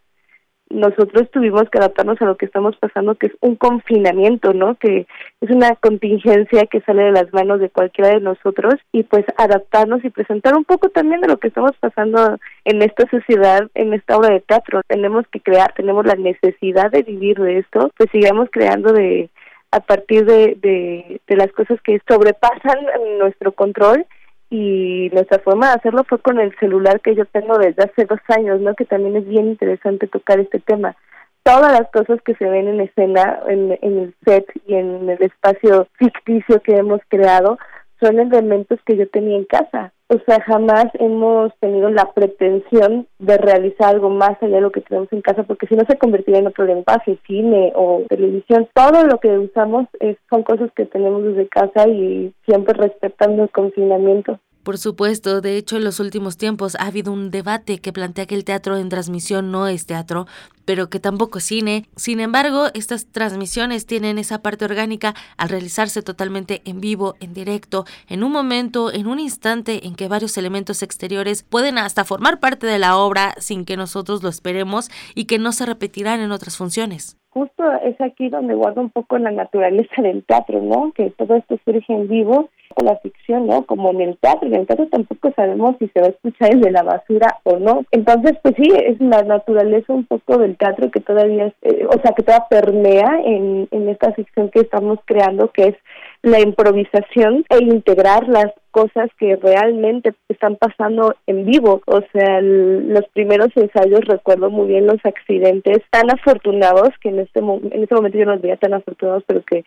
nosotros tuvimos que adaptarnos a lo que estamos pasando, que es un confinamiento, ¿no? Que es una contingencia que sale de las manos de cualquiera de nosotros y pues adaptarnos y presentar un poco también de lo que estamos pasando en esta sociedad, en esta obra de teatro. Tenemos que crear, tenemos la necesidad de vivir de esto, pues sigamos creando de a partir de, de, de las cosas que sobrepasan nuestro control y nuestra forma de hacerlo fue con el celular que yo tengo desde hace dos años, ¿no? Que también es bien interesante tocar este tema. Todas las cosas que se ven en escena, en, en el set y en el espacio ficticio que hemos creado, son elementos que yo tenía en casa. O sea, jamás hemos tenido la pretensión de realizar algo más allá de lo que tenemos en casa, porque si no se convertiría en otro lenguaje, cine o televisión. Todo lo que usamos es, son cosas que tenemos desde casa y siempre respetando el confinamiento. Por supuesto, de hecho en los últimos tiempos ha habido un debate que plantea que el teatro en transmisión no es teatro, pero que tampoco es cine. Sin embargo, estas transmisiones tienen esa parte orgánica al realizarse totalmente en vivo, en directo, en un momento, en un instante en que varios elementos exteriores pueden hasta formar parte de la obra sin que nosotros lo esperemos y que no se repetirán en otras funciones justo es aquí donde guarda un poco la naturaleza del teatro, ¿no? Que todo esto surge en vivo la ficción, ¿no? Como en el teatro, en el teatro tampoco sabemos si se va a escuchar desde la basura o no. Entonces, pues sí, es la naturaleza un poco del teatro que todavía, eh, o sea, que todavía permea en, en esta ficción que estamos creando, que es la improvisación e integrar las cosas que realmente están pasando en vivo. O sea, los primeros ensayos recuerdo muy bien los accidentes tan afortunados que en este en este momento yo no los veía tan afortunados, pero que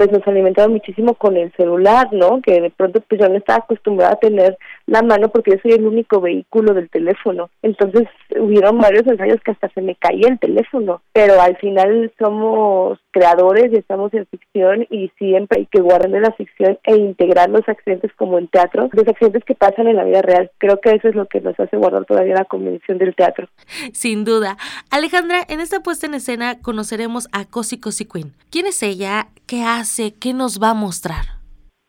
pues nos alimentamos muchísimo con el celular, ¿no? Que de pronto pues yo no estaba acostumbrada a tener la mano porque yo soy el único vehículo del teléfono. Entonces hubieron varios ensayos que hasta se me caía el teléfono, pero al final somos creadores y estamos en ficción y siempre hay que guardar la ficción e integrar los accidentes como en teatro, los accidentes que pasan en la vida real. Creo que eso es lo que nos hace guardar todavía la convención del teatro. Sin duda. Alejandra, en esta puesta en escena conoceremos a Cosi Cosi Queen. ¿Quién es ella? ¿Qué hace? ¿Qué nos va a mostrar?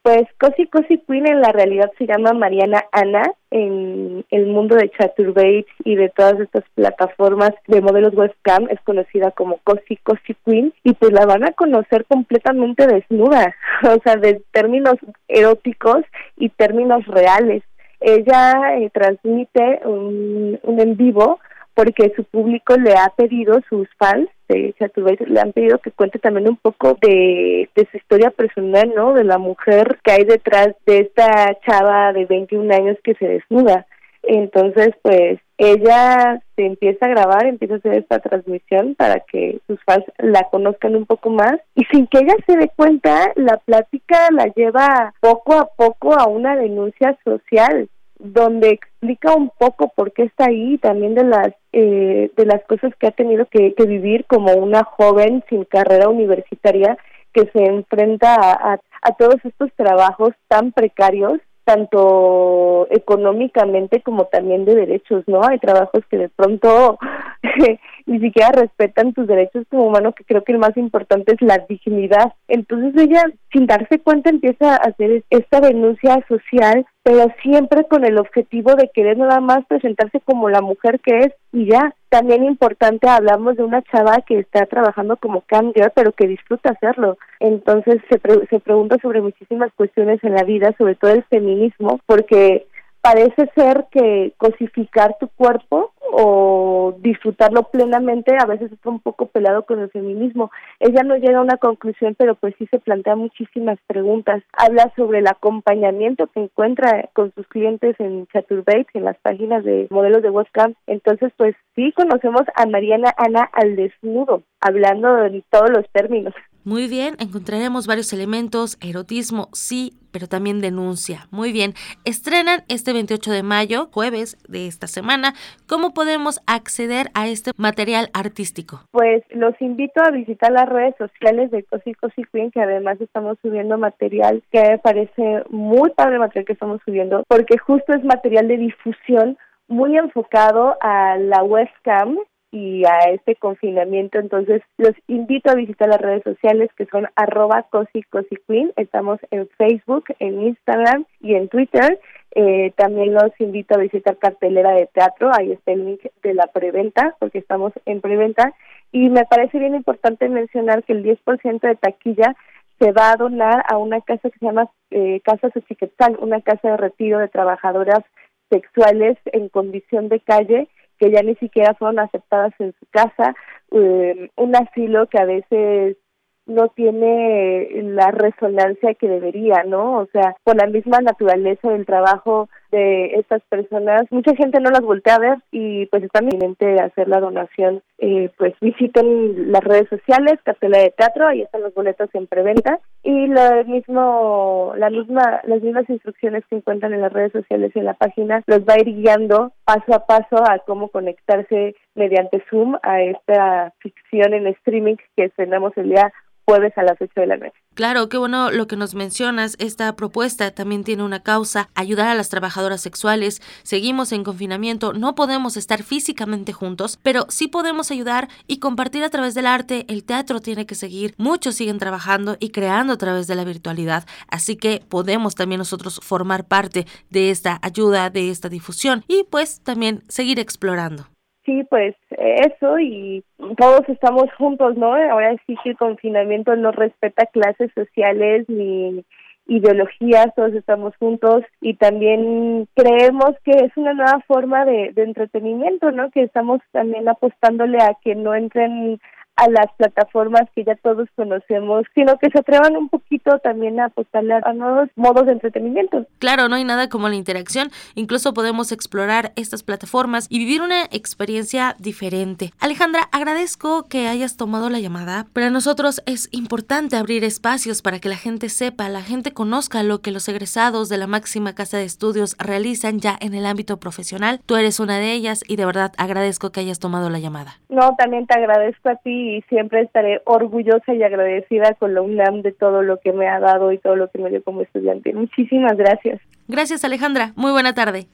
Pues Cosi Cosi Queen en la realidad se llama Mariana Ana en el mundo de Chaturbate y de todas estas plataformas de modelos webcam es conocida como Cosi Cosi Queen y pues la van a conocer completamente desnuda, o sea, de términos eróticos y términos reales. Ella eh, transmite un, un en vivo porque su público le ha pedido, sus fans de Chaturbate le han pedido que cuente también un poco de, de su historia personal, ¿no? De la mujer que hay detrás de esta chava de 21 años que se desnuda. Entonces, pues ella se empieza a grabar, empieza a hacer esta transmisión para que sus fans la conozcan un poco más y sin que ella se dé cuenta, la plática la lleva poco a poco a una denuncia social donde explica un poco por qué está ahí también de las eh, de las cosas que ha tenido que, vivir como una joven sin carrera universitaria que se enfrenta a, a todos estos trabajos tan precarios tanto económicamente como también de derechos, ¿no? Hay trabajos que de pronto ni siquiera respetan tus derechos como humano, que creo que el más importante es la dignidad. Entonces ella, sin darse cuenta, empieza a hacer esta denuncia social, pero siempre con el objetivo de querer nada más presentarse como la mujer que es y ya. También importante, hablamos de una chava que está trabajando como cam pero que disfruta hacerlo. Entonces se, se pregunta sobre muchísimas cuestiones en la vida, sobre todo el feminismo, porque parece ser que cosificar tu cuerpo o disfrutarlo plenamente a veces está un poco pelado con el feminismo. Ella no llega a una conclusión, pero pues sí se plantea muchísimas preguntas. Habla sobre el acompañamiento que encuentra con sus clientes en Chaturbate, en las páginas de modelos de webcam. Entonces, pues sí conocemos a Mariana Ana al desnudo, hablando de todos los términos. Muy bien, encontraremos varios elementos, erotismo, sí, pero también denuncia. Muy bien, estrenan este 28 de mayo, jueves de esta semana. ¿Cómo podemos acceder a este material artístico? Pues los invito a visitar las redes sociales de Cosi Cosi Queen, que además estamos subiendo material que me parece muy padre material que estamos subiendo, porque justo es material de difusión muy enfocado a la webcam y a este confinamiento. Entonces, los invito a visitar las redes sociales que son arroba cosi. Estamos en Facebook, en Instagram y en Twitter. Eh, también los invito a visitar cartelera de teatro. Ahí está el link de la preventa, porque estamos en preventa. Y me parece bien importante mencionar que el 10% de taquilla se va a donar a una casa que se llama eh, Casa Xochiquetzal, una casa de retiro de trabajadoras sexuales en condición de calle que ya ni siquiera fueron aceptadas en su casa, eh, un asilo que a veces no tiene la resonancia que debería, ¿no? O sea, por la misma naturaleza del trabajo de estas personas, mucha gente no las voltea a ver y pues está de hacer la donación, eh, pues visiten las redes sociales, cartela de teatro, ahí están los boletos en preventa. Y lo mismo, la misma, las mismas instrucciones que encuentran en las redes sociales y en la página los va a ir guiando paso a paso a cómo conectarse mediante Zoom a esta ficción en streaming que estrenamos el día jueves a las 8 de la noche. Claro, qué bueno lo que nos mencionas. Esta propuesta también tiene una causa, ayudar a las trabajadoras sexuales. Seguimos en confinamiento, no podemos estar físicamente juntos, pero sí podemos ayudar y compartir a través del arte. El teatro tiene que seguir, muchos siguen trabajando y creando a través de la virtualidad, así que podemos también nosotros formar parte de esta ayuda, de esta difusión y pues también seguir explorando. Sí, pues eso y todos estamos juntos, ¿no? Ahora sí que el confinamiento no respeta clases sociales ni ideologías, todos estamos juntos y también creemos que es una nueva forma de, de entretenimiento, ¿no? Que estamos también apostándole a que no entren a las plataformas que ya todos conocemos, sino que se atrevan un poquito también a apostarle a nuevos modos de entretenimiento. Claro, no hay nada como la interacción, incluso podemos explorar estas plataformas y vivir una experiencia diferente. Alejandra, agradezco que hayas tomado la llamada. Para nosotros es importante abrir espacios para que la gente sepa, la gente conozca lo que los egresados de la máxima casa de estudios realizan ya en el ámbito profesional. Tú eres una de ellas y de verdad agradezco que hayas tomado la llamada. No, también te agradezco a ti y siempre estaré orgullosa y agradecida con la UNAM de todo lo que me ha dado y todo lo que me dio como estudiante. Muchísimas gracias. Gracias Alejandra, muy buena tarde.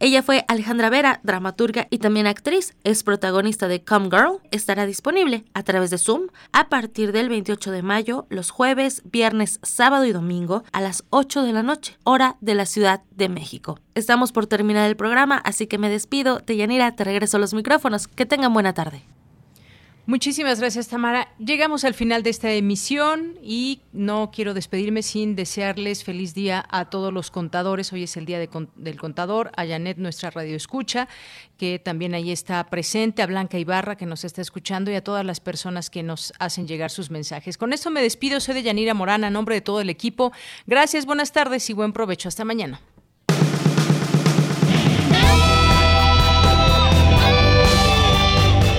Ella fue Alejandra Vera, dramaturga y también actriz. Es protagonista de Come Girl. Estará disponible a través de Zoom a partir del 28 de mayo, los jueves, viernes, sábado y domingo a las 8 de la noche, hora de la Ciudad de México. Estamos por terminar el programa, así que me despido. Yanira, te regreso los micrófonos. Que tengan buena tarde. Muchísimas gracias, Tamara. Llegamos al final de esta emisión y no quiero despedirme sin desearles feliz día a todos los contadores. Hoy es el día del contador, a Janet, nuestra radio escucha, que también ahí está presente, a Blanca Ibarra, que nos está escuchando, y a todas las personas que nos hacen llegar sus mensajes. Con esto me despido. Soy de Yanira Morana, a nombre de todo el equipo. Gracias, buenas tardes y buen provecho. Hasta mañana.